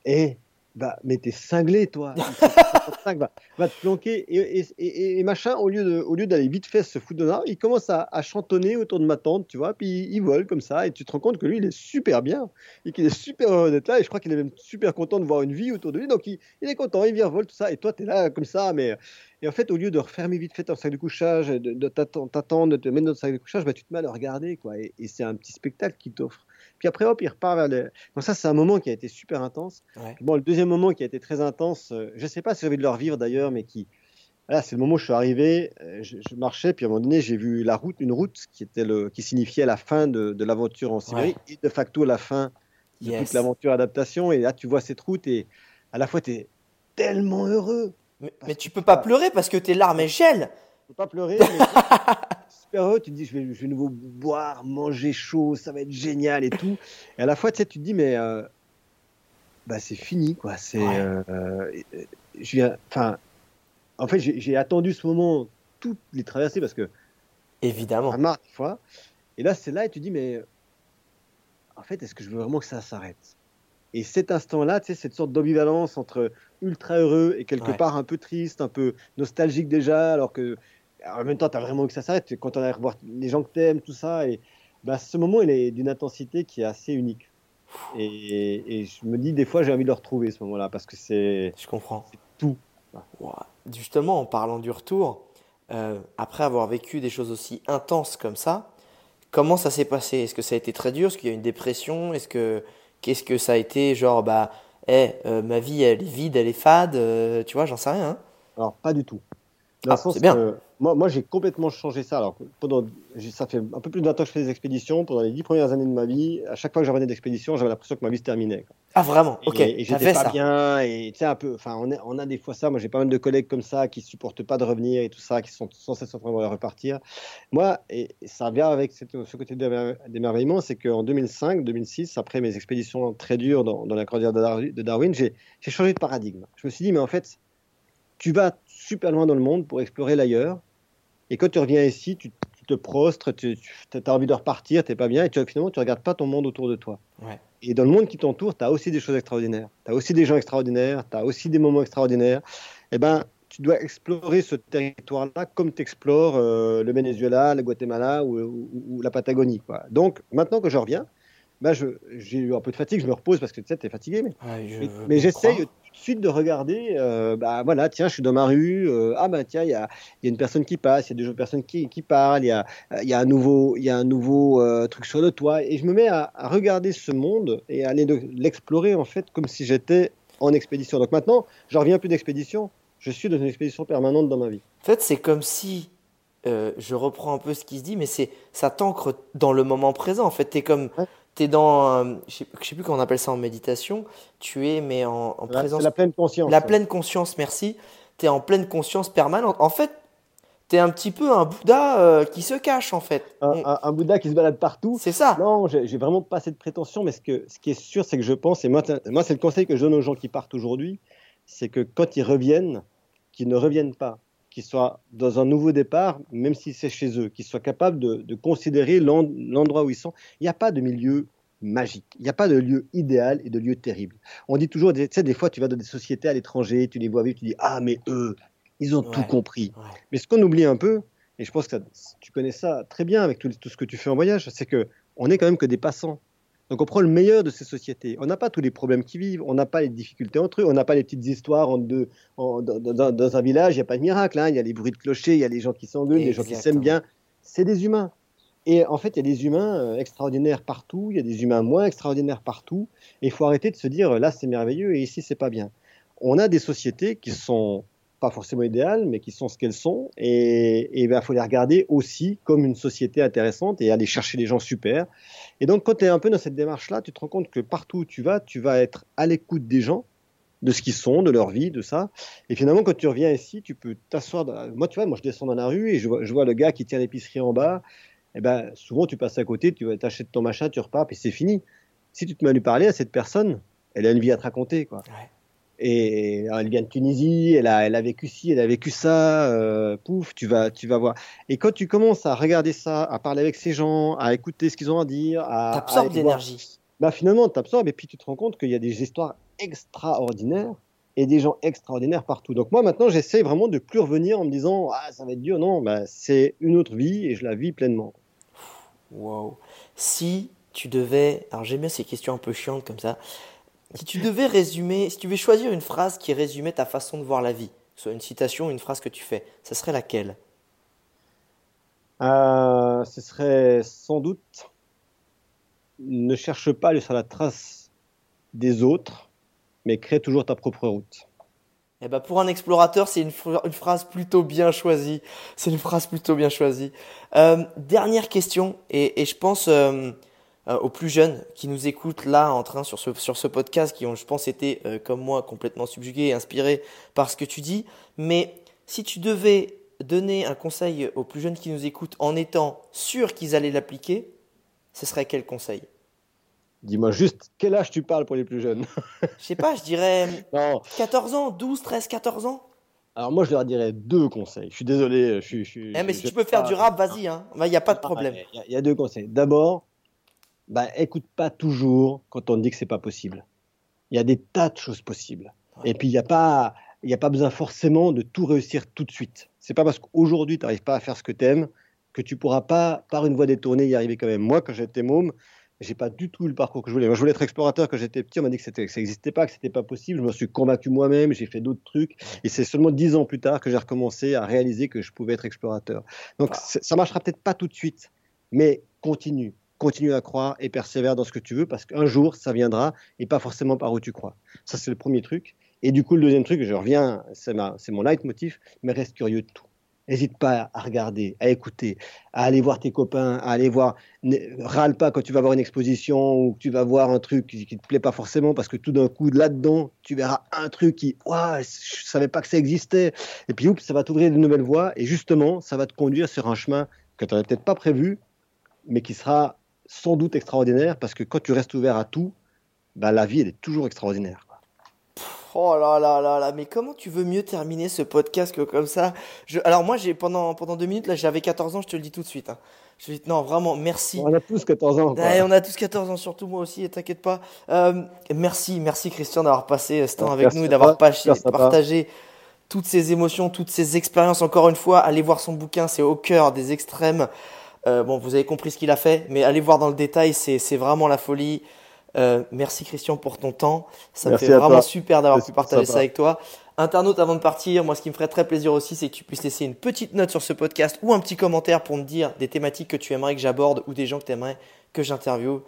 S4: eh, bah, mais t'es cinglé, toi. Il fait 55, va, va te planquer. Et, et, et- et machin, au lieu, de, au lieu d'aller vite fait se foutre de il commence à, à chantonner autour de ma tente, tu vois. Puis il, vole comme ça. Et tu te rends compte que lui, il est super bien. Et qu'il est super heureux d'être là. Et je crois qu'il est même super content de voir une vie autour de lui. Donc il, il est content, il vient, vole, tout ça. Et toi, tu es là comme ça. Mais, et en fait, au lieu de refermer vite fait ton sac de couchage, de, de t'attendre, de te mettre dans le sac de couchage, bah, tu te mets à le regarder. Quoi. Et c'est un petit spectacle qu'il t'offre. Puis après, hop, il repart vers le. Donc, ça, c'est un moment qui a été super intense.
S3: Ouais.
S4: Bon, le deuxième moment qui a été très intense, euh, je ne sais pas si j'ai envie de le revivre d'ailleurs, mais qui. Voilà, c'est le moment où je suis arrivé, euh, je, je marchais, puis à un moment donné, j'ai vu la route, une route qui, était le, qui signifiait la fin de, de l'aventure en Sibérie et de facto la fin de
S3: Yes.
S4: toute l'aventure adaptation. Et là, tu vois cette route et à la fois, tu es tellement heureux.
S3: Mais, mais tu peux pas pleurer parce que tes larmes elles gèlent.
S4: Tu peux pas pleurer, mais super heureux. Tu te dis, je vais, je vais nouveau boire, manger chaud, ça va être génial et tout. Et à la fois, tu sais, tu te dis, mais euh, bah, c'est fini, quoi. C'est,
S3: Ouais.
S4: euh, je enfin, en fait, j'ai attendu ce moment toutes les traversées parce que
S3: Évidemment.
S4: marre des fois. Et là, c'est là et tu te dis, mais en fait, est-ce que je veux vraiment que ça s'arrête? Et cet instant-là, tu sais, cette sorte d'ambivalence entre ultra heureux et quelque
S3: Ouais.
S4: part un peu triste, un peu nostalgique déjà, alors que en même temps, tu as vraiment envie que ça s'arrête. Tu es content d'aller revoir les gens que tu aimes, tout ça. Et bah, ce moment, il est d'une intensité qui est assez unique. Et, et je me dis, des fois, j'ai envie de le retrouver ce moment-là, parce que c'est
S3: Je comprends.
S4: tout.
S3: Justement, en parlant du retour, euh, après avoir vécu des choses aussi intenses comme ça, comment ça s'est passé? Est-ce que ça a été très dur? Est-ce qu'il y a eu une dépression? Est-ce que qu'est-ce que ça a été Genre, bah, eh, euh, ma vie, elle est vide, elle est fade, euh, tu vois, j'en sais rien. hein.
S4: Alors, pas du tout. Dans
S3: Ah, c'est bien.
S4: que moi, moi j'ai complètement changé ça. Alors, pendant, ça fait un peu plus de 20 ans que je fais des expéditions. Pendant les 10 premières années de ma vie, à chaque fois que je revenais d'expédition, j'avais l'impression que ma vie se terminait. quoi.
S3: Ah, vraiment? Ok,
S4: et, et j'étais pas
S3: ça.
S4: bien. Et tu sais, un peu, enfin, on, a des fois ça. Moi, j'ai pas mal de collègues comme ça qui supportent pas de revenir et tout ça, qui sont sans cesse en train de repartir. Moi, et, ça vient avec cette- ce côté d'émer- d'émerveillement, c'est qu'en 2005, 2006, après mes expéditions très dures dans, dans la cordillère de Dar- de Darwin, j'ai changé de paradigme. Je me suis dit, mais en fait, tu vas super loin dans le monde pour explorer l'ailleurs. Et quand tu reviens ici, tu, tu te prostres, tu, as envie de repartir, tu pas bien, et tu, finalement, tu regardes pas ton monde autour de toi.
S3: Ouais.
S4: Et dans le monde qui t'entoure, tu as aussi des choses extraordinaires. Tu as aussi des gens extraordinaires, tu as aussi des moments extraordinaires. Eh ben, tu dois explorer ce territoire-là comme tu explores le Venezuela, le Guatemala ou, ou- ou la Patagonie. Quoi. Donc, maintenant que je reviens, je- j'ai eu un peu de fatigue, je me repose parce que tu sais, fatigué. Mais,
S3: Ouais,
S4: mais- j'essaye tout de suite de regarder, euh, bah voilà, tiens, je suis dans ma rue, euh, ah bah tiens, il y a, y a une personne qui passe, il y a deux personnes qui, qui parlent, il y a, y a un nouveau, y a un nouveau euh, truc sur le toit, et je me mets à, à regarder ce monde et à aller le- l'explorer en fait comme si j'étais en expédition. Donc maintenant, je reviens plus d'expédition, je suis dans une expédition permanente dans ma vie.
S3: En fait, c'est comme si, euh, je reprends un peu ce qui se dit, mais c'est ça t'ancre dans le moment présent. En fait, t'es comme,
S4: Ouais.
S3: T'es dans, euh, je sais, je sais plus comment on appelle ça en méditation. Tu es, mais en, en présence,
S4: la pleine conscience.
S3: la pleine conscience. Merci. T'es en pleine conscience permanente. En fait, t'es un petit peu un Bouddha euh, qui se cache. En fait,
S4: Un,
S3: On-
S4: un- un Bouddha qui se balade partout.
S3: c'est ça.
S4: Non, j'ai vraiment pas cette prétention, mais ce, que, ce qui est sûr, c'est que je pense, et moi c'est le conseil que je donne aux gens qui partent aujourd'hui, c'est que quand ils reviennent, qu'ils ne reviennent pas, qu'ils soient dans un nouveau départ, même si c'est chez eux, qu'ils soient capables de, de considérer l'en- l'endroit où ils sont. Il n'y a pas de milieu magique, il n'y a pas de lieu idéal et de lieu terrible. On dit toujours, tu sais, des fois, tu vas dans des sociétés à l'étranger, tu les vois vivre, tu dis, ah, mais eux, ils ont tout compris.
S3: Ouais.
S4: Mais ce qu'on oublie un peu, et je pense que tu connais ça très bien avec tout, tout ce que tu fais en voyage, c'est que on n'est quand même que des passants. Donc on prend le meilleur de ces sociétés. On n'a pas tous les problèmes qu'ils vivent, on n'a pas les difficultés entre eux, on n'a pas les petites histoires en deux, en- dans, dans- dans un village, il n'y a pas de miracle. hein. Il y a les bruits de clocher, il y a les gens qui s'engueulent, les gens qui s'aiment bien. C'est des humains. Et en fait, il y a des humains euh, extraordinaires partout, il y a des humains moins extraordinaires partout. Et il faut arrêter de se dire là c'est merveilleux et ici c'est pas bien. On a des sociétés qui sont pas forcément idéales, mais qui sont ce qu'elles sont. Et il ben, faut les regarder aussi comme une société intéressante et aller chercher les gens super. Et donc, quand tu es un peu dans cette démarche-là, tu te rends compte que partout où tu vas, tu vas être à l'écoute des gens, de ce qu'ils sont, de leur vie, de ça. Et finalement, quand tu reviens ici, tu peux t'asseoir. Moi, tu vois, moi, je descends dans la rue et je vois, le gars qui tient l'épicerie en bas. Et ben, souvent, tu passes à côté, tu vas t'acheter ton machin, tu repars, puis c'est fini. Si tu te mets à lui parler à cette personne, elle a une vie à te raconter, quoi. Et alors, elle vient de Tunisie, elle a, elle a vécu ci, elle a vécu ça, euh, pouf, tu vas, tu vas voir. Et quand tu commences à regarder ça, à parler avec ces gens, à écouter ce qu'ils ont à dire, à,
S3: T'absorbes l'énergie.
S4: bah finalement, tu absorbes et puis tu te rends compte qu'il y a des histoires extraordinaires et des gens extraordinaires partout. Donc moi maintenant, j'essaie vraiment de plus revenir en me disant ah ça va être dur. Non, bah, c'est une autre vie et je la vis pleinement.
S3: Wow. Si tu devais, alors j'aime bien ces questions un peu chiantes comme ça. Si tu devais résumer, si tu devais choisir une phrase qui résumait ta façon de voir la vie, soit une citation, une phrase que tu fais, ça serait laquelle?
S4: Euh, ce serait sans doute ne cherche pas à aller sur la trace des autres, mais crée toujours ta propre route.
S3: Eh ben pour un explorateur, c'est une, phra- une phrase plutôt bien choisie. C'est une phrase plutôt bien choisie. Euh, dernière question, et, et je pense euh, euh, aux plus jeunes qui nous écoutent là en train sur ce, sur ce podcast, qui ont, je pense, été euh, comme moi complètement subjugués et inspirés par ce que tu dis. Mais si tu devais donner un conseil aux plus jeunes qui nous écoutent en étant sûr qu'ils allaient l'appliquer, ce serait quel conseil?
S4: Dis-moi juste quel âge tu parles pour les plus jeunes?
S3: Je sais pas, je dirais
S4: non.
S3: 14 ans, 12, 13, 14 ans?
S4: Alors moi je leur dirais deux conseils. Je suis désolé. Je suis. je
S3: Eh, mais si
S4: je-
S3: tu peux faire du rap, vas-y, hein. Il n'y a pas de
S4: Ah,
S3: problème.
S4: Il y a- il y, a deux conseils. D'abord, bah, écoute pas toujours quand on te dit que c'est pas possible. Il y a des tas de choses possibles. Et puis il n'y a pas, il a pas besoin forcément de tout réussir tout de suite. C'est pas parce qu'aujourd'hui tu n'arrives pas à faire ce que tu aimes que tu pourras pas, par une voie détournée, y arriver quand même. Moi, quand j'étais môme, j'ai pas du tout le parcours que je voulais. Moi, je voulais être explorateur quand j'étais petit. On m'a dit que, ça n'existait pas, que c'était pas possible. Je me suis convaincu moi-même. J'ai fait d'autres trucs. Et c'est seulement dix ans plus tard que j'ai recommencé à réaliser que je pouvais être explorateur. Donc, ah. ça marchera peut-être pas tout de suite, mais continue. Continue à croire et persévère dans ce que tu veux parce qu'un jour, ça viendra et pas forcément par où tu crois. Ça, c'est le premier truc. Et du coup, le deuxième truc, je reviens, c'est mon leitmotiv, mais reste curieux de tout. N'hésite pas à regarder, à écouter, à aller voir tes copains, à aller voir. Râle pas quand tu vas voir une exposition ou que tu vas voir un truc qui, ne te plaît pas forcément parce que tout d'un coup, là-dedans, tu verras un truc qui, ouais, je savais pas que ça existait. Et puis, oups, ça va t'ouvrir de nouvelles voies et justement, ça va te conduire sur un chemin que tu n'avais peut-être pas prévu, mais qui sera sans doute extraordinaire parce que quand tu restes ouvert à tout, bah, la vie, elle est toujours extraordinaire.
S3: Oh là là là là, mais comment tu veux mieux terminer ce podcast que comme ça? Je... Alors moi, j'ai pendant, pendant deux minutes, là j'avais 14 ans, je te le dis tout de suite. Hein. Je dis, non, vraiment, merci.
S4: On a tous 14 ans.
S3: on a tous 14 ans, surtout moi aussi, t'inquiète pas. Euh, merci, merci Christian d'avoir passé ce temps avec nous, d'avoir partagé toutes ces émotions, toutes ces expériences. Encore une fois, allez voir son bouquin, c'est au cœur des extrêmes. Euh, bon, vous avez compris ce qu'il a fait, mais allez voir dans le détail, c'est vraiment la folie. Euh, merci Christian pour ton temps. Ça me fait vraiment super d'avoir pu partager ça avec toi. Internaute, avant de partir, moi ce qui me ferait très plaisir aussi, c'est que tu puisses laisser une petite note sur ce podcast ou un petit commentaire pour me dire des thématiques que tu aimerais que j'aborde ou des gens que tu aimerais que j'interviewe.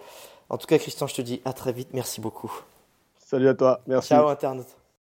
S3: En tout cas, Christian, je te dis à très vite. Merci beaucoup.
S4: Salut à toi. Merci.
S3: Ciao, internaute.